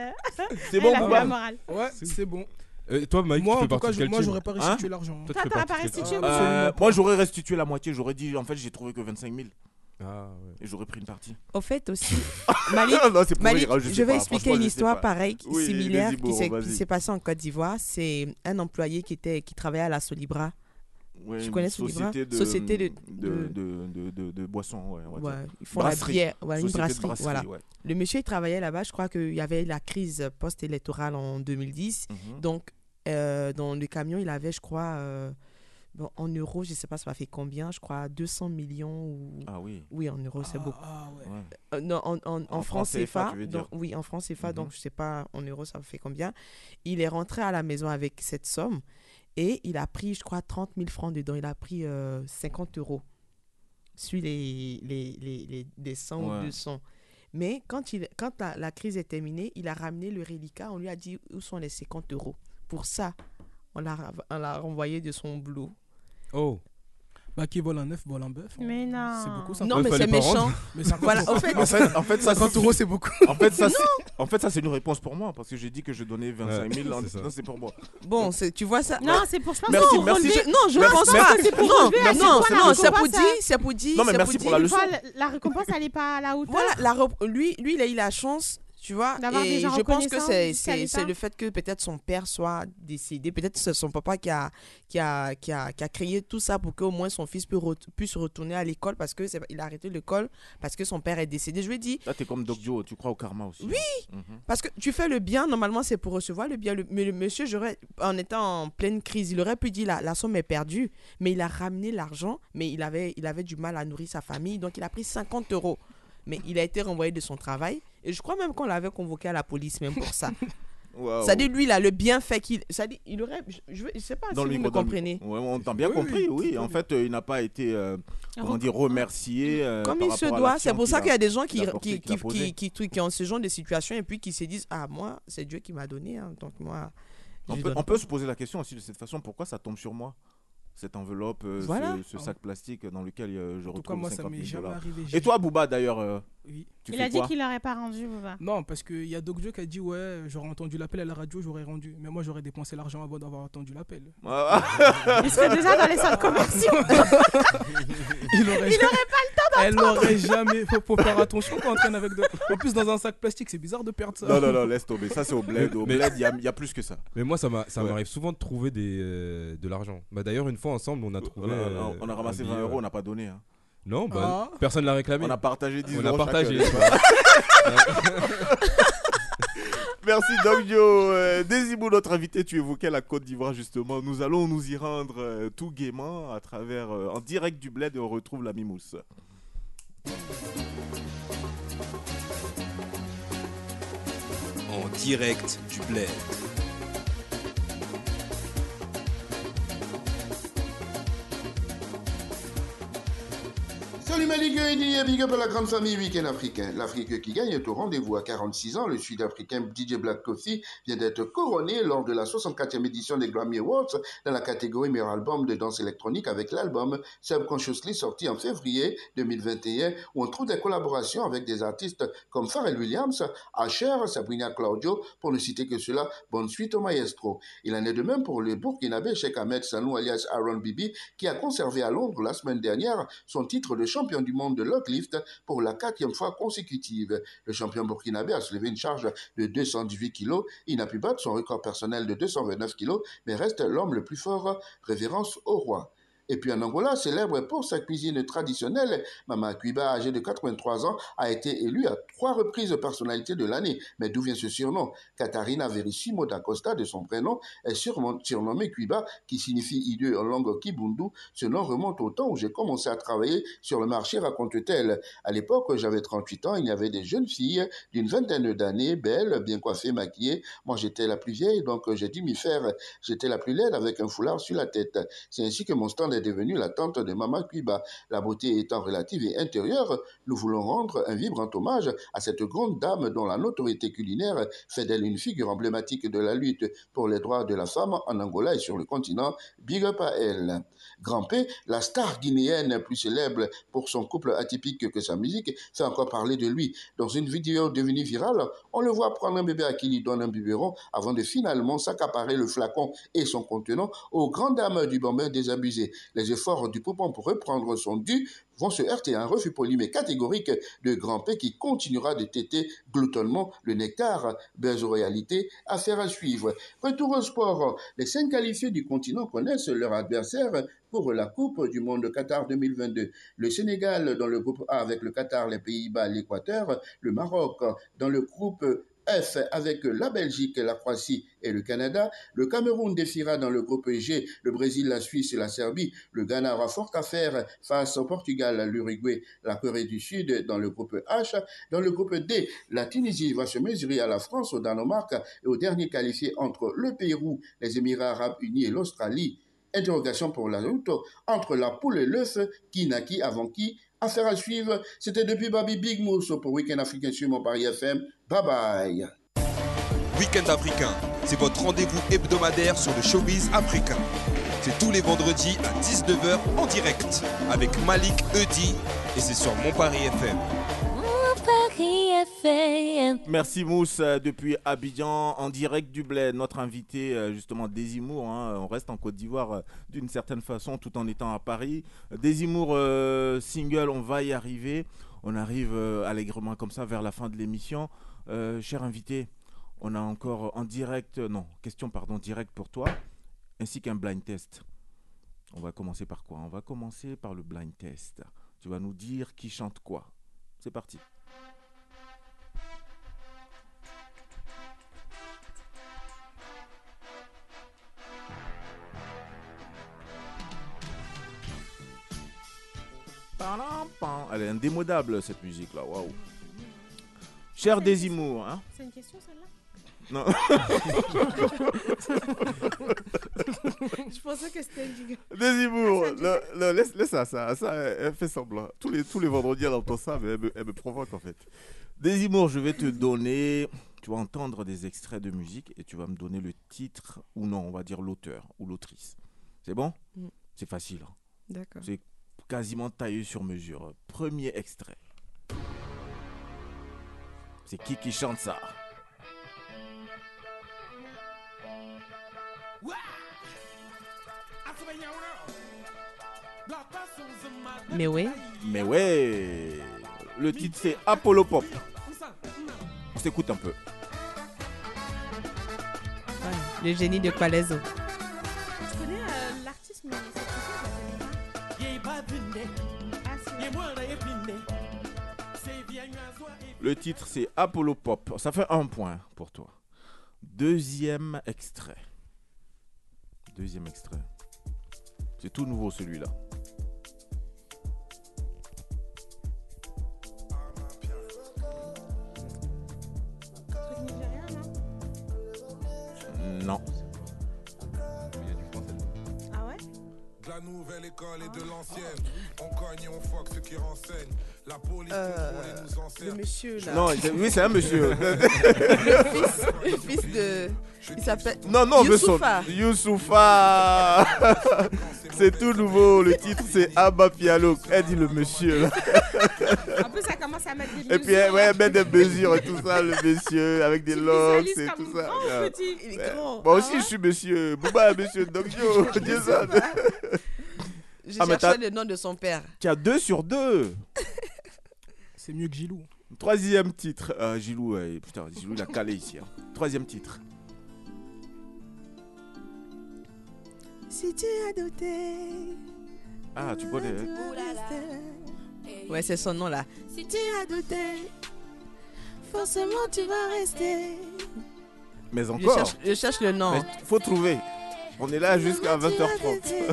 [SPEAKER 2] C'est bon, Bouba
[SPEAKER 3] la morale.
[SPEAKER 5] Ouais, c'est bon.
[SPEAKER 4] Euh, toi Mike,
[SPEAKER 5] Moi,
[SPEAKER 4] tu fais partie
[SPEAKER 5] cas,
[SPEAKER 4] de
[SPEAKER 5] je-
[SPEAKER 4] quel
[SPEAKER 5] moi, j'aurais pas
[SPEAKER 2] Hein
[SPEAKER 5] restitué l'argent.
[SPEAKER 4] Toi, tu
[SPEAKER 3] t'aurais pas restitué
[SPEAKER 5] Ah,
[SPEAKER 2] Euh,
[SPEAKER 5] Absolument
[SPEAKER 2] moi, j'aurais restitué la moitié. J'aurais dit, en fait, j'ai trouvé que 25 000
[SPEAKER 4] Ah ouais.
[SPEAKER 2] et j'aurais pris une partie.
[SPEAKER 6] Au fait aussi, Malik,
[SPEAKER 2] non, c'est pour
[SPEAKER 6] Malik,
[SPEAKER 2] rire,
[SPEAKER 6] je, vais
[SPEAKER 2] pas.
[SPEAKER 6] expliquer une histoire pareille,
[SPEAKER 2] Oui,
[SPEAKER 6] similaire, qui s'est passée en Côte d'Ivoire. C'est un employé qui, était, qui travaillait à la Solibra.
[SPEAKER 2] Ouais,
[SPEAKER 6] Tu connais
[SPEAKER 2] une
[SPEAKER 6] Solibra?
[SPEAKER 2] société de,
[SPEAKER 6] Société de-
[SPEAKER 2] de, de, de, de- de boissons. Ouais,
[SPEAKER 6] ils font
[SPEAKER 2] Brasserie.
[SPEAKER 6] la bière, ouais, une brasserie. voilà.
[SPEAKER 2] ouais.
[SPEAKER 6] Le monsieur, il travaillait là-bas. Je crois qu'il y avait la crise post-électorale en 2010.
[SPEAKER 2] Mhm.
[SPEAKER 6] Donc, euh, dans le camion, il avait, je crois, euh, bon, en euros, je ne sais pas, ça fait combien, je crois, 200 millions ou...
[SPEAKER 2] Ah oui.
[SPEAKER 6] Oui, en euros, c'est
[SPEAKER 5] Ah,
[SPEAKER 6] beaucoup.
[SPEAKER 5] Ah ouais.
[SPEAKER 2] Ouais.
[SPEAKER 6] Euh, non, en, en, en
[SPEAKER 2] En
[SPEAKER 6] francs
[SPEAKER 2] francs CFA,
[SPEAKER 6] CFA.
[SPEAKER 2] tu veux
[SPEAKER 6] donc-
[SPEAKER 2] dire.
[SPEAKER 6] oui, en francs CFA,
[SPEAKER 2] Mhm.
[SPEAKER 6] donc je ne sais pas en euros ça fait combien. Il est rentré à la maison avec cette somme et il a pris, je crois, 30 000 francs dedans. Il a pris euh, 50 euros sur les, les, les, les, les 100
[SPEAKER 2] Ouais.
[SPEAKER 6] ou 200. Mais quand, il, quand la, la crise est terminée, il a ramené le reliquat. On lui a dit où sont les 50 euros? Pour ça, on l'a on l'a renvoyé de son boulot.
[SPEAKER 4] Oh.
[SPEAKER 5] Bah, qui vole un œuf, vole un bœuf. hein.
[SPEAKER 3] Mais non.
[SPEAKER 5] C'est beaucoup ça.
[SPEAKER 6] Non, mais c'est méchant.
[SPEAKER 4] rendre.
[SPEAKER 5] Mais 50
[SPEAKER 6] Voilà,
[SPEAKER 5] euros.
[SPEAKER 6] en fait,
[SPEAKER 2] En fait, en fait, ça,
[SPEAKER 5] 50 euros, c'est beaucoup.
[SPEAKER 2] En fait, ça, c'est- en fait, ça, c'est une réponse pour moi parce que j'ai dit que je donnais 25 000.
[SPEAKER 4] Ouais,
[SPEAKER 2] en-
[SPEAKER 4] c'est ça.
[SPEAKER 2] non, c'est pour moi.
[SPEAKER 6] bon, c'est- tu vois ça?
[SPEAKER 3] Non, c'est pour, je pense,
[SPEAKER 2] Merci,
[SPEAKER 3] pour
[SPEAKER 2] merci.
[SPEAKER 6] Je- non, je ne
[SPEAKER 2] Merci,
[SPEAKER 6] pense
[SPEAKER 2] merci.
[SPEAKER 6] pas.
[SPEAKER 3] C'est pour
[SPEAKER 6] non, non, non, pour dire, c'est pour dire.
[SPEAKER 2] Non, mais merci
[SPEAKER 6] pour
[SPEAKER 2] la leçon.
[SPEAKER 3] La, récompense, elle n'est pas à la hauteur.
[SPEAKER 6] Voilà, lui, il a eu la chance, tu vois. Et je pense que c'est, le fait que peut-être son père soit décédé. Peut-être que c'est son papa qui a, qui a, qui a, qui a créé tout ça pour qu'au moins son fils re- puisse retourner à l'école parce que il a arrêté l'école parce que son père est décédé. Je lui ai dit,
[SPEAKER 2] Là, t'es comme Doc Joe, tu crois au karma aussi.
[SPEAKER 6] Oui.
[SPEAKER 2] Mhm.
[SPEAKER 6] parce que tu fais le bien, normalement c'est pour recevoir le bien. Le- mais le monsieur, j'aurais, en étant en pleine crise, il aurait pu dire la, la somme est perdue, mais il a ramené l'argent, mais il avait, il avait du mal à nourrir sa famille, donc il a pris 50 euros. Mais il a été renvoyé de son travail, et je crois même qu'on l'avait convoqué à la police même pour ça. Ça dit, lui, là, le bienfait qu'il. Ça dit, il aurait. Je, je sais pas
[SPEAKER 2] Dans
[SPEAKER 6] si
[SPEAKER 2] le
[SPEAKER 6] vous me
[SPEAKER 2] micro, le
[SPEAKER 6] comprenez.
[SPEAKER 2] micro. Ouais, on t'a bien
[SPEAKER 5] Oui,
[SPEAKER 2] compris,
[SPEAKER 5] oui.
[SPEAKER 2] oui. En fait, euh, il n'a pas été, euh, comment dire, remercié. euh,
[SPEAKER 6] Comme
[SPEAKER 2] par
[SPEAKER 6] il se doit. C'est pour ça
[SPEAKER 2] a-
[SPEAKER 6] qu'il y a des gens qui,
[SPEAKER 2] a
[SPEAKER 6] qui,
[SPEAKER 2] a
[SPEAKER 6] qui, qui, qui, qui- qui ont ce genre de situation et puis qui se disent Ah, moi, c'est Dieu qui m'a donné. hein, donc, moi.
[SPEAKER 2] On peut, on peut se poser la question aussi de cette façon pourquoi ça tombe sur moi? Cette enveloppe, euh,
[SPEAKER 6] Voilà.
[SPEAKER 2] ce, ce sac plastique dans lequel euh, je
[SPEAKER 5] En tout
[SPEAKER 2] retrouve
[SPEAKER 5] cas, moi, ça
[SPEAKER 2] 50
[SPEAKER 5] m'est
[SPEAKER 2] 000
[SPEAKER 5] jamais
[SPEAKER 2] dollars.
[SPEAKER 5] arrivé.
[SPEAKER 2] Et toi, Booba, d'ailleurs, euh,
[SPEAKER 5] Oui.
[SPEAKER 2] Tu
[SPEAKER 3] Il a dit qu'il l'aurait pas rendu.
[SPEAKER 5] Non, parce qu'il y a Doc Joe qui a dit Ouais, j'aurais entendu l'appel à la radio, j'aurais rendu. Mais moi, j'aurais dépensé l'argent avant d'avoir entendu l'appel.
[SPEAKER 3] Il serait déjà dans les salles commerciaux.
[SPEAKER 5] Il aurait,
[SPEAKER 3] Il aurait pas le temps
[SPEAKER 5] Elle
[SPEAKER 3] d'entendre.
[SPEAKER 5] aurait jamais. Faut, faut faire attention quand on traîne avec. De... En plus, dans un sac plastique, c'est bizarre de perdre ça.
[SPEAKER 2] Non, non, non, laisse tomber. Ça, c'est au bled. Au bled, il y a, il y a plus que ça.
[SPEAKER 4] Mais moi, ça
[SPEAKER 2] Ouais.
[SPEAKER 4] m'arrive souvent de trouver des, euh, de l'argent. Bah, D'ailleurs, une fois ensemble, on a trouvé.
[SPEAKER 2] On a,
[SPEAKER 4] euh,
[SPEAKER 2] on a ramassé
[SPEAKER 4] un
[SPEAKER 2] 20
[SPEAKER 4] billet,
[SPEAKER 2] euros, on n'a pas donné. hein.
[SPEAKER 4] Non, bah,
[SPEAKER 5] Ah.
[SPEAKER 4] personne l'a réclamé.
[SPEAKER 2] On a partagé 10
[SPEAKER 4] On a
[SPEAKER 2] euros
[SPEAKER 4] partagé.
[SPEAKER 2] Merci Doc Joe. Euh, Désibou, notre invité, tu évoquais la Côte d'Ivoire justement. Nous allons nous y rendre euh, tout gaiement à travers, euh, en direct du bled et on retrouve la Mimousse.
[SPEAKER 7] En direct du bled.
[SPEAKER 11] Salut Malik et big up à la grande famille Week-end africain. L'Afrique qui gagne est au rendez-vous à 46 ans. Le Sud-Africain DJ Black Coffee vient d'être couronné lors de la 64e édition des Grammy Awards dans la catégorie meilleur album de danse électronique avec l'album Subconsciously sorti en février 2021 où on trouve des collaborations avec des artistes comme Pharrell Williams, Asher, Sabrina Claudio, pour ne citer que cela, bonne suite au maestro. Il en est de même pour le Burkinabé Sheikh Ahmed Sanou alias Aaron Bibi qui a conservé à Londres la semaine dernière son titre de champion du monde de Locklift pour la quatrième fois consécutive. Le champion burkinabé a soulevé une charge de 218 kilos. Il n'a pu battre son record personnel de 229 kilos, mais reste l'homme le plus fort. Révérence au roi. Et puis en Angola, célèbre pour sa cuisine traditionnelle, Mama Cuiba, âgée de 83 ans, a été élue à trois reprises personnalité de l'année. Mais d'où vient ce surnom? Catarina Verissimo da Costa, de son prénom, est surnommée Cuiba, qui signifie hideux en langue kibundu. Ce nom remonte au temps où j'ai commencé à travailler sur le marché, raconte-t-elle. À l'époque, j'avais 38 ans, il y avait des jeunes filles d'une vingtaine d'années, belles, bien coiffées, maquillées. Moi, j'étais la plus vieille, donc j'ai dû m'y faire. J'étais la plus laide avec un foulard sur la tête. C'est ainsi que mon stand est devenu la tante de Mama Cuiba. La beauté étant relative et intérieure, nous voulons rendre un vibrant hommage à cette grande dame dont la notoriété culinaire fait d'elle une figure emblématique de la lutte pour les droits de la femme en Angola et sur le continent. Big up à elle. Grand la star guinéenne plus célèbre pour son couple atypique que sa musique, fait encore parler de lui. Dans une vidéo devenue virale, on le voit prendre un bébé à qui il donne un biberon avant de finalement s'accaparer le flacon et son contenant aux grandes dames du bambin désabusé. Les efforts du poupon pour reprendre son dû vont se heurter à un refus poli mais catégorique de Grand P qui continuera de téter gloutonnement le nectar. Buzz réalité, affaire à suivre. Retour au sport. Les cinq qualifiés du continent connaissent leur adversaire pour la Coupe du Monde Qatar 2022. Le Sénégal dans le groupe A avec le Qatar, les Pays-Bas, l'Équateur. Le Maroc dans le groupe F avec la Belgique, la Croatie et le Canada. Le Cameroun défiera dans le groupe G le Brésil, la Suisse et la Serbie. Le Ghana aura fort à faire face au Portugal, l'Uruguay, la Corée du Sud dans le groupe H. Dans le groupe D, la Tunisie va se mesurer à la France, au Danemark et au dernier qualifié entre le Pérou, les Émirats arabes unis et l'Australie. Interrogation pour la route entre la poule et l'œuf, qui naquit avant qui? Affaire à suivre, c'était depuis Baby Big Mousse pour Weekend Africain sur mon Paris FM. Bye bye.
[SPEAKER 7] Week-end africain, c'est votre rendez-vous hebdomadaire sur le showbiz africain. C'est tous les vendredis à 19h en direct avec Malik Eudi et c'est sur Mon Paris FM.
[SPEAKER 2] Merci Mousse euh, depuis Abidjan en direct du bled. Notre invité euh, justement Désimour, hein, on reste en Côte d'Ivoire euh, d'une certaine façon tout en étant à Paris. Désimour euh, single, on va y arriver. On arrive euh, allègrement comme ça vers la fin de l'émission. Euh, cher invité, on a encore en direct, euh, non, question pardon, direct pour toi, ainsi qu'un blind test. On va commencer par quoi? On va commencer par le blind test. Tu vas nous dire qui chante quoi. C'est parti. Elle est indémodable cette musique là, waouh. Cher Désimour, hein
[SPEAKER 3] C'est une question celle-là
[SPEAKER 2] Non.
[SPEAKER 3] Je pensais que c'était.
[SPEAKER 2] Désimour, le- le- laisse, laisse ça, ça, ça, elle, fait semblant. Tous les, tous les vendredis, elle entend ça, mais elle me, elle me provoque en fait. Désimour, je vais te donner, tu vas entendre des extraits de musique et tu vas me donner le titre, ou non, on va dire l'auteur ou l'autrice. C'est bon?
[SPEAKER 8] Mm.
[SPEAKER 2] C'est facile. hein.
[SPEAKER 8] D'accord.
[SPEAKER 2] C'est quasiment taillé sur mesure. Premier extrait. C'est qui qui chante ça?
[SPEAKER 6] Mais oui.
[SPEAKER 2] Mais ouais Le titre c'est Apollo Pop. On s'écoute un peu.
[SPEAKER 6] Le génie de Palaiso.
[SPEAKER 3] Je connais euh, l'artiste, mais
[SPEAKER 2] Le titre c'est Apollo Pop. Ça fait un point pour toi. Deuxième extrait. Deuxième extrait. C'est tout nouveau celui-là.
[SPEAKER 3] Non. Ah ouais?
[SPEAKER 12] De la nouvelle école et de l'ancienne. On cogne et on fuck ceux qui renseignent. La police
[SPEAKER 6] Euh, le monsieur là.
[SPEAKER 2] Non, oui, c'est un monsieur.
[SPEAKER 6] le fils, le fils de. Il s'appelle.
[SPEAKER 2] Non, non,
[SPEAKER 6] Youssoufa.
[SPEAKER 2] Youssoufa C'est tout nouveau, le titre c'est Abba Pialo. Elle dit le monsieur là.
[SPEAKER 3] En plus, ça commence à mettre des
[SPEAKER 2] Et puis elle, ouais, elle met des mesures et tout ça, le monsieur, avec des locks et tout ça.
[SPEAKER 3] grand
[SPEAKER 2] Ouais.
[SPEAKER 3] petit
[SPEAKER 6] Il est grand.
[SPEAKER 2] Moi aussi je suis monsieur. Bouba, monsieur Dokyo, Jason.
[SPEAKER 6] Je
[SPEAKER 2] Ah,
[SPEAKER 6] cherchais le nom de son père.
[SPEAKER 2] Tu as deux sur deux.
[SPEAKER 5] C'est mieux que Gilou.
[SPEAKER 2] Troisième titre. Euh, Gilou, ouais, putain, Gilou il a calé ici. hein. Troisième titre.
[SPEAKER 6] Si tu as douté.
[SPEAKER 2] Ah, tu connais. hein.
[SPEAKER 6] Ouais, c'est son nom là. Si tu as douté, forcément tu vas rester.
[SPEAKER 2] Mais
[SPEAKER 6] Je
[SPEAKER 2] encore.
[SPEAKER 6] cherche, je cherche le nom.
[SPEAKER 2] Mais faut trouver. On est là jusqu'à
[SPEAKER 6] Forcément, tu vas
[SPEAKER 2] 20h30.
[SPEAKER 6] douter.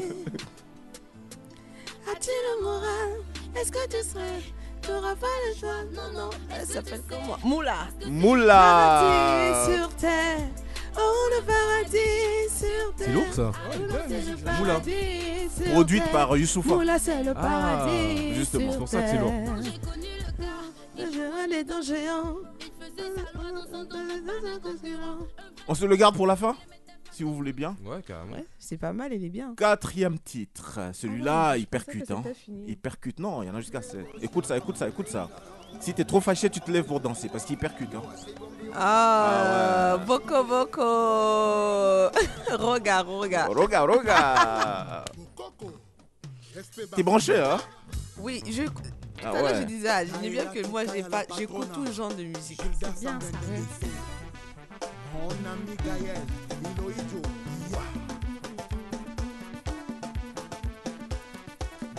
[SPEAKER 6] As-tu le moral? Est-ce que tu serais Tu n'auras pas le choix Non, non, elle s'appelle comment Moula.
[SPEAKER 2] Moula.
[SPEAKER 6] Paradis sur terre. Oh, le paradis sur terre.
[SPEAKER 4] C'est lourd ça
[SPEAKER 6] Le
[SPEAKER 4] Moula.
[SPEAKER 2] Produite
[SPEAKER 6] terre.
[SPEAKER 2] par Youssoufa.
[SPEAKER 6] Moula, c'est le
[SPEAKER 4] Ah,
[SPEAKER 6] paradis.
[SPEAKER 2] justement,
[SPEAKER 4] c'est pour ça que c'est lourd.
[SPEAKER 2] On se le garde pour la fin? Si vous voulez bien.
[SPEAKER 4] Ouais, carrément.
[SPEAKER 6] Ouais, c'est pas mal, il est bien.
[SPEAKER 2] Quatrième titre. Celui-là,
[SPEAKER 6] Ah,
[SPEAKER 2] il
[SPEAKER 6] je pensais que
[SPEAKER 2] percute. Hein. Il percute. Non, il y en a jusqu'à 7. Écoute ça, écoute ça, écoute ça. Si t'es trop fâché, tu te lèves pour danser parce qu'il percute. Hein.
[SPEAKER 6] Ah, Boko Boko. regarde, regarde.
[SPEAKER 2] Roga, roga. T'es branché, hein
[SPEAKER 6] Oui, je.
[SPEAKER 2] Ah
[SPEAKER 6] Tout à l'heure,
[SPEAKER 2] ouais.
[SPEAKER 6] je disais à Ginny bien que moi, j'ai pas, j'écoute tout genre de musique.
[SPEAKER 3] C'est bien ça.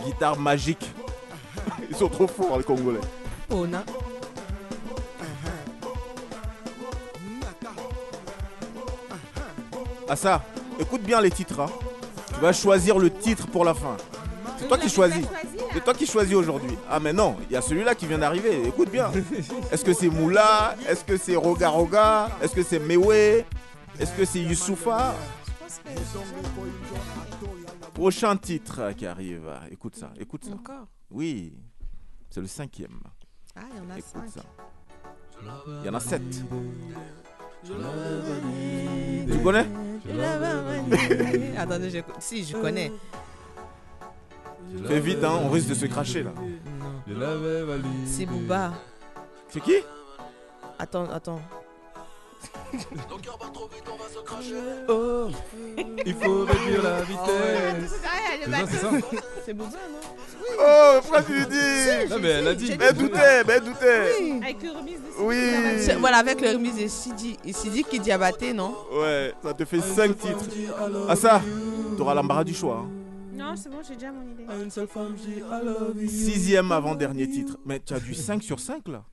[SPEAKER 2] Guitare magique. Ils sont trop forts, les Congolais.
[SPEAKER 6] Ona.
[SPEAKER 2] Ah ça, écoute bien les titres. Hein. Tu vas choisir le titre pour la fin. C'est toi qui choisis. C'est toi qui choisis aujourd'hui. Ah mais non, il y a celui-là qui vient d'arriver. Écoute bien. Est-ce que c'est Moula? Est-ce que c'est Roga Roga? Est-ce que c'est Mewe? Est-ce que c'est Youssoufa? Prochain titre qui arrive. Écoute ça, écoute ça.
[SPEAKER 6] Encore?
[SPEAKER 2] Oui, c'est le cinquième.
[SPEAKER 6] Ah, il y en a
[SPEAKER 2] Écoute
[SPEAKER 6] cinq.
[SPEAKER 2] ça. Il y en a sept. Tu connais?
[SPEAKER 6] Attendez, j'écoute. Si, je connais.
[SPEAKER 2] Fais vite, hein, on risque de se cracher là.
[SPEAKER 6] C'est Booba.
[SPEAKER 2] C'est qui?
[SPEAKER 6] Attends, attends.
[SPEAKER 4] Oh, il faut réduire la vitesse.
[SPEAKER 6] C'est
[SPEAKER 4] ça, c'est ça.
[SPEAKER 6] C'est Booba, non?
[SPEAKER 2] Oh, pourquoi tu lui dis?
[SPEAKER 4] Non, mais elle a dit.
[SPEAKER 2] Mais elle doutait, mais elle doutait.
[SPEAKER 6] Oui.
[SPEAKER 3] Avec le remise de
[SPEAKER 2] Oui.
[SPEAKER 6] C'est- Voilà, avec le remise de Sidi, Sidi qui diabaté, non?
[SPEAKER 2] Ouais, ça te fait 5 titres. Ah ça, t'auras l'embarras du choix. hein.
[SPEAKER 3] Non, c'est bon, j'ai déjà mon idée.
[SPEAKER 2] Sixième avant-dernier titre. Mais tu as du 5 sur 5 là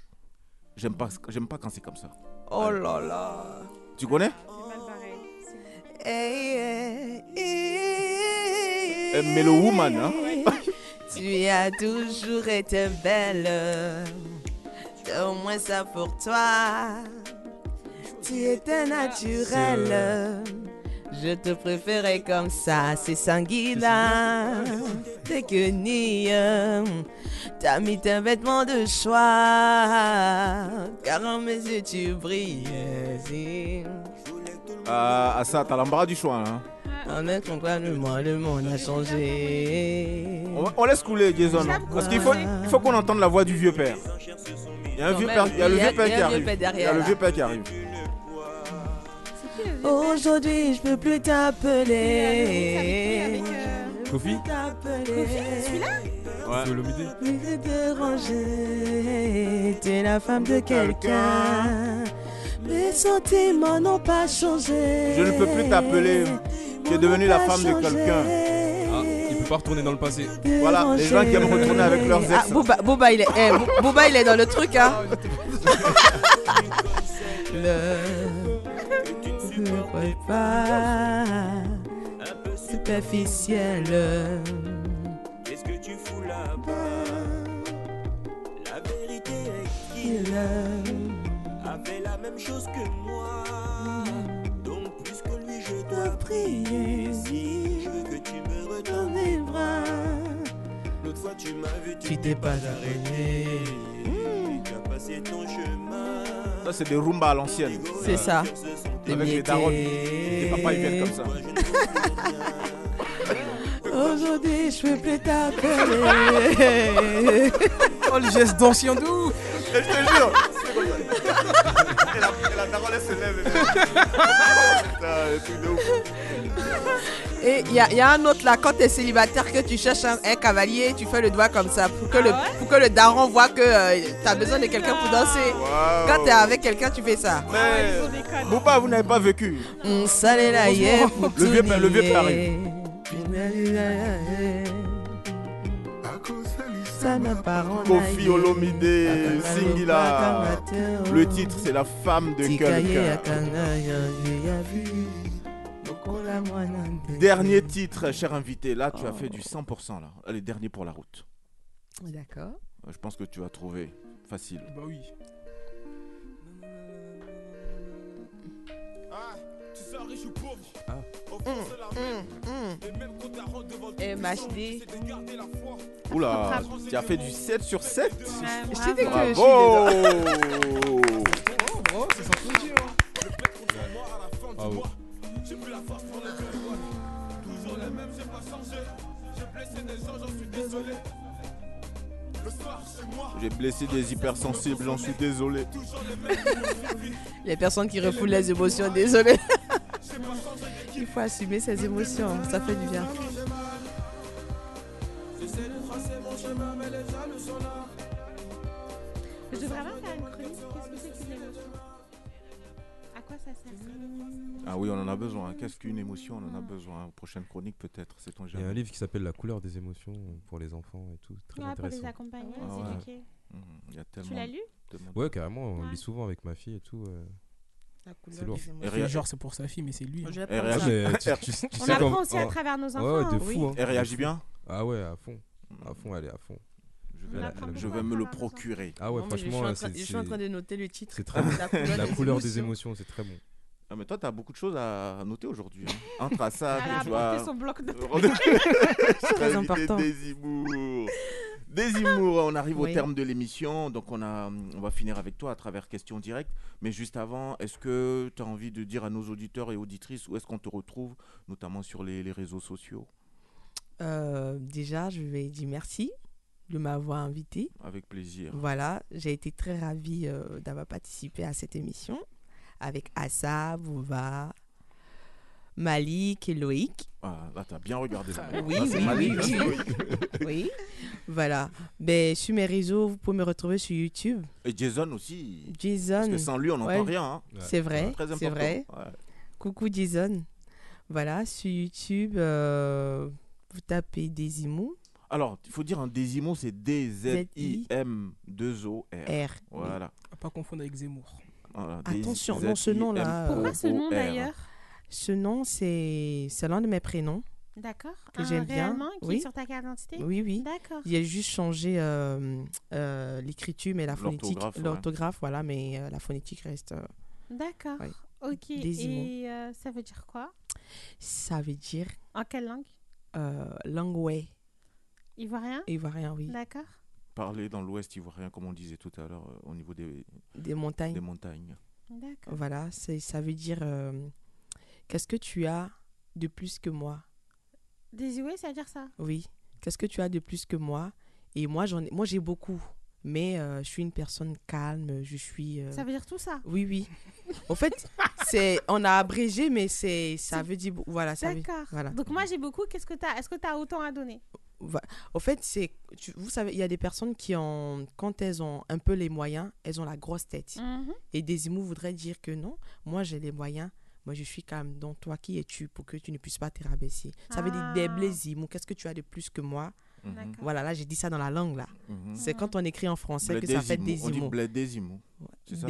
[SPEAKER 2] J'aime pas, j'aime pas quand c'est comme ça.
[SPEAKER 6] Oh là là.
[SPEAKER 2] Tu connais?
[SPEAKER 3] C'est-
[SPEAKER 6] Hey, hey, hey,
[SPEAKER 2] Eh, Mellow Woman, hein
[SPEAKER 6] Tu as toujours été belle. Au moins ça pour toi. Tu étais naturelle. Je te préférais comme ça, c'est sanguinaire. T'es que ni. T'as mis tes vêtements de choix. Car en mes yeux tu brilles.
[SPEAKER 2] Ah, ça, t'as l'embarras du choix. Hein.
[SPEAKER 6] On est moi, le monde a changé.
[SPEAKER 2] On, on laisse couler, Jason. Parce qu'il faut, il faut qu'on entende la voix du vieux père. Il y a un
[SPEAKER 6] Quand
[SPEAKER 2] vieux
[SPEAKER 6] même,
[SPEAKER 2] père, il y a le père qui arrive. Il y a vieux père qui arrive.
[SPEAKER 6] Aujourd'hui, je peux plus t'appeler.
[SPEAKER 4] Kofi
[SPEAKER 6] T'appeler.
[SPEAKER 3] Celui-là
[SPEAKER 4] Ouais.
[SPEAKER 6] Plus te déranger. T'es la femme de quelqu'un. Mes sentiments n'ont pas changé.
[SPEAKER 2] Je ne peux plus t'appeler. Tu es devenue la femme de quelqu'un.
[SPEAKER 4] Ah, il peut pas retourner dans le passé.
[SPEAKER 2] Voilà, les gens qui aiment retourner avec leurs ex.
[SPEAKER 6] Ah, Booba, Booba, il est, eh, Bo- Booba, il est dans le truc, hein. le... Ne crois pas superficiel.
[SPEAKER 10] Qu'est-ce que tu fous là-bas? La vérité est qu'il a fait la même chose que moi. Donc plus que lui, je dois prier. Si je veux que tu me retournes les bras. L'autre fois, tu m'as vu, tu t'es pas arrêté.
[SPEAKER 2] Ça, c'est des rumba à l'ancienne.
[SPEAKER 6] C'est ça.
[SPEAKER 2] Avec les darons. Les papas, ils viennent comme ça.
[SPEAKER 6] Aujourd'hui, je peux plus t'appeler.
[SPEAKER 5] Oh, le geste d'ancien de ouf
[SPEAKER 2] Je te jure. Et la, et la daronne, elle se lève. elle- Putain, le truc de ouf.
[SPEAKER 6] Et il y, a- y a un autre là, quand tu es célibataire, que tu cherches un, un cavalier, tu fais le doigt comme ça pour que, le, pour que le daron voit que tu as besoin de quelqu'un pour danser.
[SPEAKER 2] Waouh.
[SPEAKER 6] Quand tu es avec quelqu'un, tu fais ça.
[SPEAKER 2] Mais Bouba, vous n'avez pas vécu.
[SPEAKER 6] On salé là hier pour
[SPEAKER 2] Le vieux père- le vieux. Kofi Olomide, Singila. Le titre, c'est La femme de quelqu'un. Dernier titre, cher invité. Là, tu as fait du 100% là. Allez, dernier pour la route.
[SPEAKER 6] D'accord.
[SPEAKER 2] Je pense que tu vas trouver facile.
[SPEAKER 5] Bah oui.
[SPEAKER 6] Et MHD.
[SPEAKER 2] Oula, tu as fait du 7 sur 7
[SPEAKER 6] Je t'ai dit que je suis
[SPEAKER 2] Bravo
[SPEAKER 5] Oh, c'est sans.
[SPEAKER 4] Bravo.
[SPEAKER 2] J'ai blessé des hypersensibles, j'en suis désolé.
[SPEAKER 6] Les personnes qui refoulent les émotions, désolé. Il faut assumer ses émotions, ça fait du bien.
[SPEAKER 3] Je devrais vraiment faire une chronique.
[SPEAKER 2] Ah oui, on en a besoin. Qu'est-ce qu'une émotion On en a besoin? Prochaine chronique peut-être, c'est ton
[SPEAKER 4] Il y a un livre qui s'appelle La couleur des émotions pour les enfants et tout. Très
[SPEAKER 3] Ouais, pour les
[SPEAKER 4] intéressant.
[SPEAKER 3] accompagner,
[SPEAKER 2] Ah
[SPEAKER 3] les
[SPEAKER 2] ouais.
[SPEAKER 3] éduquer.
[SPEAKER 2] Il y a tellement.
[SPEAKER 3] l'as lu?
[SPEAKER 2] tellement-
[SPEAKER 4] Ouais, carrément, on lit souvent avec ma fille et tout. euh. C'est lourd.
[SPEAKER 2] Et réa-
[SPEAKER 5] genre, c'est pour sa fille, mais c'est lui. hein.
[SPEAKER 6] Ça.
[SPEAKER 4] Mais tu, tu- tu
[SPEAKER 3] On apprend aussi à travers nos
[SPEAKER 4] Ouais,
[SPEAKER 3] enfants.
[SPEAKER 4] de fou. hein.
[SPEAKER 2] Elle réagit bien
[SPEAKER 4] Ah ouais, à fond. À fond, elle est à fond.
[SPEAKER 2] Je
[SPEAKER 3] On
[SPEAKER 2] vais, je me le procurer.
[SPEAKER 4] Ah ouais,
[SPEAKER 6] Non, mais je suis
[SPEAKER 4] franchement,
[SPEAKER 6] train-
[SPEAKER 4] c'est-
[SPEAKER 6] je suis en train
[SPEAKER 4] c'est-
[SPEAKER 6] de noter le titre.
[SPEAKER 4] c'est très bon.
[SPEAKER 6] La couleur
[SPEAKER 4] La
[SPEAKER 6] des
[SPEAKER 4] couleur des
[SPEAKER 6] émotions.
[SPEAKER 4] émotions, c'est très bon.
[SPEAKER 2] Ah, mais toi, tu as beaucoup de choses à noter aujourd'hui. hein. Tu vois.
[SPEAKER 3] son bloc de
[SPEAKER 6] Très important.
[SPEAKER 2] Des Zemmour. Des on arrive au terme de l'émission. Donc, on, a, on va finir avec toi à travers questions directes. Mais juste avant, est-ce que tu as envie de dire à nos auditeurs et auditrices où est-ce qu'on te retrouve, notamment sur les, les réseaux sociaux?
[SPEAKER 6] Euh, déjà, je vais dire merci de m'avoir invité.
[SPEAKER 2] Avec plaisir.
[SPEAKER 6] Voilà, j'ai été très ravie euh, d'avoir participé à cette émission avec Assa, Bouva, Malik et Loïc.
[SPEAKER 2] Ah, là, tu as bien regardé. là.
[SPEAKER 6] Oui,
[SPEAKER 2] Là,
[SPEAKER 6] oui,
[SPEAKER 2] Malik,
[SPEAKER 6] oui, oui. Voilà. Ben, sur mes réseaux, vous pouvez me retrouver sur YouTube.
[SPEAKER 2] Et Jason aussi.
[SPEAKER 6] Jason.
[SPEAKER 2] Parce que sans lui, on n'entend
[SPEAKER 6] Ouais.
[SPEAKER 2] rien. hein.
[SPEAKER 6] C'est vrai,
[SPEAKER 2] Très
[SPEAKER 6] c'est vrai.
[SPEAKER 2] Ouais.
[SPEAKER 6] Coucou Jason. Voilà, sur YouTube, euh, vous tapez Desimou.
[SPEAKER 2] Alors, il faut dire un Désimo, c'est D-Z-I-M-2-O-R.
[SPEAKER 6] R.
[SPEAKER 2] Voilà.
[SPEAKER 5] À pas confondre avec Zemmour.
[SPEAKER 2] Voilà,
[SPEAKER 6] Attention, non, ce nom-là.
[SPEAKER 3] Pourquoi ce nom d'ailleurs
[SPEAKER 6] Ce nom, c'est c'est l'un de mes prénoms.
[SPEAKER 3] D'accord.
[SPEAKER 6] Que j'aime bien.
[SPEAKER 3] Réellement qui
[SPEAKER 6] Oui.
[SPEAKER 3] est sur ta carte d'identité
[SPEAKER 6] Oui, oui.
[SPEAKER 3] D'accord.
[SPEAKER 6] Il a juste changé euh, euh, l'écriture, mais la phonétique,
[SPEAKER 2] L'orthographe, ouais.
[SPEAKER 6] voilà, mais euh, la phonétique reste. euh,
[SPEAKER 3] D'accord.
[SPEAKER 6] Ouais.
[SPEAKER 3] Ok.
[SPEAKER 6] Désimo.
[SPEAKER 3] Et euh, ça veut dire quoi
[SPEAKER 6] ça veut dire
[SPEAKER 3] En quelle langue
[SPEAKER 6] euh, langue ouais,
[SPEAKER 3] Ivoirien?
[SPEAKER 6] Ivoirien, oui.
[SPEAKER 3] D'accord.
[SPEAKER 2] Parler dans l'ouest ivoirien, comme on disait tout à l'heure, euh, au niveau des,
[SPEAKER 6] Des montagnes.
[SPEAKER 2] des montagnes.
[SPEAKER 3] D'accord.
[SPEAKER 6] Voilà, c'est, ça veut dire euh, qu'est-ce que tu as de plus que moi?
[SPEAKER 3] Désioué, ça veut dire ça?
[SPEAKER 6] Oui. Qu'est-ce que tu as de plus que moi? Et moi, j'en ai, moi j'ai beaucoup. Mais euh, je suis une personne calme, je suis... euh,
[SPEAKER 3] Ça veut dire tout ça?
[SPEAKER 6] Oui, oui. En fait, c'est on a abrégé, mais c'est ça veut dire... Voilà, ça veut-
[SPEAKER 3] D'accord.
[SPEAKER 6] Voilà.
[SPEAKER 3] Donc moi j'ai beaucoup. Qu'est-ce que t'as Est-ce que t'as autant à donner?
[SPEAKER 6] En fait, c'est, tu- vous savez, il y a des personnes qui ont, quand elles ont un peu les moyens, elles ont la grosse tête.
[SPEAKER 3] Mhm.
[SPEAKER 6] Et Desimou voudrait dire que non, moi j'ai les moyens, moi je suis calme. Donc toi, qui es-tu pour que tu ne puisses pas te rabaisser? Ça veut dire
[SPEAKER 3] Ah.
[SPEAKER 6] des Desimou, qu'est-ce que tu as de plus que moi?
[SPEAKER 3] D'accord.
[SPEAKER 6] Voilà, là j'ai dit ça dans la langue là.
[SPEAKER 2] Mhm.
[SPEAKER 6] C'est quand on écrit en français que
[SPEAKER 2] Bled
[SPEAKER 6] ça fait
[SPEAKER 2] Desimou. On dit
[SPEAKER 6] Desimou.
[SPEAKER 2] C'est ça?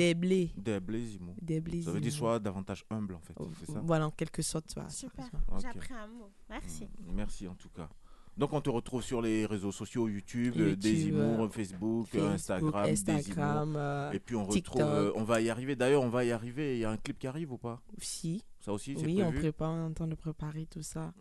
[SPEAKER 2] Veut dire soit davantage humble en fait. C'est ça?
[SPEAKER 6] Voilà, en quelque sorte.
[SPEAKER 3] Super. J'ai appris un mot. Merci.
[SPEAKER 2] Merci en tout cas. Donc on te retrouve sur les réseaux sociaux YouTube,
[SPEAKER 6] YouTube,
[SPEAKER 2] Desimour,
[SPEAKER 6] euh,
[SPEAKER 2] Facebook,
[SPEAKER 6] Facebook,
[SPEAKER 2] Instagram,
[SPEAKER 6] Instagram,
[SPEAKER 2] Desimour.
[SPEAKER 6] euh,
[SPEAKER 2] Et puis on
[SPEAKER 6] TikTok.
[SPEAKER 2] retrouve, euh, on va y arriver. D'ailleurs, on va y arriver. Il y a un clip qui arrive ou pas?
[SPEAKER 6] Si.
[SPEAKER 2] Ça aussi, c'est
[SPEAKER 6] Oui, on prépare, on est en train de préparer tout ça.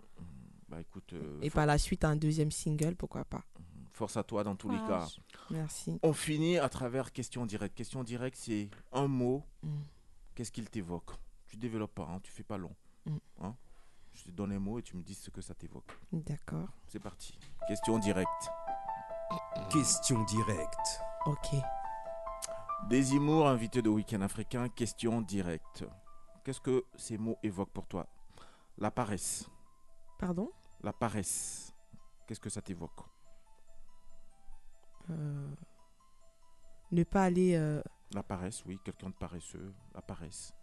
[SPEAKER 2] Bah écoute, euh,
[SPEAKER 6] Et par la suite, un deuxième single, pourquoi pas.
[SPEAKER 2] force à toi dans tous les cas.
[SPEAKER 6] Courage. Merci.
[SPEAKER 2] On finit à travers question directe. Question directe, c'est un mot.
[SPEAKER 6] Mm.
[SPEAKER 2] Qu'est-ce qu'il t'évoque? Tu développes pas, hein, tu fais pas long.
[SPEAKER 6] Mm.
[SPEAKER 2] hein? Je te donne un mot et tu me dis ce que ça t'évoque.
[SPEAKER 6] D'accord.
[SPEAKER 2] C'est parti. Question directe.
[SPEAKER 4] Question directe.
[SPEAKER 6] Ok.
[SPEAKER 2] Desimour, invité de Week-end africain, question directe. Qu'est-ce que ces mots évoquent pour toi? La paresse.
[SPEAKER 6] Pardon?
[SPEAKER 2] La paresse. Qu'est-ce que ça t'évoque?
[SPEAKER 6] Euh, Ne pas aller. euh,
[SPEAKER 2] La paresse, oui, quelqu'un de paresseux. La paresse.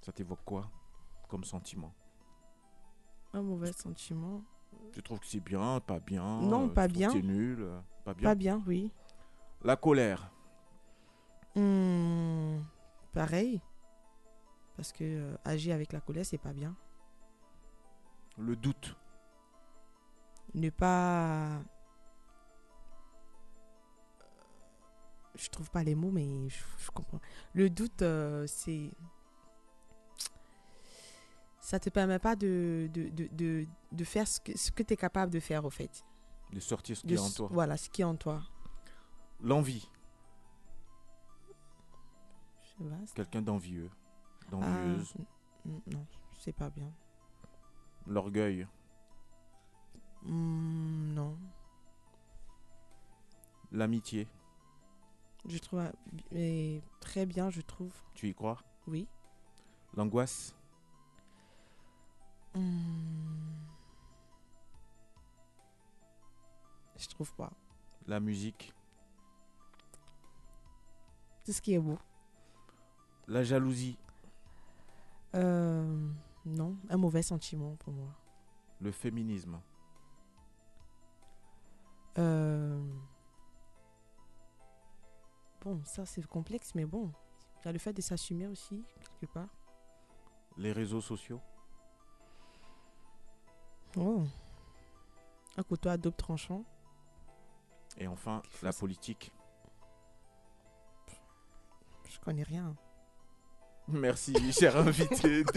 [SPEAKER 2] Ça t'évoque quoi comme sentiment?
[SPEAKER 6] Un mauvais sentiment.
[SPEAKER 2] Tu trouves que c'est bien, pas bien
[SPEAKER 6] Non,
[SPEAKER 2] euh,
[SPEAKER 6] pas bien.
[SPEAKER 2] C'est nul, euh, pas bien?
[SPEAKER 6] Pas bien, oui.
[SPEAKER 2] La colère.
[SPEAKER 6] Hmm, pareil. Parce que euh, agir avec la colère, c'est pas bien.
[SPEAKER 2] Le doute.
[SPEAKER 6] Ne pas. Je trouve pas les mots, mais je, je comprends. Le doute, euh, c'est. Ça te permet pas de, de, de, de, de faire ce que, ce que tu es capable de faire, au fait.
[SPEAKER 2] De sortir ce qui est en toi.
[SPEAKER 6] Voilà, ce qui est en toi.
[SPEAKER 2] L'envie. Quelqu'un d'envieux.
[SPEAKER 6] Ah,
[SPEAKER 2] D'envieuse.
[SPEAKER 6] n- non, c'est pas bien.
[SPEAKER 2] L'orgueil.
[SPEAKER 6] Hmm, non.
[SPEAKER 2] L'amitié.
[SPEAKER 6] Je trouve. mais très bien, je trouve.
[SPEAKER 2] Tu y crois?
[SPEAKER 6] Oui.
[SPEAKER 2] L'angoisse.
[SPEAKER 6] Hmm. Je trouve pas.
[SPEAKER 2] La musique.
[SPEAKER 6] Tout ce qui est beau.
[SPEAKER 2] La jalousie.
[SPEAKER 6] Euh, non, un mauvais sentiment pour moi.
[SPEAKER 2] Le féminisme.
[SPEAKER 6] Euh, Bon, ça c'est complexe, mais bon. Il y a le fait de s'assumer aussi, quelque part.
[SPEAKER 2] Les réseaux sociaux.
[SPEAKER 6] Oh. Un couteau à double tranchant.
[SPEAKER 2] Et enfin, la politique.
[SPEAKER 6] Je connais rien.
[SPEAKER 2] Merci, cher invité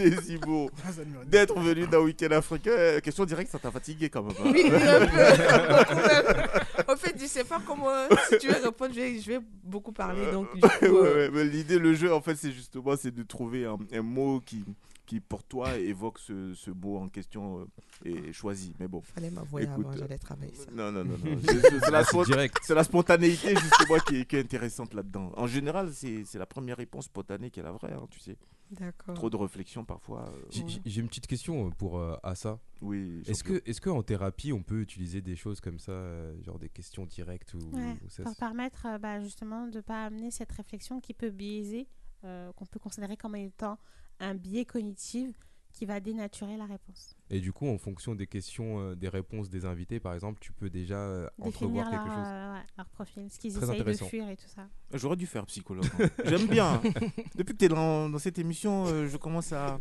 [SPEAKER 5] Hassan Murad.
[SPEAKER 2] d'être venu dans Week-end africain. Euh, Question directe, ça t'a fatigué quand même. hein
[SPEAKER 6] Oui, un peu. en fait, je sais pas comment. Si tu veux répondre, je vais, je vais beaucoup parler. Donc, du coup,
[SPEAKER 2] Ouais,
[SPEAKER 6] euh,
[SPEAKER 2] ouais, mais l'idée, le jeu, en fait, c'est justement c'est de trouver un, un mot qui, qui, pour toi, évoque ce, ce mot en question euh, et choisi. Mais bon.
[SPEAKER 6] Fallait m'avouer avant,
[SPEAKER 2] euh,
[SPEAKER 6] j'allais travailler ça.
[SPEAKER 2] Non, non, non. non. C'est- la, spontanéité, justement, qui est, qui est intéressante là-dedans. En général, c'est la première réponse spontanée qui est la vraie, hein, tu sais.
[SPEAKER 6] D'accord.
[SPEAKER 2] Trop de réflexion, parfois. euh,
[SPEAKER 4] J'ai- une petite question pour euh, Assa.
[SPEAKER 2] Oui.
[SPEAKER 4] Est-ce que, est que en thérapie, on peut utiliser des choses comme ça, euh, genre des questions directes ou,
[SPEAKER 3] Ouais,
[SPEAKER 4] ou ça,
[SPEAKER 3] pour permettre euh, bah, justement de ne pas amener cette réflexion qui peut biaiser, euh, qu'on peut considérer comme étant un biais cognitif qui va dénaturer la réponse.
[SPEAKER 4] Et du coup, en fonction des questions, euh, des réponses des invités, par exemple, tu peux déjà euh,
[SPEAKER 3] Définir
[SPEAKER 4] entrevoir
[SPEAKER 3] leur,
[SPEAKER 4] quelque chose.
[SPEAKER 3] euh, ouais, leur profil, ce qu'ils
[SPEAKER 4] Très
[SPEAKER 3] essayent de
[SPEAKER 4] intéressant.
[SPEAKER 3] fuir et tout ça.
[SPEAKER 2] J'aurais dû faire psychologue. hein. J'aime bien. hein. Depuis que tu es dans, dans cette émission, euh, je commence à.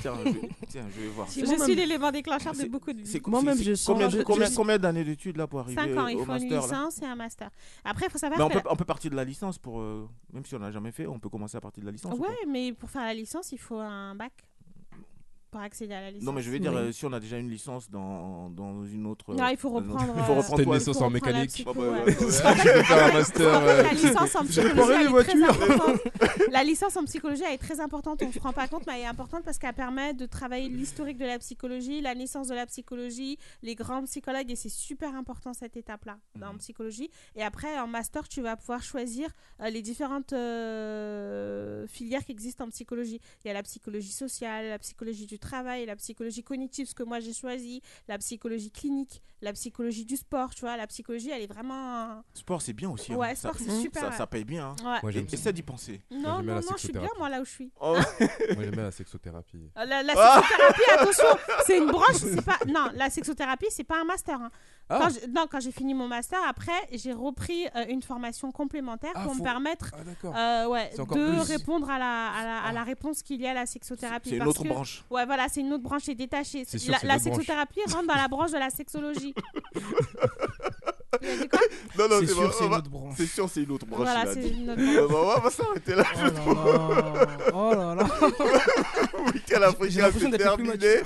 [SPEAKER 2] Tiens, je, tiens, je vais voir.
[SPEAKER 3] Je suis l'élément déclencheur de beaucoup de
[SPEAKER 2] c'est-.
[SPEAKER 6] Moi-même, je
[SPEAKER 2] combien,
[SPEAKER 6] je-
[SPEAKER 2] combien, combien d'années d'études là pour arriver
[SPEAKER 3] 5 ans, il
[SPEAKER 2] au
[SPEAKER 3] faut une
[SPEAKER 2] là
[SPEAKER 3] licence et un master. Après, il faut savoir
[SPEAKER 2] Mais on
[SPEAKER 3] que...
[SPEAKER 2] peut, on peut partir de la licence pour. euh, même si on n'a jamais fait, on peut commencer à partir de la licence. ou
[SPEAKER 3] Ouais, mais pour faire la licence, il faut un bac. Pour accéder à la licence.
[SPEAKER 2] Non, mais je veux dire,
[SPEAKER 3] Oui.
[SPEAKER 2] euh, si on a déjà une licence dans, dans une autre.
[SPEAKER 3] Non, il faut
[SPEAKER 2] euh,
[SPEAKER 3] reprendre.
[SPEAKER 2] Il faut
[SPEAKER 3] euh,
[SPEAKER 2] reprendre
[SPEAKER 4] une licence en mécanique.
[SPEAKER 2] bah,
[SPEAKER 3] ouais.
[SPEAKER 2] ouais,
[SPEAKER 4] vais un master. Euh,
[SPEAKER 3] la licence en psychologie,
[SPEAKER 5] les
[SPEAKER 3] elle est très. La licence en psychologie, elle est très importante. On ne se rend pas compte, mais elle est importante parce qu'elle permet de travailler l'historique de la psychologie, la naissance de la psychologie, les grands psychologues, et c'est super important cette étape-là en psychologie. Et après, en master, tu vas pouvoir choisir euh, les différentes euh, filières qui existent en psychologie. Il y a la psychologie sociale, la psychologie du travail, la psychologie cognitive, ce que moi j'ai choisi, la psychologie clinique, la psychologie du sport. Tu vois, la psychologie, elle est vraiment.
[SPEAKER 2] Sport, c'est bien aussi. hein.
[SPEAKER 3] Ouais,
[SPEAKER 2] Ça-
[SPEAKER 3] sport, c'est super,
[SPEAKER 2] Ça,
[SPEAKER 3] ouais.
[SPEAKER 2] ça paye bien. hein.
[SPEAKER 3] Ouais.
[SPEAKER 4] Moi,
[SPEAKER 2] Et-
[SPEAKER 4] j'aime ça.
[SPEAKER 2] Essaie d'y penser.
[SPEAKER 3] Non, non,
[SPEAKER 4] la
[SPEAKER 3] non, je suis bien moi là où je suis.
[SPEAKER 2] Oh.
[SPEAKER 4] Moi, j'aime bien la sexothérapie.
[SPEAKER 3] La, la sexothérapie, attention, c'est une branche, c'est pas. Non, la sexothérapie, c'est pas un master.
[SPEAKER 4] Ah.
[SPEAKER 3] Quand je- Non, quand j'ai fini mon master, après, j'ai repris euh, une formation complémentaire
[SPEAKER 4] Ah,
[SPEAKER 3] pour me permettre
[SPEAKER 4] Ah,
[SPEAKER 3] euh, ouais, de
[SPEAKER 4] plus.
[SPEAKER 3] répondre à la, à la, à la réponse qu'il y a à la sexothérapie.
[SPEAKER 2] C'est une autre
[SPEAKER 3] que-
[SPEAKER 2] branche.
[SPEAKER 3] Ouais, voilà, c'est une autre branche, c'est détaché.
[SPEAKER 4] Sûr,
[SPEAKER 3] La,
[SPEAKER 4] branches.
[SPEAKER 3] sexothérapie rentre dans la branche de la sexologie.
[SPEAKER 2] Non, non,
[SPEAKER 5] C'est
[SPEAKER 2] bon,
[SPEAKER 5] c'est une autre branche.
[SPEAKER 2] C'est sûr, c'est une autre branche.
[SPEAKER 3] Voilà, c'est une autre
[SPEAKER 2] bah, on va s'arrêter là. je
[SPEAKER 5] Oh là là. Oh là là.
[SPEAKER 2] Week-end
[SPEAKER 5] J'ai
[SPEAKER 2] africain, c'est terminé.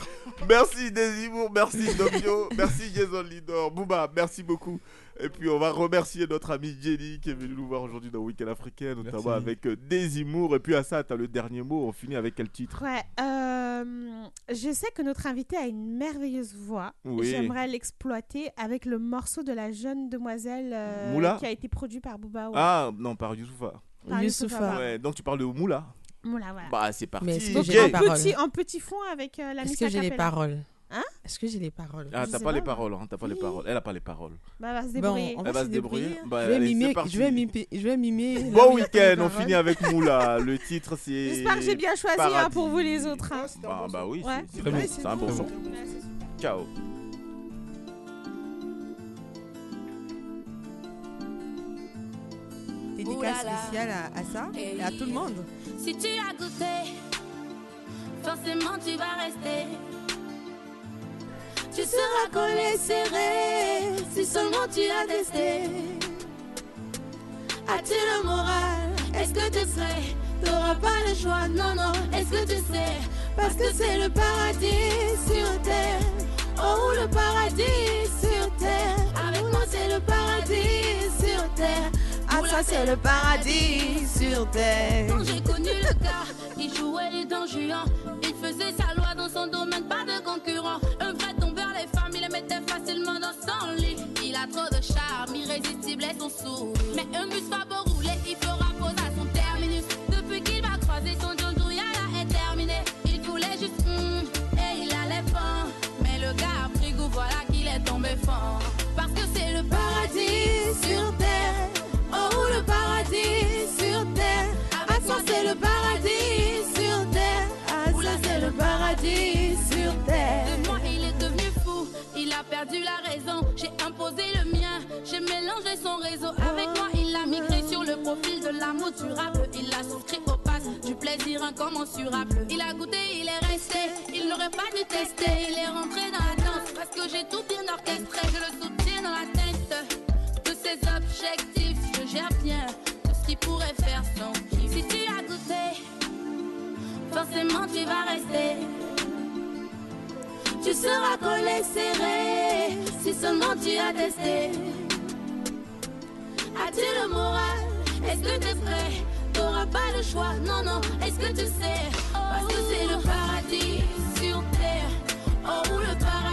[SPEAKER 2] Merci Desimour, merci Domio, merci Jason Lidor, Bouba, merci beaucoup. Et puis on va remercier notre ami Jenny qui est venu nous voir aujourd'hui dans Week-end africain, notamment
[SPEAKER 4] Merci.
[SPEAKER 2] avec euh, Desimour. Et puis à ça, tu as le dernier mot. On finit avec quel titre?
[SPEAKER 3] Ouais, euh, je sais que notre invité a une merveilleuse voix.
[SPEAKER 2] Oui.
[SPEAKER 3] J'aimerais l'exploiter avec le morceau de la jeune demoiselle euh,
[SPEAKER 2] Moula?
[SPEAKER 3] qui a été produit par Booba. ouais.
[SPEAKER 2] Ah non, par Youssoufa.
[SPEAKER 3] Par
[SPEAKER 6] Youssoufa.
[SPEAKER 3] Youssoufa.
[SPEAKER 2] Ouais, donc tu parles de Moula?
[SPEAKER 3] Moula, voilà.
[SPEAKER 2] Bah c'est parti.
[SPEAKER 6] Mais est-ce que j'ai
[SPEAKER 3] en
[SPEAKER 6] les paroles?
[SPEAKER 3] Petit, en petit fond avec euh, la
[SPEAKER 6] Est-ce que j'ai les paroles?
[SPEAKER 3] Hein?
[SPEAKER 6] Est-ce que j'ai les paroles
[SPEAKER 2] Ah, t'as pas les paroles, hein, t'as pas les paroles. Elle a pas les paroles.
[SPEAKER 3] Bah, elle va se
[SPEAKER 6] Bon,
[SPEAKER 3] débrouiller.
[SPEAKER 6] on
[SPEAKER 2] Elle va se
[SPEAKER 6] débrouiller.
[SPEAKER 2] débrouiller. Bah,
[SPEAKER 6] je vais
[SPEAKER 2] allez,
[SPEAKER 6] mimer,
[SPEAKER 2] parti.
[SPEAKER 6] je vais mimer, je vais mimer. là où
[SPEAKER 2] Bon week-end, on finit avec Moula. Le titre c'est.
[SPEAKER 3] J'espère que j'ai bien choisi hein, pour vous les autres. hein.
[SPEAKER 2] Bah, bah oui,
[SPEAKER 3] Ouais.
[SPEAKER 2] c'est-
[SPEAKER 4] Très
[SPEAKER 2] bon,
[SPEAKER 4] bon.
[SPEAKER 2] c'est un bon son. Ciao.
[SPEAKER 6] Dédicace spéciale à, à ça et à tout le monde.
[SPEAKER 13] Si tu as goûté, forcément tu vas rester. Tu seras collé serré si seulement tu as testé. As-tu le moral? Est-ce que tu sais? T'auras pas le choix, non, non. Est-ce que tu sais? Parce que c'est le paradis sur terre. Oh, le paradis sur terre. Avec moi, c'est le paradis sur terre.
[SPEAKER 6] Ah, ça, c'est le paradis sur terre.
[SPEAKER 13] Quand j'ai connu le gars, il jouait les dents. Il faisait sa loi dans son domaine, pas de concurrent. Lit. Il a trop de charme, irrésistible et son sourd. Mais un bus va beau rouler, il fera pause à son terminus. Depuis qu'il va croiser son John Yala est terminé. Il voulait juste hum, et il allait pas. Mais le gars a pris goût, voilà qu'il est tombé fort. Parce que c'est le paradis Il a souscrit au pass du plaisir incommensurable. Il a goûté, il est resté. Il n'aurait pas dû tester. Il est rentré dans la danse parce que j'ai tout bien orchestré. Je le soutiens dans la tête de ses objectifs. Je gère bien tout ce qui pourrait faire son. Si tu as goûté, forcément tu vas rester. Tu seras collé serré si seulement tu as testé. As-tu le moral Est-ce que t'es prêt? T'auras pas le choix, non, non. Est-ce que tu sais? Parce que c'est le paradis sur terre. Oh, le paradis.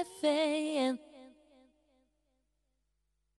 [SPEAKER 13] cafe and